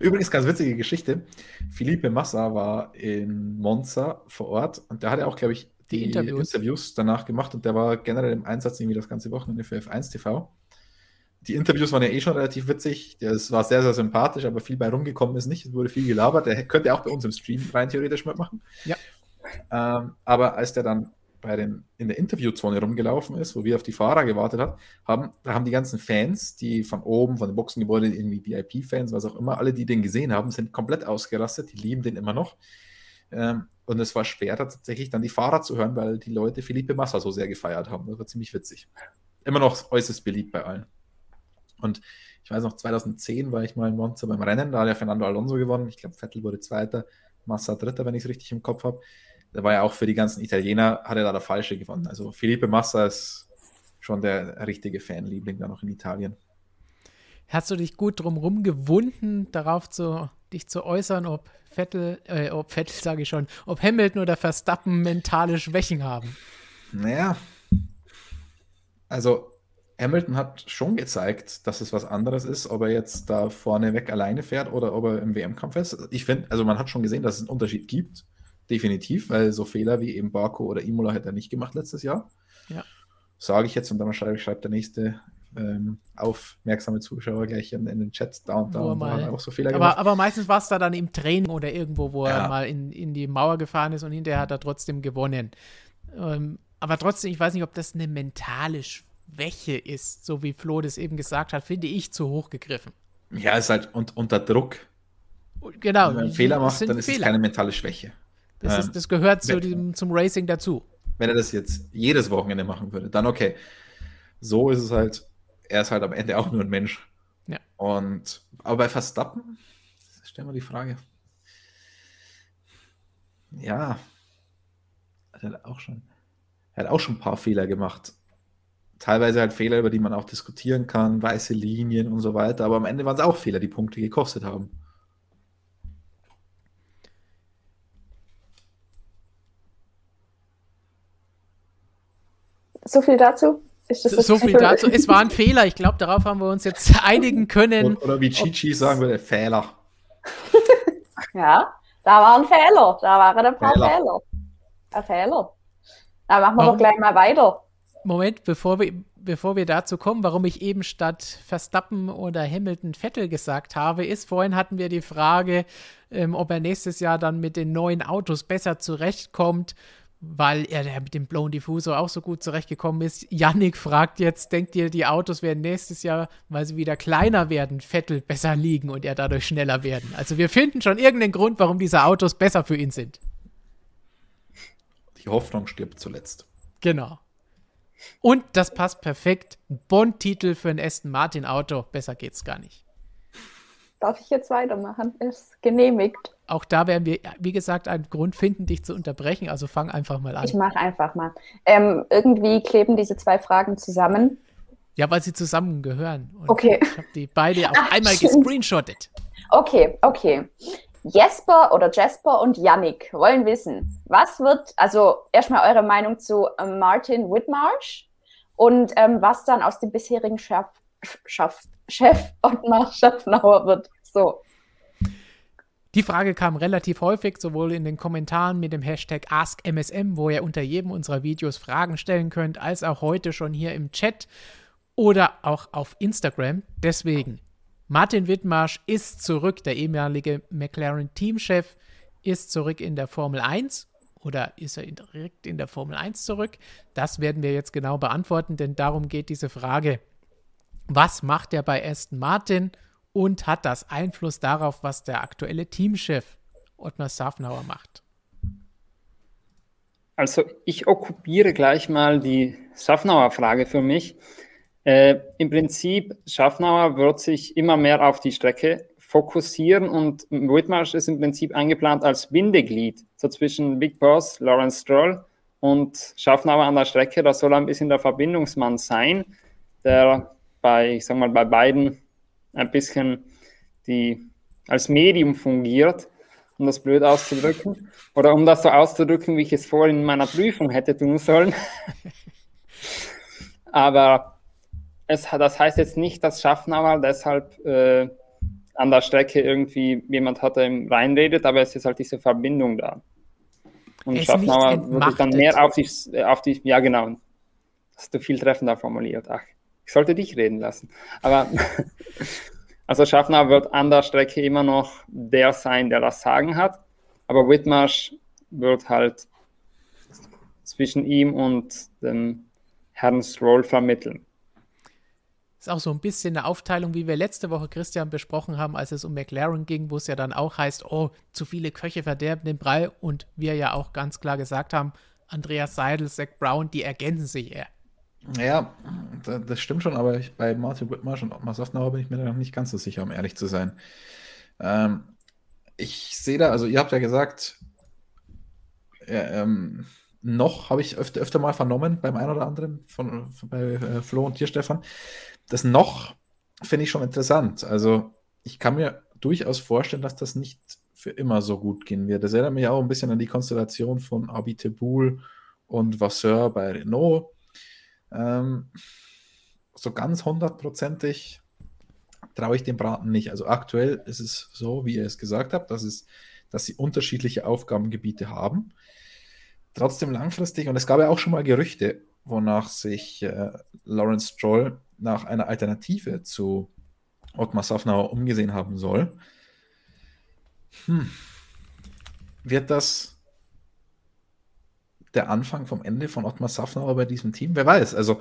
Übrigens, ganz witzige Geschichte. Felipe Massa war in Monza vor Ort und der hatte auch, glaube ich, Die die, Interviews. Interviews. danach gemacht und der war generell im Einsatz irgendwie das ganze Wochenende für F1 TV. Die Interviews waren ja eh schon relativ witzig. Das war sehr, sehr sympathisch, aber viel bei rumgekommen ist nicht. Es wurde viel gelabert. Der könnte auch bei uns im Stream rein theoretisch mitmachen. Ja. Ähm, aber als der dann bei den, in der Interviewzone rumgelaufen ist, wo wir auf die Fahrer gewartet hat, haben, da haben die ganzen Fans, die von oben, von dem Boxengebäude, irgendwie VIP-Fans, was auch immer, alle, die den gesehen haben, sind komplett ausgerastet. Die lieben den immer noch. Ähm, und es war schwer, tatsächlich dann die Fahrer zu hören, weil die Leute Felipe Massa so sehr gefeiert haben. Das war ziemlich witzig. Immer noch äußerst beliebt bei allen. Und ich weiß noch, 2010 war ich mal in Monza beim Rennen, da hat ja Fernando Alonso gewonnen. Ich glaube, Vettel wurde Zweiter, Massa Dritter, wenn ich es richtig im Kopf habe. Da war ja auch für die ganzen Italiener, hat er da der Falsche gewonnen. Also Felipe Massa ist schon der richtige Fanliebling da noch in Italien. Hast du dich gut drumherum gewunden, darauf zu, dich zu äußern, ob Vettel, äh, ob Vettel sage ich schon, ob Hamilton oder Verstappen mentale Schwächen haben? Naja, also Hamilton hat schon gezeigt, dass es was anderes ist, ob er jetzt da vorne weg alleine fährt oder ob er im WM-Kampf ist. Ich finde, also man hat schon gesehen, dass es einen Unterschied gibt. Definitiv, weil so Fehler wie eben Baku oder Imola hätte er nicht gemacht letztes Jahr. Ja. Sage ich jetzt und dann schreibt, schreibt der nächste ähm, aufmerksame Zuschauer gleich in, in den Chat da und da er und da haben auch so Fehler Aber, gemacht. aber meistens war es da dann im Training oder irgendwo, wo er Ja. mal in, in die Mauer gefahren ist und hinterher hat er trotzdem gewonnen. Ähm, aber trotzdem, ich weiß nicht, ob das eine mentale Schwäche ist, so wie Flo das eben gesagt hat, finde ich zu hoch gegriffen. Ja, ist halt und, unter Druck. Genau. Wenn man einen Fehler macht, dann ist es Fehler. keine mentale Schwäche. Das, Ähm, ist, das gehört zu diesem, zum Racing dazu. wenn er das jetzt jedes Wochenende machen würde, dann okay. So ist es halt, er ist halt am Ende auch nur ein Mensch. Ja. Und, aber bei Verstappen, stellen wir die Frage. Ja, hat er auch schon, er hat auch schon ein paar Fehler gemacht. Teilweise halt Fehler, über die man auch diskutieren kann, weiße Linien und so weiter, aber am Ende waren es auch Fehler, die Punkte gekostet haben. So viel dazu? Ist das das So viel dazu. Es war ein Fehler. Ich glaube, darauf haben wir uns jetzt einigen können. Oder, oder wie Chichi sagen würde, Fehler. Ja, da war ein Fehler. Da waren ein paar Fehler. Fehler. Ein Fehler. Da machen wir Warum? doch gleich mal weiter. Moment, bevor wir, bevor wir dazu kommen, warum ich eben statt Verstappen oder Hamilton Vettel gesagt habe, ist, vorhin hatten wir die Frage, ähm, ob er nächstes Jahr dann mit den neuen Autos besser zurechtkommt, weil er mit dem Blown Diffusor auch so gut zurechtgekommen ist. Yannick fragt jetzt, denkt ihr, die Autos werden nächstes Jahr, weil sie wieder kleiner werden, Vettel besser liegen und er dadurch schneller werden? Also wir finden schon irgendeinen Grund, warum diese Autos besser für ihn sind. Die Hoffnung stirbt zuletzt. Genau. Und das passt perfekt. Bond-Titel für ein Aston Martin Auto. Besser geht's gar nicht. Darf ich jetzt weitermachen? Ist genehmigt. Auch da werden wir, wie gesagt, einen Grund finden, dich zu unterbrechen. Also fang einfach mal Ich an. mache einfach mal. Ähm, irgendwie kleben diese zwei Fragen zusammen. Ja, weil sie zusammengehören. Und Okay. Ich habe die beide auf Ach, einmal gescreenshottet. Okay, okay. Jesper oder Jasper und Yannick wollen wissen, was wird, also erstmal eure Meinung zu ähm, Martin Whitmarsh und ähm, was dann aus dem bisherigen Chef, Chef, Chef Ottmar Schaffnauer wird. So. Die Frage kam relativ häufig, sowohl in den Kommentaren mit dem Hashtag AskMSM, wo ihr unter jedem unserer Videos Fragen stellen könnt, als auch heute schon hier im Chat oder auch auf Instagram. Deswegen, Martin Wittmarsch ist zurück, der ehemalige McLaren-Teamchef ist zurück in der Formel 1 oder ist er direkt in der Formel 1 zurück? Das werden wir jetzt genau beantworten, denn darum geht diese Frage. Was macht er bei Aston Martin? und hat das Einfluss darauf, was der aktuelle Teamchef Ottmar Safnauer macht? Also ich okkupiere gleich mal die Schaffnauer Frage für mich. Äh, Im Prinzip, Schaffnauer wird sich immer mehr auf die Strecke fokussieren und Whitmarsh ist im Prinzip eingeplant als Bindeglied, so zwischen Big Boss, Lawrence Stroll und Schaffnauer an der Strecke. Das soll ein bisschen der Verbindungsmann sein, der bei, ich sag mal, bei beiden ein bisschen die, als Medium fungiert, um das blöd auszudrücken. Oder um das so auszudrücken, wie ich es vorhin in meiner Prüfung hätte tun sollen. Aber es, das heißt jetzt nicht, dass Schaffnauer deshalb äh, an der Strecke irgendwie jemand hat, der ihm reinredet, aber es ist halt diese Verbindung da. Und Schaffnauer würde dann mehr auf die, auf die, ja genau, hast du viel treffender formuliert. Ach, ich sollte dich reden lassen. Aber also Schaffner wird an der Strecke immer noch der sein, der das Sagen hat. Aber Whitmarsh wird halt zwischen ihm und dem Herrn Stroll vermitteln. Ist auch so ein bisschen eine Aufteilung, wie wir letzte Woche Christian besprochen haben, als es um McLaren ging, wo es ja dann auch heißt, oh, zu viele Köche verderben den Brei. Und wir ja auch ganz klar gesagt haben, Andreas Seidel, Zach Brown, die ergänzen sich eher. Ja, das stimmt schon, aber ich, bei Martin Whitmarsh und Ottmar Safnauer bin ich mir da noch nicht ganz so sicher, um ehrlich zu sein. Ähm, ich sehe da, also ihr habt ja gesagt, ja, ähm, noch habe ich öfter, öfter mal vernommen beim einen oder anderen von, von bei äh, Flo und dir, Stefan. Das noch finde ich schon interessant. Also ich kann mir durchaus vorstellen, dass das nicht für immer so gut gehen wird. Das erinnert mich auch ein bisschen an die Konstellation von Abiteboul und Vasseur bei Renault ähm, so ganz hundertprozentig traue ich dem Braten nicht. Also aktuell ist es so, wie ihr es gesagt habt, dass, es, dass sie unterschiedliche Aufgabengebiete haben. Trotzdem langfristig, und es gab ja auch schon mal Gerüchte, wonach sich äh, Lawrence Stroll nach einer Alternative zu Ottmar Safnauer umgesehen haben soll. Hm. Wird das der Anfang vom Ende von Ottmar Safnauer bei diesem Team? Wer weiß. Also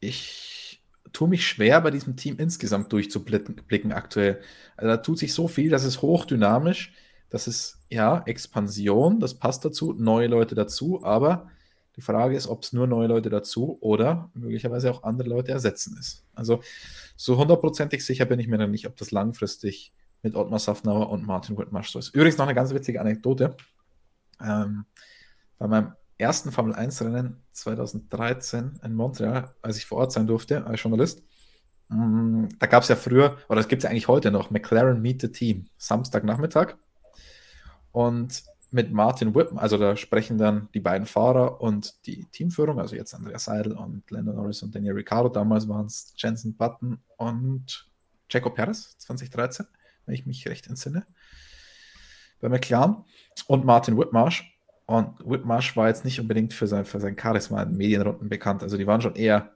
ich tue mich schwer, bei diesem Team insgesamt durchzublicken aktuell. Also da tut sich so viel, das ist hochdynamisch, das ist ja Expansion, das passt dazu, neue Leute dazu, aber die Frage ist, ob es nur neue Leute dazu oder möglicherweise auch andere Leute ersetzen ist. Also so hundertprozentig sicher bin ich mir dann nicht, ob das langfristig mit Ottmar Safnauer und Martin Whitmarsh so ist. Übrigens noch eine ganz witzige Anekdote. Ähm, bei meinem ersten Formel 1-Rennen 2013 in Montreal, als ich vor Ort sein durfte als Journalist, mm, da gab es ja früher, oder es gibt es ja eigentlich heute noch, McLaren Meet the Team, Samstagnachmittag. Und mit Martin Whippen, also da sprechen dann die beiden Fahrer und die Teamführung, also jetzt Andreas Seidel und Lando Norris und Daniel Ricciardo, damals waren es Jensen Button und Checo Perez 2013, wenn ich mich recht entsinne, bei McLaren und Martin Whitmarsh. Und Whitmarsh war jetzt nicht unbedingt für sein, für sein Charisma in Medienrunden bekannt. Also die waren schon eher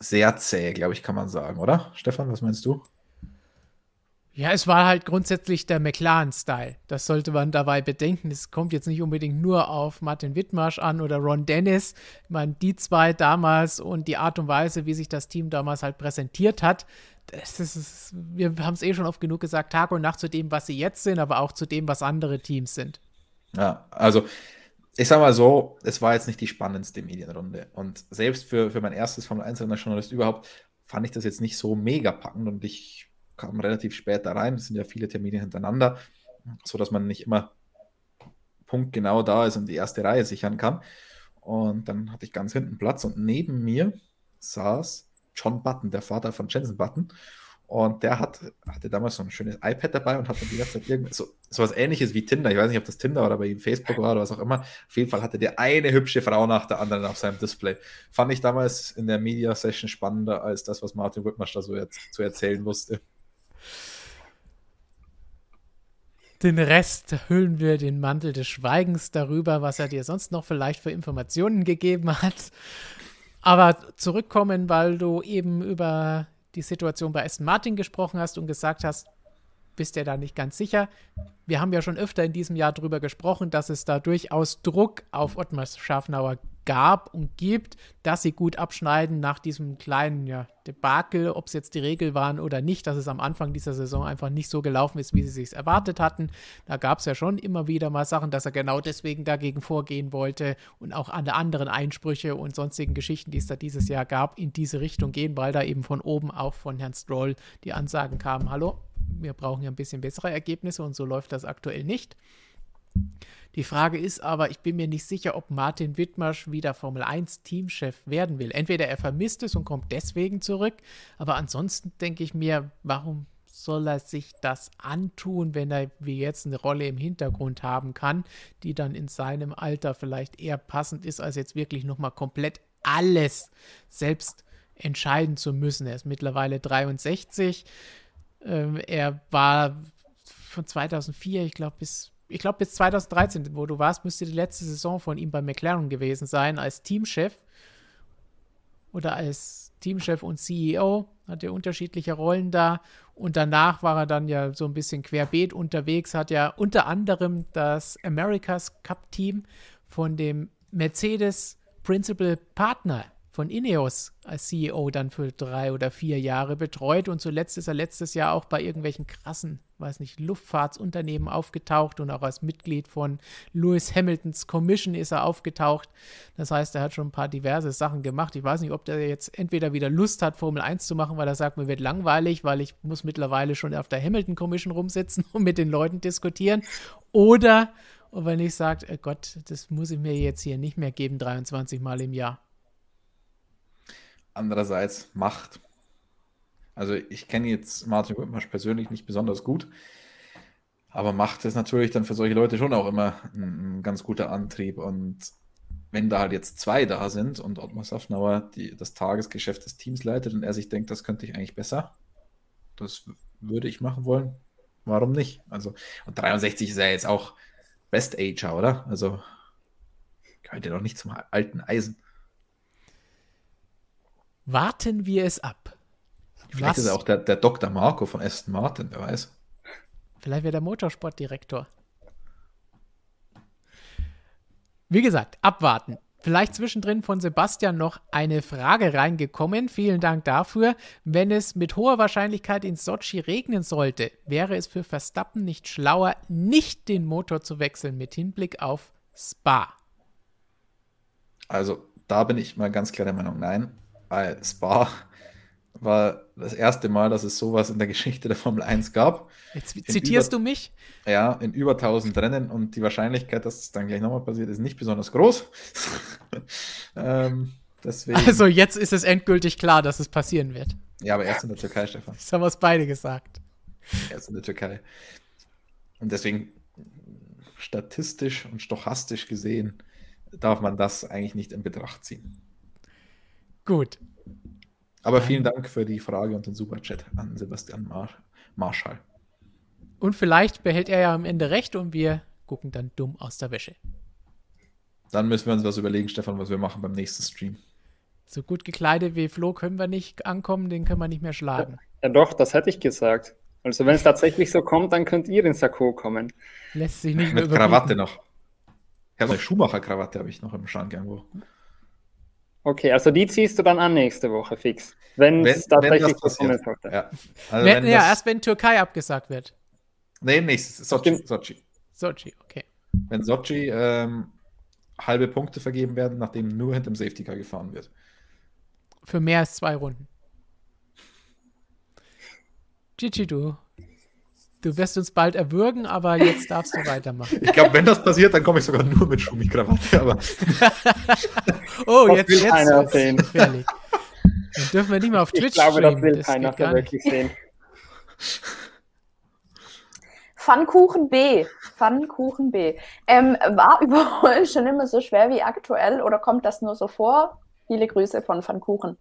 sehr zäh, glaube ich, kann man sagen, oder? Stefan, was meinst du? Ja, es war halt grundsätzlich der McLaren-Style. Das sollte man dabei bedenken. Es kommt jetzt nicht unbedingt nur auf Martin Wittmarsch an oder Ron Dennis. Ich meine, die zwei damals und die Art und Weise, wie sich das Team damals halt präsentiert hat, das ist, wir haben es eh schon oft genug gesagt, Tag und Nacht zu dem, was sie jetzt sind, aber auch zu dem, was andere Teams sind. Ja, also ich sag mal so, es war jetzt nicht die spannendste Medienrunde. Und selbst für, für mein erstes Formel 1 Journalist überhaupt fand ich das jetzt nicht so mega packend und ich kam relativ spät da rein. Es sind ja viele Termine hintereinander, sodass man nicht immer punktgenau da ist und die erste Reihe sichern kann. Und dann hatte ich ganz hinten Platz und neben mir saß John Button, der Vater von Jensen Button. Und der hat, hatte damals so ein schönes iPad dabei und hat dann die ganze Zeit irgend, so, so was ähnliches wie Tinder. Ich weiß nicht, ob das Tinder oder bei ihm Facebook war oder was auch immer. Auf jeden Fall hatte der eine hübsche Frau nach der anderen auf seinem Display. Fand ich damals in der Media Session spannender als das, was Martin Whitmarsh da so jetzt zu erzählen wusste. Den Rest hüllen wir den Mantel des Schweigens darüber, was er dir sonst noch vielleicht für Informationen gegeben hat. Aber zurückkommen, weil du eben über die Situation bei Aston Martin gesprochen hast und gesagt hast, bist ja da nicht ganz sicher. Wir haben ja schon öfter in diesem Jahr darüber gesprochen, dass es da durchaus Druck auf Ottmar Schafnauer gab und gibt, dass sie gut abschneiden nach diesem kleinen ja, Debakel, ob es jetzt die Regel waren oder nicht, dass es am Anfang dieser Saison einfach nicht so gelaufen ist, wie sie sich erwartet hatten. Da gab es ja schon immer wieder mal Sachen, dass er genau deswegen dagegen vorgehen wollte und auch alle anderen Einsprüche und sonstigen Geschichten, die es da dieses Jahr gab, in diese Richtung gehen, weil da eben von oben auch von Herrn Stroll die Ansagen kamen, hallo, wir brauchen ja ein bisschen bessere Ergebnisse und so läuft das aktuell nicht. Die Frage ist aber, ich bin mir nicht sicher, ob Martin Wittmarsch wieder Formel 1 Teamchef werden will. Entweder er vermisst es und kommt deswegen zurück, aber ansonsten denke ich mir, warum soll er sich das antun, wenn er wie jetzt eine Rolle im Hintergrund haben kann, die dann in seinem Alter vielleicht eher passend ist, als jetzt wirklich nochmal komplett alles selbst entscheiden zu müssen. Er ist mittlerweile 63 ähm, er war von 2004, ich glaube, bis, ich glaube, bis 2013, wo du warst, müsste die letzte Saison von ihm bei McLaren gewesen sein, als Teamchef oder als Teamchef und CEO, hat er unterschiedliche Rollen da. Und danach war er dann ja so ein bisschen querbeet unterwegs, hat ja unter anderem das America's Cup Team von dem Mercedes Principal Partner von Ineos als CEO dann für drei oder vier Jahre betreut und zuletzt ist er letztes Jahr auch bei irgendwelchen krassen, weiß nicht, Luftfahrtsunternehmen aufgetaucht und auch als Mitglied von Lewis Hamiltons Commission ist er aufgetaucht. Das heißt, er hat schon ein paar diverse Sachen gemacht. Ich weiß nicht, ob der jetzt entweder wieder Lust hat, Formel 1 zu machen, weil er sagt, mir wird langweilig, weil ich muss mittlerweile schon auf der Hamilton Commission rumsitzen und mit den Leuten diskutieren oder und wenn ich sage, oh Gott, das muss ich mir jetzt hier nicht mehr geben, 23 Mal im Jahr. Andererseits Macht. Also ich kenne jetzt Martin Whitmarsh persönlich nicht besonders gut, aber Macht ist natürlich dann für solche Leute schon auch immer ein, ein ganz guter Antrieb. Und wenn da halt jetzt zwei da sind und Ottmar Safnauer die, das Tagesgeschäft des Teams leitet und er sich denkt, das könnte ich eigentlich besser, das würde ich machen wollen. Warum nicht? Also, und 63 ist ja jetzt auch Best Ager, oder? Also gehört ja doch nicht zum alten Eisen. Warten wir es ab. Vielleicht Was? ist er auch der, der Dr. Marco von Aston Martin, wer weiß. Vielleicht wäre der Motorsportdirektor. Wie gesagt, abwarten. Vielleicht zwischendrin von Sebastian noch eine Frage reingekommen. Vielen Dank dafür. Wenn es mit hoher Wahrscheinlichkeit in Sochi regnen sollte, wäre es für Verstappen nicht schlauer, nicht den Motor zu wechseln mit Hinblick auf Spa? Also, da bin ich mal ganz klar der Meinung, nein bei Spa war das erste Mal, dass es sowas in der Geschichte der Formel 1 gab. Jetzt zitierst über, du mich? Ja, in über 1000 Rennen und die Wahrscheinlichkeit, dass es dann gleich nochmal passiert, ist nicht besonders groß. ähm, deswegen, also jetzt ist es endgültig klar, dass es passieren wird. Ja, aber erst in der Türkei, Stefan. Das haben wir es beide gesagt. Erst in der Türkei. Und deswegen statistisch und stochastisch gesehen darf man das eigentlich nicht in Betracht ziehen. Gut. Aber vielen Dank für die Frage und den Superchat an Sebastian Mar Marschall. Und vielleicht behält er ja am Ende recht und wir gucken dann dumm aus der Wäsche. Dann müssen wir uns was überlegen, Stefan, was wir machen beim nächsten Stream. So gut gekleidet wie Flo können wir nicht ankommen, den können wir nicht mehr schlagen. Ja, ja doch, das hätte ich gesagt. Also wenn es tatsächlich so kommt, dann könnt ihr ins Sakko kommen. Lässt sich nicht mehr Mit Krawatte noch. Ich habe eine Schuhmacher-Krawatte habe ich noch im Schrank irgendwo. Okay, also die ziehst du dann an nächste Woche fix. Wenn es tatsächlich wenn passiert. Ja. Also wenn, wenn ja, erst wenn Türkei abgesagt wird. Nee, nächstes. Sochi. Sochi. Sochi, okay. Wenn Sochi ähm, halbe Punkte vergeben werden, nachdem nur hinter dem Safety Car gefahren wird. Für mehr als zwei Runden. Gigi, du Du wirst uns bald erwürgen, aber jetzt darfst du weitermachen. Ich glaube, wenn das passiert, dann komme ich sogar nur mit Schumi-Krawatte. Aber oh, jetzt, will jetzt keiner sehen. gefährlich. Dann dürfen wir nicht mehr auf Twitch Ich glaube, streamen. das will das keiner so wirklich sehen. Pfannkuchen B. Pfannkuchen B. Ähm, war Überholen schon immer so schwer wie aktuell oder kommt das nur so vor? Viele Grüße von Pfannkuchen.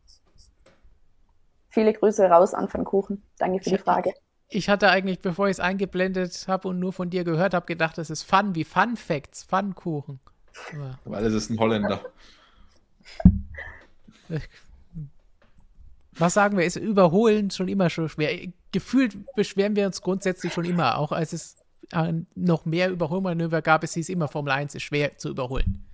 Viele Grüße raus an Pfannkuchen. Danke für die Frage. Ich hatte eigentlich, bevor ich es eingeblendet habe und nur von dir gehört habe, gedacht, das ist Fun wie Fun Facts, Pfannkuchen. Weil es ist ein Holländer. Was sagen wir, ist Überholen schon immer schon schwer. Gefühlt beschweren wir uns grundsätzlich schon immer, auch als es noch mehr Überholmanöver gab, es hieß immer, Formel 1 ist schwer zu überholen.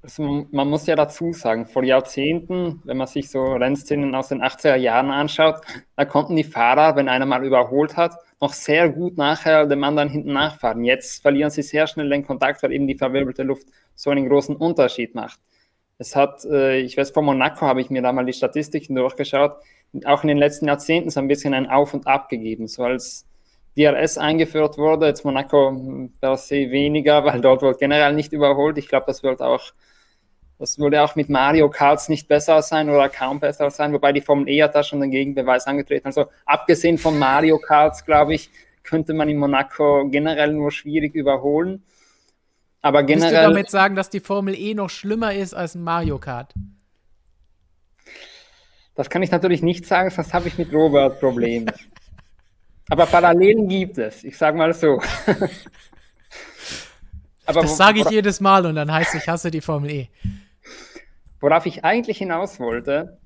Also man muss ja dazu sagen, vor Jahrzehnten, wenn man sich so Rennszenen aus den 80er Jahren anschaut, da konnten die Fahrer, wenn einer mal überholt hat, noch sehr gut nachher dem anderen hinten nachfahren. Jetzt verlieren sie sehr schnell den Kontakt, weil eben die verwirbelte Luft so einen großen Unterschied macht. Es hat, äh, ich weiß, vor Monaco habe ich mir da mal die Statistiken durchgeschaut, auch in den letzten Jahrzehnten so ein bisschen ein Auf und Ab gegeben. So als DRS eingeführt wurde, jetzt Monaco per se weniger, weil dort wird generell nicht überholt. Ich glaube, das wird auch, das würde auch mit Mario Karts nicht besser sein oder kaum besser sein, wobei die Formel E hat da schon den Gegenbeweis angetreten. Also abgesehen von Mario Karts, glaube ich, könnte man in Monaco generell nur schwierig überholen. Aber generell. Willst du damit sagen, dass die Formel E noch schlimmer ist als ein Mario Kart? Das kann ich natürlich nicht sagen, sonst habe ich mit Robert Probleme. Aber Parallelen gibt es, ich sage mal so. Aber das sage ich jedes Mal und dann heißt es, ich hasse die Formel E. Worauf ich eigentlich hinaus wollte,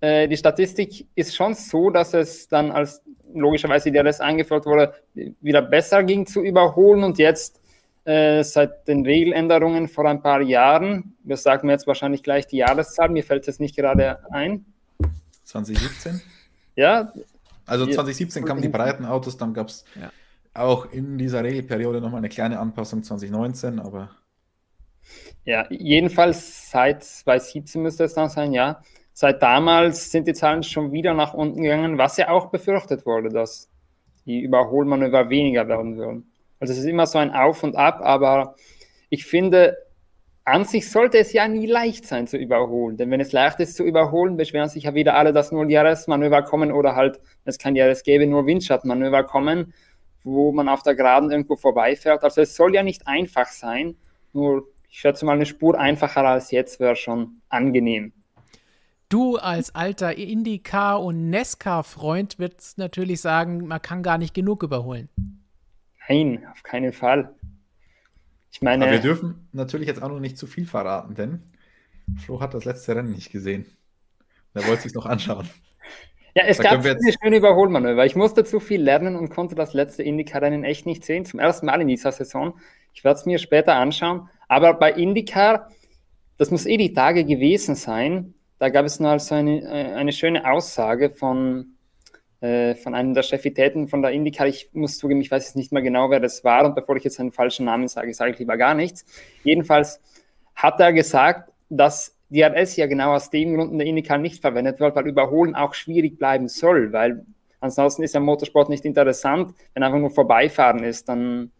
äh, die Statistik ist schon so, dass es dann als logischerweise die DRS eingeführt wurde, wieder besser ging zu überholen und jetzt äh, seit den Regeländerungen vor ein paar Jahren. Wir sagen jetzt wahrscheinlich gleich die Jahreszahl, mir fällt es nicht gerade ein. 2017? Ja. Also 2017 kamen die breiten Autos, dann gab es ja. auch in dieser Regelperiode nochmal eine kleine Anpassung 2019, aber. Ja, jedenfalls seit 2017 müsste es dann sein, ja. Seit damals sind die Zahlen schon wieder nach unten gegangen, was ja auch befürchtet wurde, dass die Überholmanöver weniger werden würden. Also es ist immer so ein Auf und Ab, aber ich finde, an sich sollte es ja nie leicht sein zu überholen. Denn wenn es leicht ist zu überholen, beschweren sich ja wieder alle, dass nur DRS-Manöver kommen oder halt, wenn es kein DRS gäbe, nur Windschattenmanöver kommen, wo man auf der Geraden irgendwo vorbeifährt. Also es soll ja nicht einfach sein, nur ich schätze mal, eine Spur einfacher als jetzt wäre schon angenehm. Du als alter IndyCar- und NESCAR-Freund würdest natürlich sagen, man kann gar nicht genug überholen. Nein, auf keinen Fall. Ich meine. Aber wir dürfen natürlich jetzt auch noch nicht zu viel verraten, denn Flo hat das letzte Rennen nicht gesehen. Er wollte sich noch anschauen. Ja, es da gab viele schöne Überholmanöver. Ich musste zu viel lernen und konnte das letzte Indycar-Rennen echt nicht sehen. Zum ersten Mal in dieser Saison. Ich werde es mir später anschauen. Aber bei Indycar, das muss eh die Tage gewesen sein. Da gab es noch so eine, äh, eine schöne Aussage von äh, von einem der Chefitäten von der Indica. Ich muss zugeben, ich weiß jetzt nicht mehr genau, wer das war. Und bevor ich jetzt einen falschen Namen sage, sage ich lieber gar nichts. Jedenfalls hat er gesagt, dass DRS ja genau aus dem Grund in der Indica nicht verwendet wird, weil Überholen auch schwierig bleiben soll, weil ansonsten ist ja Motorsport nicht interessant. Wenn einfach nur vorbeifahren ist, dann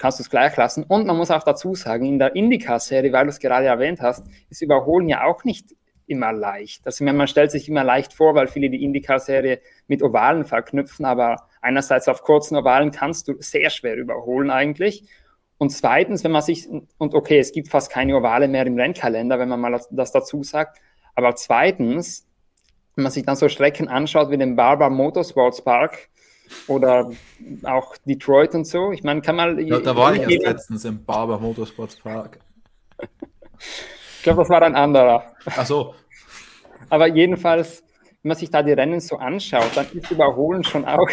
kannst du es gleich lassen. Und man muss auch dazu sagen, in der Indica-Serie, weil du es gerade erwähnt hast, ist Überholen ja auch nicht immer leicht. Also man stellt sich immer leicht vor, weil viele die IndyCar-Serie mit Ovalen verknüpfen, aber einerseits auf kurzen Ovalen kannst du sehr schwer überholen eigentlich. Und zweitens, wenn man sich, und okay, es gibt fast keine Ovale mehr im Rennkalender, wenn man mal das dazu sagt, aber zweitens, wenn man sich dann so Strecken anschaut wie den Barber Motorsports Park oder auch Detroit und so, ich meine, kann man... Ja, da war ich erst letztens im Barber Motorsports Park. Ich glaube, das war ein anderer. Ach so. Aber jedenfalls, wenn man sich da die Rennen so anschaut, dann ist Überholen schon auch,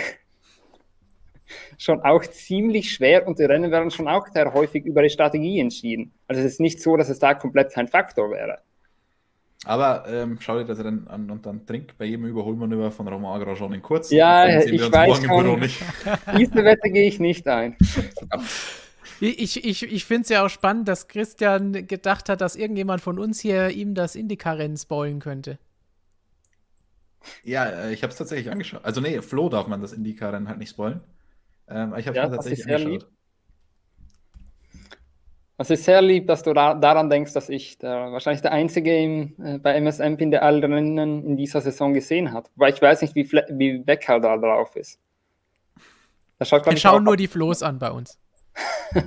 schon auch ziemlich schwer und die Rennen werden schon auch sehr häufig über die Strategie entschieden. Also es ist nicht so, dass es da komplett kein Faktor wäre. Aber ähm, schau dir das Rennen an und dann trink bei jedem Überholmanöver von Romain Grosjean in kurz. Ja, ich weiß schon. Diese Wette gehe ich nicht ein. Ich, ich, ich finde es ja auch spannend, dass Christian gedacht hat, dass irgendjemand von uns hier ihm das Indycar-Rennen spoilen könnte. Ja, äh, ich habe es tatsächlich angeschaut. Also nee, Flo darf man das Indycar-Rennen halt nicht spoilen. Ähm, ich habe es ja, mir tatsächlich angeschaut. Lieb. Es ist sehr lieb, dass du da, daran denkst, dass ich der, wahrscheinlich der Einzige im, äh, bei MSM bin, der alle Rennen in dieser Saison gesehen hat. Weil ich weiß nicht, wie, wie Becker da drauf ist. Schaut, wir schauen nur die Floß an bei uns.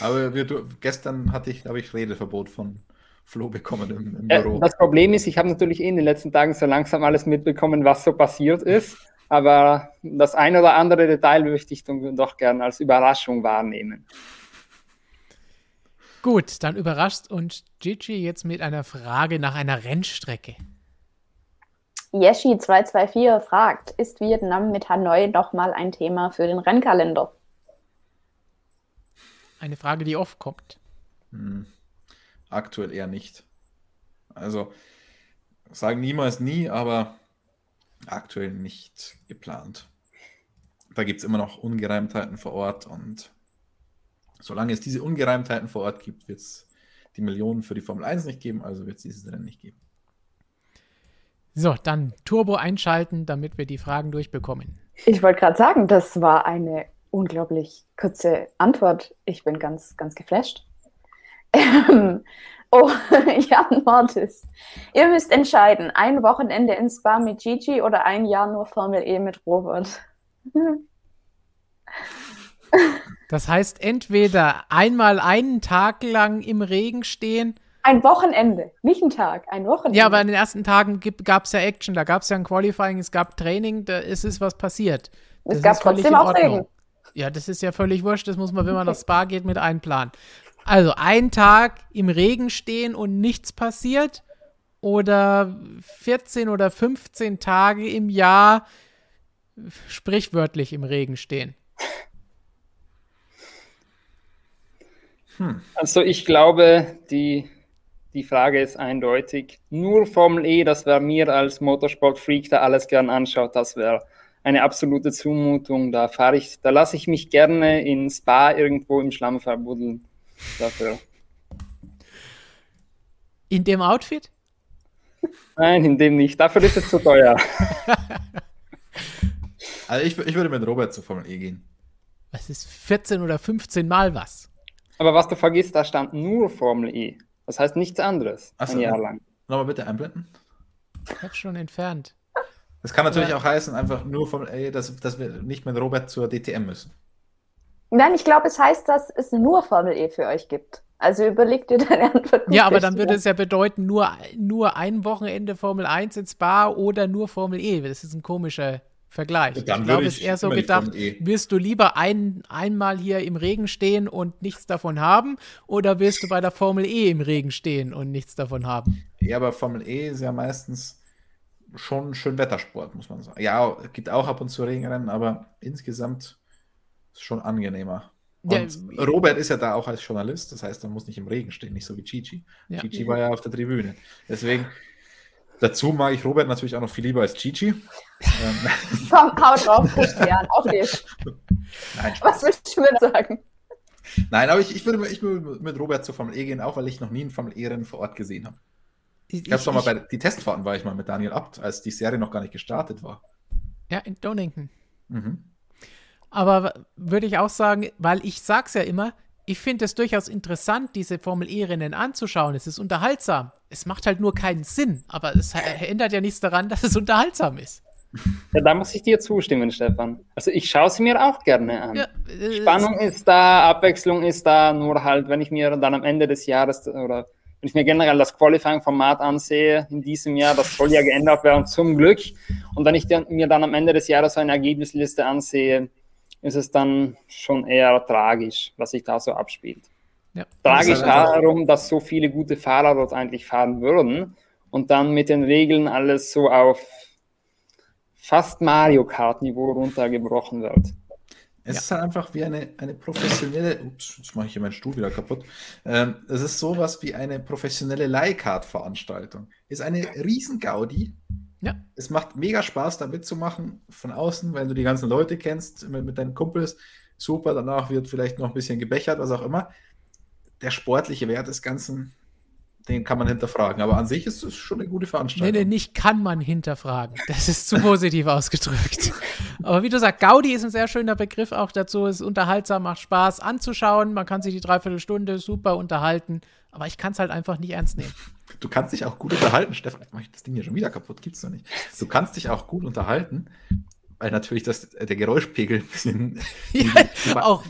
Aber wir, du, gestern hatte ich, glaube ich, Redeverbot von Flo bekommen im, im Büro. Äh, das Problem ist, ich habe natürlich eh in den letzten Tagen so langsam alles mitbekommen, was so passiert ist. Aber das ein oder andere Detail möchte ich doch gerne als Überraschung wahrnehmen. Gut, dann überrascht uns Gigi jetzt mit einer Frage nach einer Rennstrecke. Yeshi224 fragt, ist Vietnam mit Hanoi nochmal ein Thema für den Rennkalender? Eine Frage, die oft kommt. Hm. Aktuell eher nicht. Also, sagen niemals nie, aber aktuell nicht geplant. Da gibt es immer noch Ungereimtheiten vor Ort und solange es diese Ungereimtheiten vor Ort gibt, wird es die Millionen für die Formel 1 nicht geben, also wird es dieses Rennen nicht geben. So, dann Turbo einschalten, damit wir die Fragen durchbekommen. Ich wollte gerade sagen, das war eine unglaublich kurze Antwort. Ich bin ganz, ganz geflasht. Ähm, oh, Jan Mortis. Ihr müsst entscheiden, ein Wochenende in Spa mit Gigi oder ein Jahr nur Formel E mit Robert. Das heißt, entweder einmal einen Tag lang im Regen stehen. Ein Wochenende, nicht ein Tag, ein Wochenende. Ja, aber in den ersten Tagen gab es ja Action, da gab es ja ein Qualifying, es gab Training, da ist es was passiert. Das es gab trotzdem auch Regen. Ja, das ist ja völlig wurscht. Das muss man, wenn man nach Spa geht, mit einplanen. Also ein Tag im Regen stehen und nichts passiert oder 14 oder 15 Tage im Jahr sprichwörtlich im Regen stehen. Hm. Also ich glaube, die, die Frage ist eindeutig. Nur Formel E, das wäre mir als Motorsportfreak, der alles gern anschaut, das wäre eine absolute Zumutung. Da fahre ich, da lasse ich mich gerne in Spa irgendwo im Schlamm verbuddeln. Dafür. In dem Outfit? Nein, in dem nicht. Dafür ist es zu teuer. also ich, ich würde mit Robert zur Formel E gehen. Das ist 14 oder 15 Mal was. Aber was du vergisst, da stand nur Formel E. Das heißt nichts anderes. Achso, ein Jahr lang. Nochmal bitte einblenden. Ich habe schon entfernt. Das kann natürlich ja. auch heißen, einfach nur von, ey, dass, dass wir nicht mit Robert zur DTM müssen. Nein, ich glaube, es heißt, dass es nur Formel E für euch gibt. Also überlegt dir deine Antwort. Ja, aber dann würde es ja bedeuten, nur, nur ein Wochenende Formel 1 ins Bar oder nur Formel E. Das ist ein komischer Vergleich. Ich glaube, es ist eher so gedacht, e. wirst du lieber ein, einmal hier im Regen stehen und nichts davon haben oder wirst du bei der Formel E im Regen stehen und nichts davon haben? Ja, aber Formel E ist ja meistens schon schön Wettersport, muss man sagen. Ja, gibt auch ab und zu Regenrennen, aber insgesamt ist es schon angenehmer. Und ja, Robert ist ja da auch als Journalist, das heißt, er muss nicht im Regen stehen, nicht so wie Gigi. Ja. Gigi war ja auf der Tribüne. Deswegen, dazu mag ich Robert natürlich auch noch viel lieber als Gigi. Komm, hau drauf, Christian, auf dich. Nein, Was willst du mir sagen? Nein, aber ich, ich, würde, ich würde mit Robert zur Formel E gehen, auch weil ich noch nie ein Formel E-Rennen vor Ort gesehen habe. Ich, ich habe schon mal bei die Testfahrten war ich mal mit Daniel Abt, als die Serie noch gar nicht gestartet war. Ja, in Donington. Mhm. Aber würde ich auch sagen, weil ich sag's ja immer, ich finde es durchaus interessant, diese Formel E-Rennen anzuschauen. Es ist unterhaltsam. Es macht halt nur keinen Sinn, aber es ändert ja nichts daran, dass es unterhaltsam ist. Ja, da muss ich dir zustimmen, Stefan. Also ich schaue sie mir auch gerne an. Ja, äh, Spannung ist da, Abwechslung ist da, nur halt, wenn ich mir dann am Ende des Jahres oder wenn ich mir generell das Qualifying-Format ansehe in diesem Jahr, das soll ja geändert werden, zum Glück. Und wenn ich mir dann am Ende des Jahres so eine Ergebnisliste ansehe, ist es dann schon eher tragisch, was sich da so abspielt. Ja. Tragisch darum, dass so viele gute Fahrer dort eigentlich fahren würden und dann mit den Regeln alles so auf fast Mario Kart-Niveau runtergebrochen wird. Es ja. ist halt einfach wie eine, eine professionelle, ups, jetzt mache ich hier meinen Stuhl wieder kaputt. Ähm, es ist sowas wie eine professionelle Leihcard-Veranstaltung. Ist eine Riesengaudi. Ja. Es macht mega Spaß, da mitzumachen von außen, wenn du die ganzen Leute kennst, mit, mit deinen Kumpels. Super, danach wird vielleicht noch ein bisschen gebechert, was auch immer. Der sportliche Wert des Ganzen den kann man hinterfragen. Aber an sich ist es schon eine gute Veranstaltung. Nee, nee, nicht kann man hinterfragen. Das ist zu positiv ausgedrückt. Aber wie du sagst, Gaudi ist ein sehr schöner Begriff auch dazu. Es ist unterhaltsam, macht Spaß anzuschauen. Man kann sich die Dreiviertelstunde super unterhalten. Aber ich kann es halt einfach nicht ernst nehmen. Du kannst dich auch gut unterhalten, Stefan. Mach ich das Ding hier schon wieder kaputt? Gibt's doch nicht. Du kannst dich auch gut unterhalten weil natürlich das, der Geräuschpegel ein bisschen. ja, auch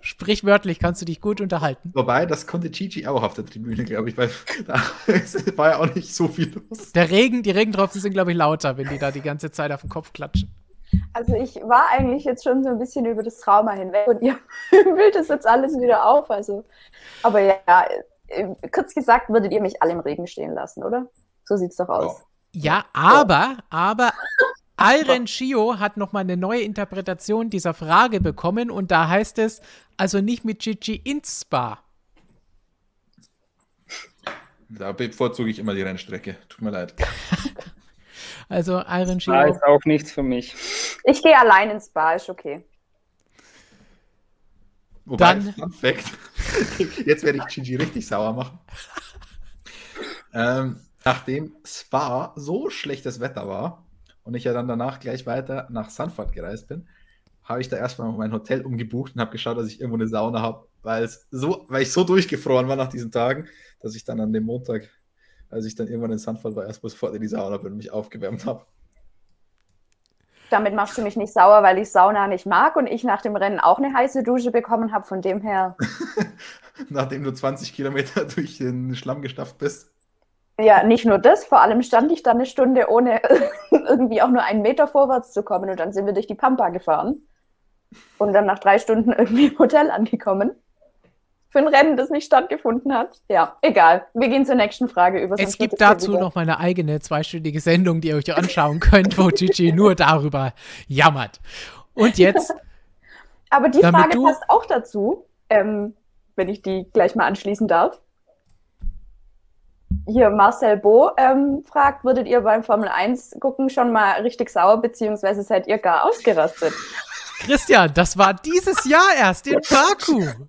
sprichwörtlich kannst du dich gut unterhalten. Wobei, das konnte Gigi auch auf der Tribüne, glaube ich, weil da war ja auch nicht so viel los. Der Regen, die Regentropfen sind, glaube ich, lauter, wenn die da die ganze Zeit auf den Kopf klatschen. Also ich war eigentlich jetzt schon so ein bisschen über das Trauma hinweg und ihr bildet das jetzt alles wieder auf. Also, aber ja, kurz gesagt, würdet ihr mich alle im Regen stehen lassen, oder? So sieht es doch aus. Ja, aber, aber Iron Shio hat nochmal eine neue Interpretation dieser Frage bekommen und da heißt es, also nicht mit Gigi ins Spa. Da bevorzuge ich immer die Rennstrecke. Tut mir leid. also Iron Shio. Spa ist auch nichts für mich. Ich gehe allein ins Spa, ist okay. Wobei, Dann, Fun Fact, jetzt werde ich Gigi richtig sauer machen. ähm, nachdem Spa so schlechtes Wetter war und ich ja dann danach gleich weiter nach Sanford gereist bin, habe ich da erstmal mein Hotel umgebucht und habe geschaut, dass ich irgendwo eine Sauna habe, weil es so, weil ich so durchgefroren war nach diesen Tagen, dass ich dann an dem Montag, als ich dann irgendwann in Sanford war, erstmal sofort in die Sauna bin und mich aufgewärmt habe. Damit machst du mich nicht sauer, weil ich Sauna nicht mag und ich nach dem Rennen auch eine heiße Dusche bekommen habe, von dem her. Nachdem du 20 Kilometer durch den Schlamm gestafft bist. Ja, nicht nur das, vor allem stand ich da eine Stunde, ohne irgendwie auch nur einen Meter vorwärts zu kommen und dann sind wir durch die Pampa gefahren und dann nach drei Stunden irgendwie im Hotel angekommen. Für ein Rennen, das nicht stattgefunden hat. Ja, egal. Wir gehen zur nächsten Frage über. Es gibt dazu noch mal eine eigene zweistündige Sendung, die ihr euch anschauen könnt, wo Gigi nur darüber jammert. Und jetzt. Aber die Frage passt auch dazu, ähm, wenn ich die gleich mal anschließen darf. Hier Marcel Bo ähm, fragt, würdet ihr beim Formel 1 gucken schon mal richtig sauer, beziehungsweise seid ihr gar ausgerastet? Christian, das war dieses Jahr erst in Baku.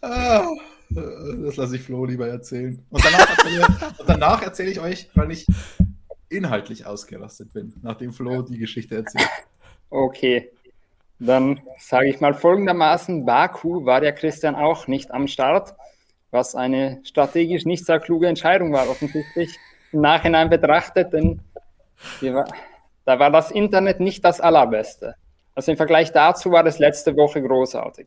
Ah, das lasse ich Flo lieber erzählen. Und danach erzähle, danach erzähle ich euch, weil ich inhaltlich ausgerastet bin, nachdem Flo die Geschichte erzählt. Okay, dann sage ich mal folgendermaßen, Baku war der Christian auch nicht am Start was eine strategisch nicht sehr kluge Entscheidung war, offensichtlich im Nachhinein betrachtet, denn war, da war das Internet nicht das allerbeste. Also im Vergleich dazu war das letzte Woche großartig.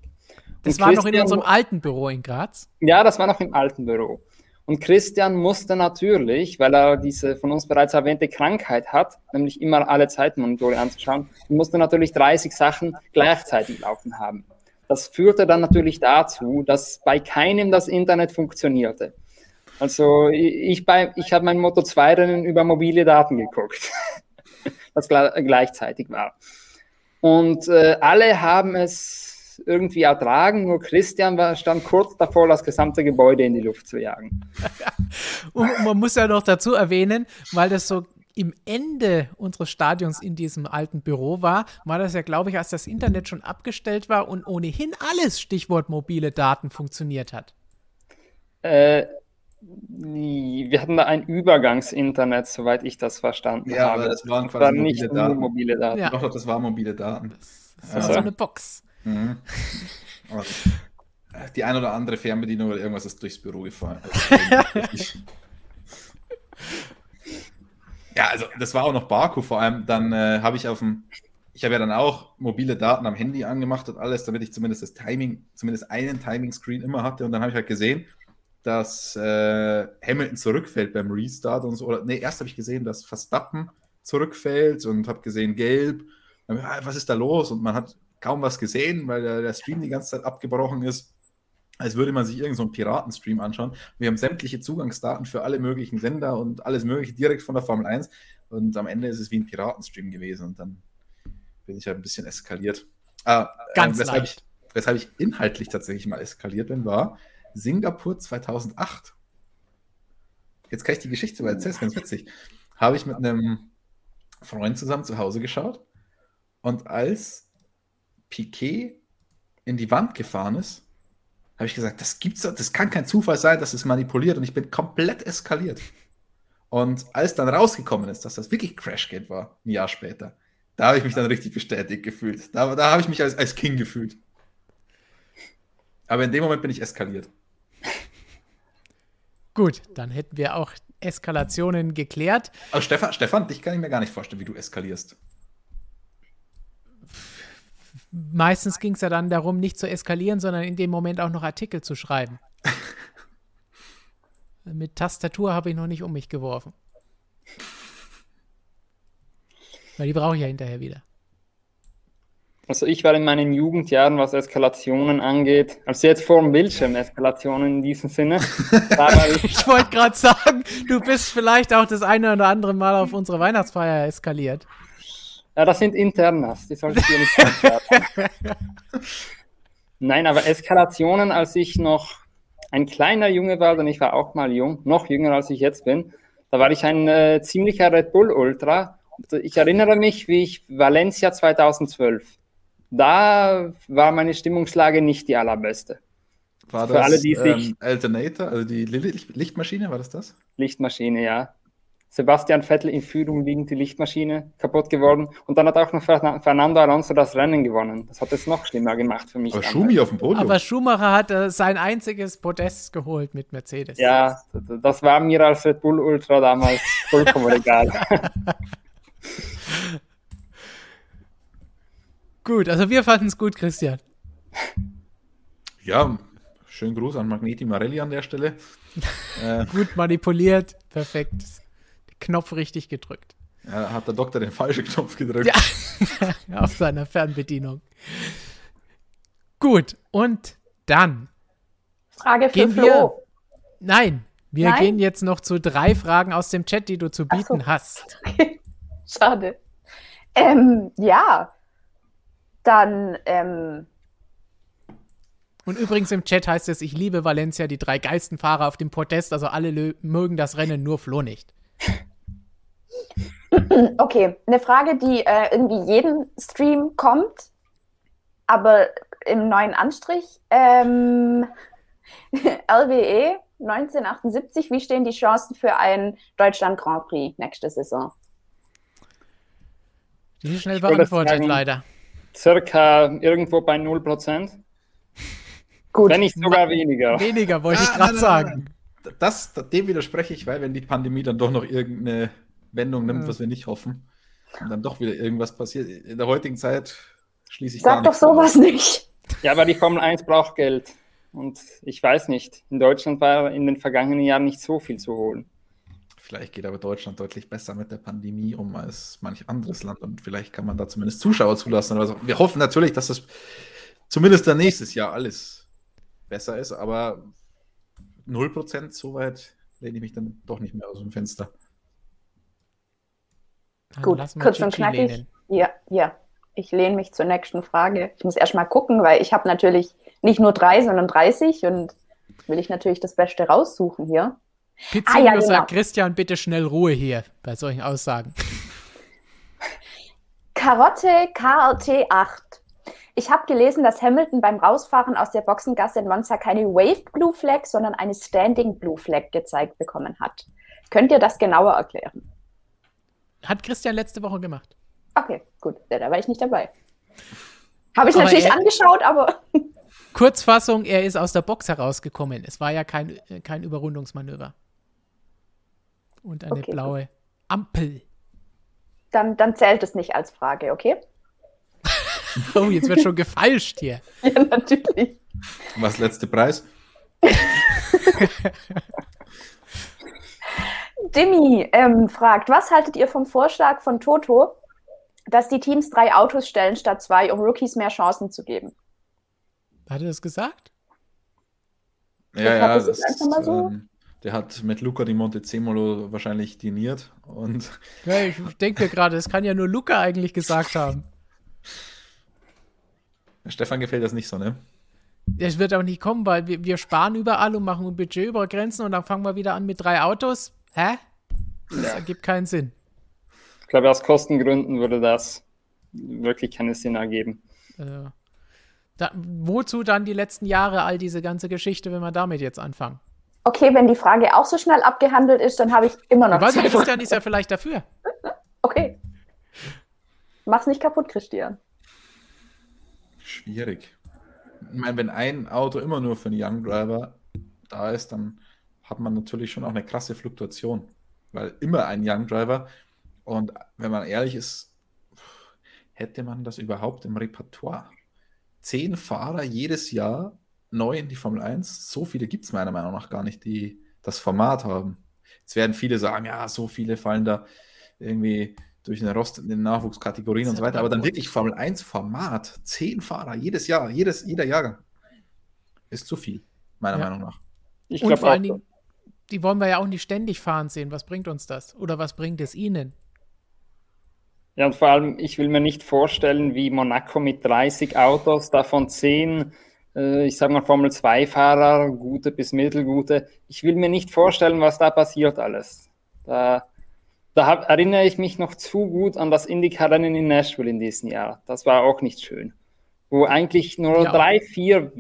Das war noch in unserem alten Büro in Graz? Ja, das war noch im alten Büro. Und Christian musste natürlich, weil er diese von uns bereits erwähnte Krankheit hat, nämlich immer alle Zeitmonitore anzuschauen, musste natürlich 30 Sachen gleichzeitig laufen haben. Das führte dann natürlich dazu, dass bei keinem das Internet funktionierte. Also ich, bei, ich habe mein Moto 2 Rennen über mobile Daten geguckt, was gleichzeitig war. Und äh, alle haben es irgendwie ertragen, nur Christian war, stand kurz davor, das gesamte Gebäude in die Luft zu jagen. Und man muss ja noch dazu erwähnen, weil das so im Ende unseres Stadions in diesem alten Büro war, war das ja, glaube ich, als das Internet schon abgestellt war und ohnehin alles, Stichwort mobile Daten, funktioniert hat. Äh, wir hatten da ein Übergangsinternet, soweit ich das verstanden ja, habe. Ja, das waren quasi das war nicht mobile Daten. mobile Daten. Ja. Doch, das war mobile Daten. Das, das war ja. so eine Box. Mhm. die ein oder andere Fernbedienung oder irgendwas ist durchs Büro gefallen. Also, Ja, also das war auch noch Baku vor allem. Dann äh, habe ich auf dem, ich habe ja dann auch mobile Daten am Handy angemacht und alles, damit ich zumindest das Timing, zumindest einen Timing-Screen immer hatte. Und dann habe ich halt gesehen, dass äh, Hamilton zurückfällt beim Restart und so. Oder nee, erst habe ich gesehen, dass Verstappen zurückfällt und habe gesehen, gelb. Dann, ah, was ist da los? Und man hat kaum was gesehen, weil der, der Stream die ganze Zeit abgebrochen ist als würde man sich irgendeinen so Piratenstream anschauen. Wir haben sämtliche Zugangsdaten für alle möglichen Sender und alles Mögliche direkt von der Formel 1. Und am Ende ist es wie ein Piratenstream gewesen. Und dann bin ich halt ein bisschen eskaliert. Ah, Ganz äh, weshalb, leicht. Ich, weshalb ich inhaltlich tatsächlich mal eskaliert bin, war Singapur 2008. Jetzt kann ich die Geschichte mal erzählen, ist ganz witzig. Habe ich mit einem Freund zusammen zu Hause geschaut. Und als Piquet in die Wand gefahren ist, habe ich gesagt, das gibt's, das kann kein Zufall sein, dass es manipuliert und ich bin komplett eskaliert. Und als dann rausgekommen ist, dass das wirklich Crashgate war, ein Jahr später, da habe ich mich dann richtig bestätigt gefühlt. Da, da habe ich mich als, als King gefühlt. Aber in dem Moment bin ich eskaliert. Gut, dann hätten wir auch Eskalationen geklärt. Aber Stefan, Stefan, dich kann ich mir gar nicht vorstellen, wie du eskalierst. Meistens ging es ja dann darum, nicht zu eskalieren, sondern in dem Moment auch noch Artikel zu schreiben. Mit Tastatur habe ich noch nicht um mich geworfen. Weil die brauche ich ja hinterher wieder. Also ich war in meinen Jugendjahren, was Eskalationen angeht, also jetzt vor dem Bildschirm Eskalationen in diesem Sinne. ich, ich wollte gerade sagen, du bist vielleicht auch das eine oder andere Mal auf unsere Weihnachtsfeier eskaliert. Ja, das sind Internas, die solltest du nicht Nein, aber Eskalationen, als ich noch ein kleiner Junge war, denn ich war auch mal jung, noch jünger als ich jetzt bin, da war ich ein äh, ziemlicher Red Bull Ultra. Ich erinnere mich, wie ich Valencia 2012 da war meine Stimmungslage nicht die allerbeste. War das Für alle, die ähm, Alternator, also die Lichtmaschine, war das das? Lichtmaschine, ja. Sebastian Vettel in Führung liegend die Lichtmaschine kaputt geworden. Und dann hat auch noch Fernando Alonso das Rennen gewonnen. Das hat es noch schlimmer gemacht für mich. Aber Schumi auf dem Podium. Aber Schumacher hat äh, sein einziges Podest geholt mit Mercedes. Ja, das war mir als Red Bull Ultra damals vollkommen egal. Gut, also wir fanden es gut, Christian. Ja, schönen Gruß an Magneti Marelli an der Stelle. äh, gut manipuliert, perfekt. Knopf richtig gedrückt. Ja, hat der Doktor den falschen Knopf gedrückt. Ja, auf seiner Fernbedienung. Gut, und dann. Frage für Flo. Wir, nein, wir nein? gehen jetzt noch zu drei Fragen aus dem Chat, die du zu bieten so. hast. Schade. Ähm, ja, dann. Ähm und übrigens im Chat heißt es, ich liebe Valencia, die drei geilsten Fahrer auf dem Podest, also alle mögen das Rennen, nur Flo nicht. Okay, eine Frage, die äh, irgendwie jeden Stream kommt, aber im neuen Anstrich. Ähm, LWE 1978, wie stehen die Chancen für einen Deutschland Grand Prix nächste Saison? Die ist schnell beantwortet, leider circa irgendwo bei 0%. Gut. Wenn nicht sogar weniger. Weniger, wollte ich gerade sagen. Das, dem widerspreche ich, weil wenn die Pandemie dann doch noch irgendeine Wendung nimmt, ja. was wir nicht hoffen, und dann doch wieder irgendwas passiert, in der heutigen Zeit schließe ich Sag doch sowas an. nicht. Ja, aber die Formel 1 braucht Geld. Und ich weiß nicht, in Deutschland war in den vergangenen Jahren nicht so viel zu holen. Vielleicht geht aber Deutschland deutlich besser mit der Pandemie um als manch anderes Land und vielleicht kann man da zumindest Zuschauer zulassen. Also wir hoffen natürlich, dass das zumindest dann nächstes Jahr alles besser ist, aber 0% so weit lehne ich mich dann doch nicht mehr aus dem Fenster. Gut, kurz und knackig. Ja, ja. Ich lehne mich zur nächsten Frage. Ich muss erst mal gucken, weil ich habe natürlich nicht nur drei, sondern 30 und will ich natürlich das Beste raussuchen hier. Pizzino ah, ja, genau. sagt, Christian, bitte schnell Ruhe hier bei solchen Aussagen. Karotte KRT 8. Ich habe gelesen, dass Hamilton beim Rausfahren aus der Boxengasse in Monza keine Wave Blue Flag, sondern eine Standing Blue Flag gezeigt bekommen hat. Könnt ihr das genauer erklären? Hat Christian letzte Woche gemacht. Okay, gut. Ja, da war ich nicht dabei. Habe ich aber natürlich er, angeschaut, aber. Kurzfassung, er ist aus der Box herausgekommen. Es war ja kein, kein Überrundungsmanöver und eine okay. blaue Ampel. Dann, dann zählt es nicht als Frage, okay? oh, jetzt wird schon gefeilscht hier. ja, natürlich. Was letzte Preis? Dimi ähm, fragt, was haltet ihr vom Vorschlag von Toto, dass die Teams drei Autos stellen statt zwei, um Rookies mehr Chancen zu geben? Hat er das gesagt? Ja, ja, das ist einfach mal so. Ähm, der hat mit Luca di Montezemolo wahrscheinlich diniert. Und ja, ich denke gerade, das kann ja nur Luca eigentlich gesagt haben. Stefan gefällt das nicht so, ne? Es wird auch nicht kommen, weil wir, wir sparen überall und machen ein Budget über Grenzen und dann fangen wir wieder an mit drei Autos. Hä? Das ja. ergibt keinen Sinn. Ich glaube, aus Kostengründen würde das wirklich keinen Sinn ergeben. Äh, da, wozu dann die letzten Jahre all diese ganze Geschichte, wenn wir damit jetzt anfangen? Okay, wenn die Frage auch so schnell abgehandelt ist, dann habe ich immer noch Was, Christian ist ja vielleicht dafür. Okay. Mach's nicht kaputt, Christian. Schwierig. Ich meine, wenn ein Auto immer nur für einen Young Driver da ist, dann hat man natürlich schon auch eine krasse Fluktuation. Weil immer ein Young Driver. Und wenn man ehrlich ist, hätte man das überhaupt im Repertoire? zehn Fahrer jedes Jahr neu in die Formel 1. So viele gibt es meiner Meinung nach gar nicht, die das Format haben. Jetzt werden viele sagen, ja, so viele fallen da irgendwie durch den Rost in den Nachwuchskategorien und so weiter. Aber dann wirklich Formel 1 Format, zehn Fahrer jedes Jahr, jedes, jeder Jahrgang, ist zu viel, meiner ja. Meinung nach. Ich und vor allen Dingen, die wollen wir ja auch nicht ständig fahren sehen. Was bringt uns das? Oder was bringt es ihnen? Ja, und vor allem, ich will mir nicht vorstellen, wie Monaco mit 30 Autos, davon 10, äh, ich sage mal Formel 2-Fahrer, gute bis mittelgute. Ich will mir nicht vorstellen, was da passiert alles. Da, da hab, erinnere ich mich noch zu gut an das Indycar-Rennen in Nashville in diesem Jahr. Das war auch nicht schön. Wo eigentlich nur ja. drei, vier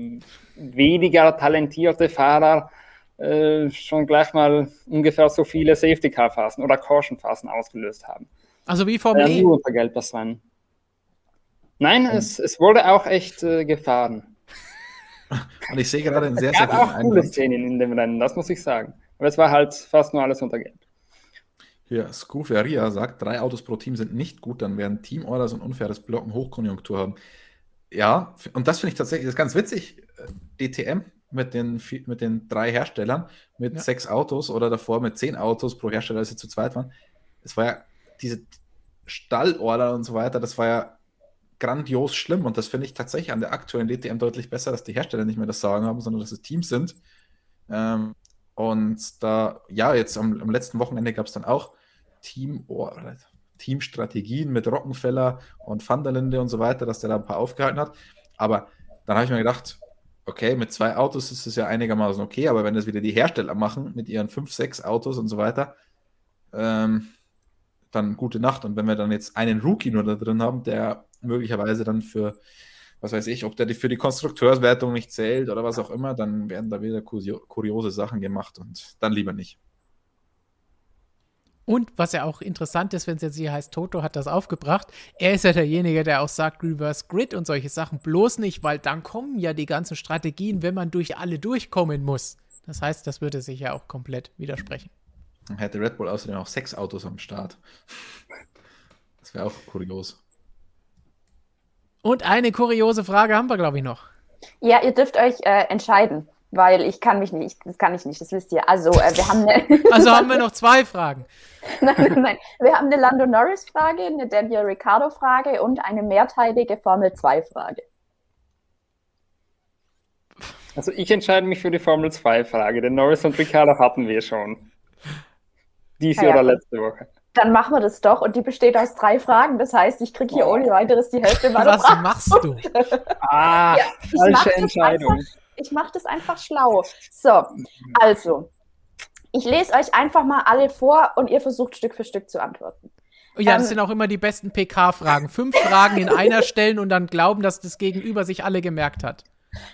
weniger talentierte Fahrer äh, schon gleich mal ungefähr so viele Safety-Car-Phasen oder Caution-Phasen ausgelöst haben. Also wie Formel E? Nur unter Gelb das Nein, hm. es, es wurde auch echt äh, gefahren. Und ich sehe gerade einen sehr, sehr guten auch coole Szenen in dem Rennen, das muss ich sagen. Aber es war halt fast nur alles unter Gelb. Hier, Scuferia sagt, drei Autos pro Team sind nicht gut, dann werden Teamorders und unfaires Blocken Hochkonjunktur haben. Ja, und das finde ich tatsächlich das ganz witzig. Äh, DTM mit den, mit den drei Herstellern, mit ja. sechs Autos oder davor mit zehn Autos pro Hersteller, als sie zu zweit waren. Es war ja diese Stallorder und so weiter, das war ja grandios schlimm und das finde ich tatsächlich an der aktuellen DTM deutlich besser, dass die Hersteller nicht mehr das Sagen haben, sondern dass es Teams sind. Ähm, und da, ja, jetzt am, am letzten Wochenende gab es dann auch Team, oh, Teamstrategien mit Rockenfeller und Vanderlinde und so weiter, dass der da ein paar aufgehalten hat. Aber dann habe ich mir gedacht, okay, mit zwei Autos ist es ja einigermaßen okay, aber wenn das wieder die Hersteller machen mit ihren fünf, sechs Autos und so weiter, ähm, dann gute Nacht. Und wenn wir dann jetzt einen Rookie nur da drin haben, der möglicherweise dann für, was weiß ich, ob der für die Konstrukteurswertung nicht zählt oder was auch immer, dann werden da wieder kuriose Sachen gemacht und dann lieber nicht. Und was ja auch interessant ist, wenn es jetzt hier heißt, Toto hat das aufgebracht, er ist ja derjenige, der auch sagt, Reverse Grid und solche Sachen bloß nicht, weil dann kommen ja die ganzen Strategien, wenn man durch alle durchkommen muss. Das heißt, das würde sich ja auch komplett widersprechen. Dann hätte Red Bull außerdem auch sechs Autos am Start. Das wäre auch kurios. Und eine kuriose Frage haben wir, glaube ich, noch. Ja, ihr dürft euch äh, entscheiden, weil ich kann mich nicht, das kann ich nicht, das wisst ihr. Also, äh, wir haben eine. also haben wir noch zwei Fragen. nein, nein, nein. Wir haben eine Lando Norris-Frage, eine Daniel Ricciardo-Frage und eine mehrteilige Formel 2-Frage. Also ich entscheide mich für die Formel 2-Frage, denn Norris und Ricciardo hatten wir schon. Diese ja, oder letzte Woche. Dann machen wir das doch und die besteht aus drei Fragen. Das heißt, ich kriege hier oh. ohne weiteres die Hälfte meiner Was Fragen. machst du? ah, ja, falsche Entscheidung. Einfach, ich mache das einfach schlau. So, also, ich lese euch einfach mal alle vor und ihr versucht Stück für Stück zu antworten. Ja, das ähm, sind auch immer die besten PK-Fragen. Fünf Fragen in einer stellen und dann glauben, dass das Gegenüber sich alle gemerkt hat.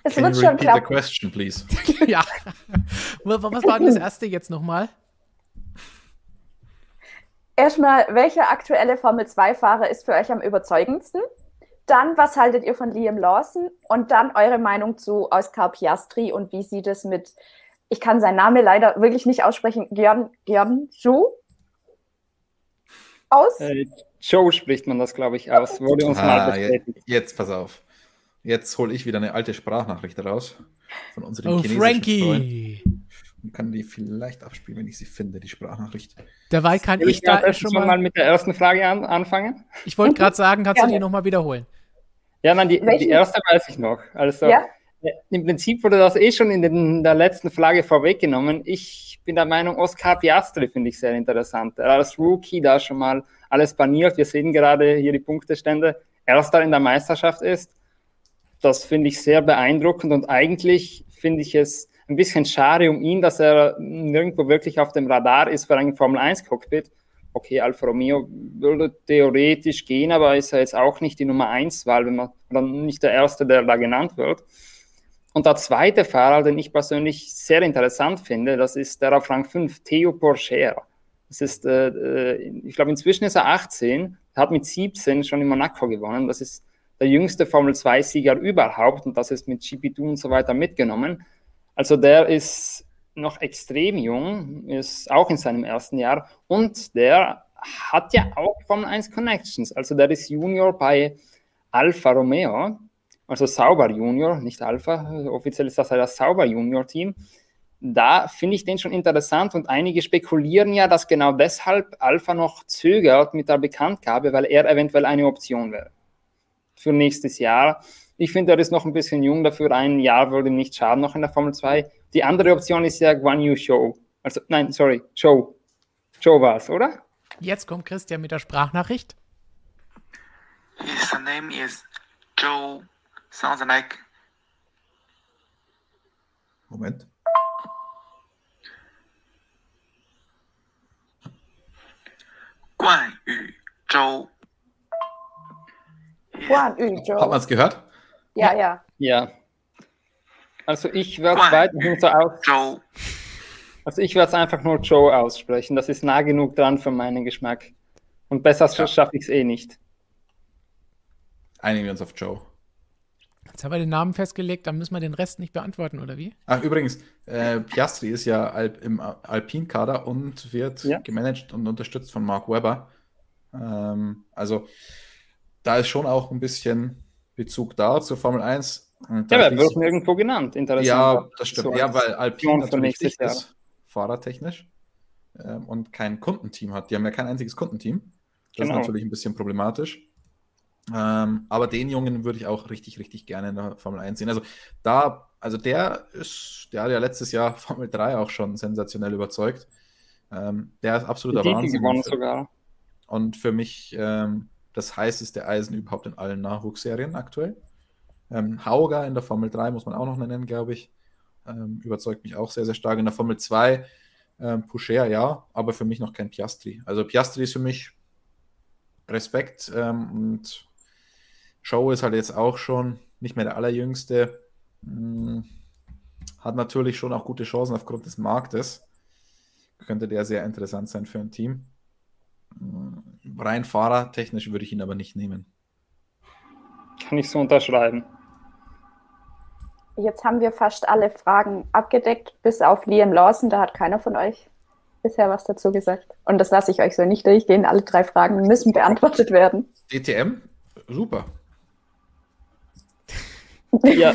Das Can wird schon klappen. the question, please? ja. Was war denn das erste jetzt nochmal? Erstmal, welcher aktuelle Formel 2-Fahrer ist für euch am überzeugendsten? Dann, was haltet ihr von Liam Lawson? Und dann eure Meinung zu Oscar Piastri und wie sieht es mit, ich kann seinen Namen leider wirklich nicht aussprechen, Gern, Gern Zhu aus? Äh, Joe spricht man das, glaube ich, aus. Wurde uns ah, mal bestätigt. Jetzt, jetzt pass auf. Jetzt hole ich wieder eine alte Sprachnachricht raus von unserem oh, chinesischen Frankie. Freund und kann die vielleicht abspielen, wenn ich sie finde, die Sprachnachricht. Dabei kann ich, ich da schon mal, mal, mit der ersten Frage an, anfangen. Ich wollte gerade sagen, kannst ja. du die nochmal wiederholen? Ja, nein, die, die, erste weiß ich noch. Also ja? im Prinzip wurde das eh schon in, den, in der letzten Frage vorweggenommen. Ich bin der Meinung, Oscar Piastri finde ich sehr interessant. Er als Rookie da schon mal alles baniert. Wir sehen gerade hier die Punktestände. Erster in der Meisterschaft ist. Das finde ich sehr beeindruckend und eigentlich finde ich es ein bisschen schade um ihn, dass er nirgendwo wirklich auf dem Radar ist für ein Formel 1 Cockpit. Okay, Alfa Romeo würde theoretisch gehen, aber ist er jetzt auch nicht die Nummer 1 Wahl, wenn man dann nicht der erste, der da genannt wird. Und der zweite Fahrer, den ich persönlich sehr interessant finde, das ist der auf Rang 5, Theo Porcher. Das ist, äh, äh ich glaube, inzwischen ist er 18, hat mit 17 schon in Monaco gewonnen. Das ist der jüngste Formel 2-Sieger überhaupt und das ist mit GP2 und so weiter mitgenommen. Also der ist noch extrem jung, ist auch in seinem ersten Jahr und der hat ja auch Formel 1 Connections. Also der ist Junior bei Alfa Romeo also Sauber Junior, nicht Alpha, offiziell ist das ja das Sauber Junior Team. Da finde ich den schon interessant und einige spekulieren ja, dass genau deshalb Alpha noch zögert mit der Bekanntgabe, weil er eventuell eine Option wäre für nächstes Jahr. Ich finde, er ist noch ein bisschen jung dafür. Ein Jahr würde ihm nicht schaden, noch in der Formel 2. Die andere Option ist ja Guan Yu Show. Also, nein, sorry, Show. Show war es, oder? Jetzt kommt Christian mit der Sprachnachricht. His name is Joe. Sounds like. Moment. Guan Yu Zhou. Guan Yu Zhou. Hat man es gehört? Ja, ja. Ja. Also ich werde es weiterhin so aus. Also ich werde es einfach nur Joe aussprechen. Das ist nah genug dran für meinen Geschmack. Und besser Ja. schaffe ich es eh nicht. Einigen wir uns auf Joe. Jetzt haben wir den Namen festgelegt, dann müssen wir den Rest nicht beantworten, oder wie? Ach, übrigens, äh, Piastri ist ja Al im Alpin-Kader und wird Ja. gemanagt und unterstützt von Mark Webber. Ähm, also da ist schon auch ein bisschen Bezug da zur Formel 1. Und Ja, er wird nirgendwo genannt. Interessant. ja, das stimmt. So ja, weil Alpin Option für natürlich dicht Jahr. ist, fahrertechnisch, ähm, und kein Kundenteam hat. Die haben ja kein einziges Kundenteam. Das Genau. ist natürlich ein bisschen problematisch. Ähm, aber den Jungen würde ich auch richtig, richtig gerne in der Formel 1 sehen. Also da, also der ist, der hat ja letztes Jahr Formel 3 auch schon sensationell überzeugt. Ähm, der ist Die absoluter Titel Wahnsinn. gewonnen Und für, sogar. und für mich ähm, das heißeste Eisen überhaupt in allen Nachwuchsserien aktuell. Ähm, Hauger in der Formel 3 muss man auch noch nennen, glaube ich. Ähm, überzeugt mich auch sehr, sehr stark. In der Formel 2 ähm, Poucher, ja, aber für mich noch kein Piastri. Also Piastri ist für mich Respekt ähm, und Show ist halt jetzt auch schon nicht mehr der allerjüngste. Hm, hat natürlich schon auch gute Chancen aufgrund des Marktes. Könnte der sehr interessant sein für ein Team. Rein fahrertechnisch würde ich ihn aber nicht nehmen. Kann ich so unterschreiben. Jetzt haben wir fast alle Fragen abgedeckt, bis auf Liam Lawson. Da hat keiner von euch bisher was dazu gesagt. Und das lasse ich euch so nicht durchgehen. Alle drei Fragen müssen beantwortet werden. DTM, super. Ja,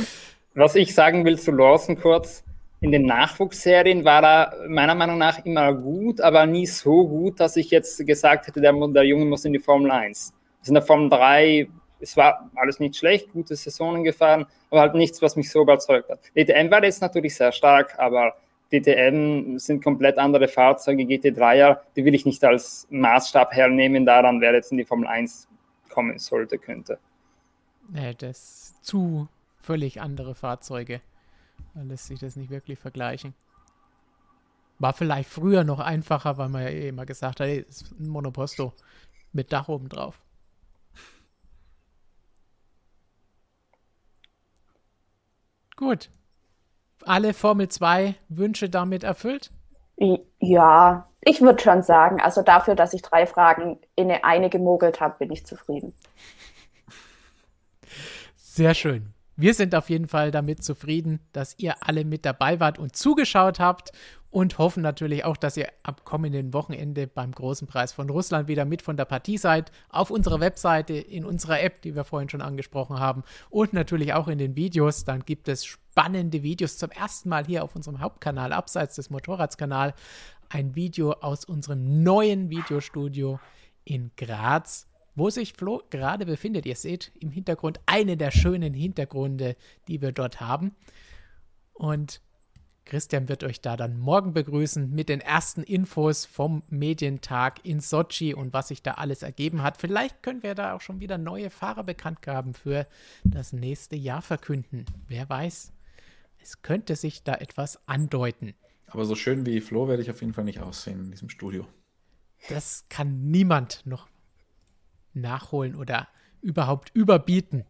was ich sagen will zu Lawson kurz, in den Nachwuchsserien war er meiner Meinung nach immer gut, aber nie so gut, dass ich jetzt gesagt hätte, der, der Junge muss in die Formel 1. Also in der Formel 3, es war alles nicht schlecht, gute Saisonen gefahren, aber halt nichts, was mich so überzeugt hat. DTM war jetzt natürlich sehr stark, aber DTM sind komplett andere Fahrzeuge, GT3er, die will ich nicht als Maßstab hernehmen daran, wer jetzt in die Formel 1 kommen sollte, könnte. Nee, das zu völlig andere Fahrzeuge. Da lässt sich das nicht wirklich vergleichen. War vielleicht früher noch einfacher, weil man ja eh immer gesagt hat, ey, das ist ein Monoposto mit Dach oben drauf. Gut. Alle Formel 2 Wünsche damit erfüllt? Ja, ich würde schon sagen, also dafür, dass ich drei Fragen in eine gemogelt habe, bin ich zufrieden. Sehr schön. Wir sind auf jeden Fall damit zufrieden, dass ihr alle mit dabei wart und zugeschaut habt und hoffen natürlich auch, dass ihr am kommenden Wochenende beim großen Preis von Russland wieder mit von der Partie seid. Auf unserer Webseite, in unserer App, die wir vorhin schon angesprochen haben und natürlich auch in den Videos. Dann gibt es spannende Videos zum ersten Mal hier auf unserem Hauptkanal, abseits des Motorradskanal. Ein Video aus unserem neuen Videostudio in Graz wo sich Flo gerade befindet. Ihr seht im Hintergrund eine der schönen Hintergründe, die wir dort haben. Und Christian wird euch da dann morgen begrüßen mit den ersten Infos vom Medientag in Sochi und was sich da alles ergeben hat. Vielleicht können wir da auch schon wieder neue Fahrerbekanntgaben für das nächste Jahr verkünden. Wer weiß. Es könnte sich da etwas andeuten. Aber so schön wie Flo werde ich auf jeden Fall nicht aussehen in diesem Studio. Das kann niemand noch nachholen oder überhaupt überbieten.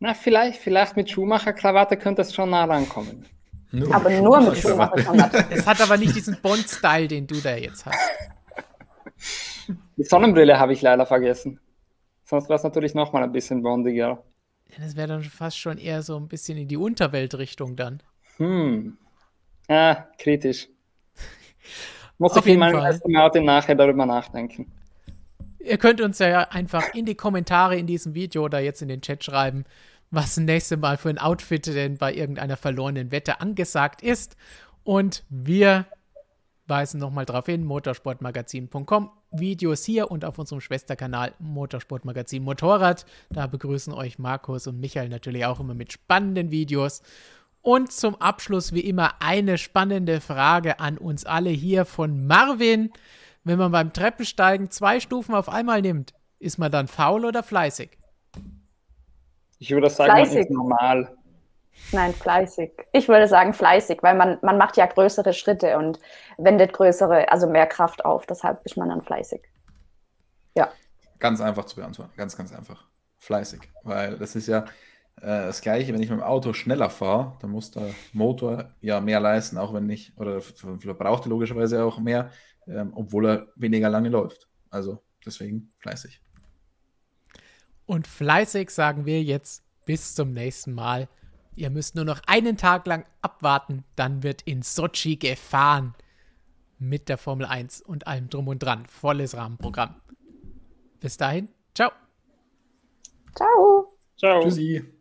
Na, vielleicht, vielleicht mit Schumacher-Krawatte könnte es schon nah rankommen. Nur Aber nur mit Schumacher-Krawatte. Es hat aber nicht diesen Bond-Style, den du da jetzt hast. Die Sonnenbrille habe ich leider vergessen. Sonst wäre es natürlich noch mal ein bisschen bondiger. Das wäre dann fast schon eher so ein bisschen in die Unterweltrichtung dann. Hm. Ah, kritisch. Muss Auf ich in jeden meinem Outing nachher darüber nachdenken. Ihr könnt uns ja einfach in die Kommentare in diesem Video oder jetzt in den Chat schreiben, was nächste Mal für ein Outfit denn bei irgendeiner verlorenen Wette angesagt ist. Und wir weisen nochmal darauf hin, motorsportmagazin.com, Videos hier und auf unserem Schwesterkanal Motorsportmagazin Motorrad. Da begrüßen euch Markus und Michael natürlich auch immer mit spannenden Videos. Und zum Abschluss wie immer eine spannende Frage an uns alle hier von Marvin. Wenn man beim Treppensteigen zwei Stufen auf einmal nimmt, ist man dann faul oder fleißig? Ich würde sagen, fleißig. das ist normal. Nein, fleißig. Ich würde sagen fleißig, weil man, man macht ja größere Schritte und wendet größere, also mehr Kraft auf. Deshalb ist man dann fleißig. Ja. Ganz einfach zu beantworten. Ganz, ganz einfach. Fleißig. Weil das ist ja äh, das Gleiche, wenn ich mit dem Auto schneller fahre, dann muss der Motor ja mehr leisten, auch wenn nicht, oder verbraucht er logischerweise auch mehr, ähm, obwohl er weniger lange läuft. Also deswegen fleißig. Und fleißig sagen wir jetzt bis zum nächsten Mal. Ihr müsst nur noch einen Tag lang abwarten, dann wird in Sochi gefahren. Mit der Formel 1 und allem drum und dran. Volles Rahmenprogramm. Bis dahin, ciao. Ciao. Ciao. Tschüssi.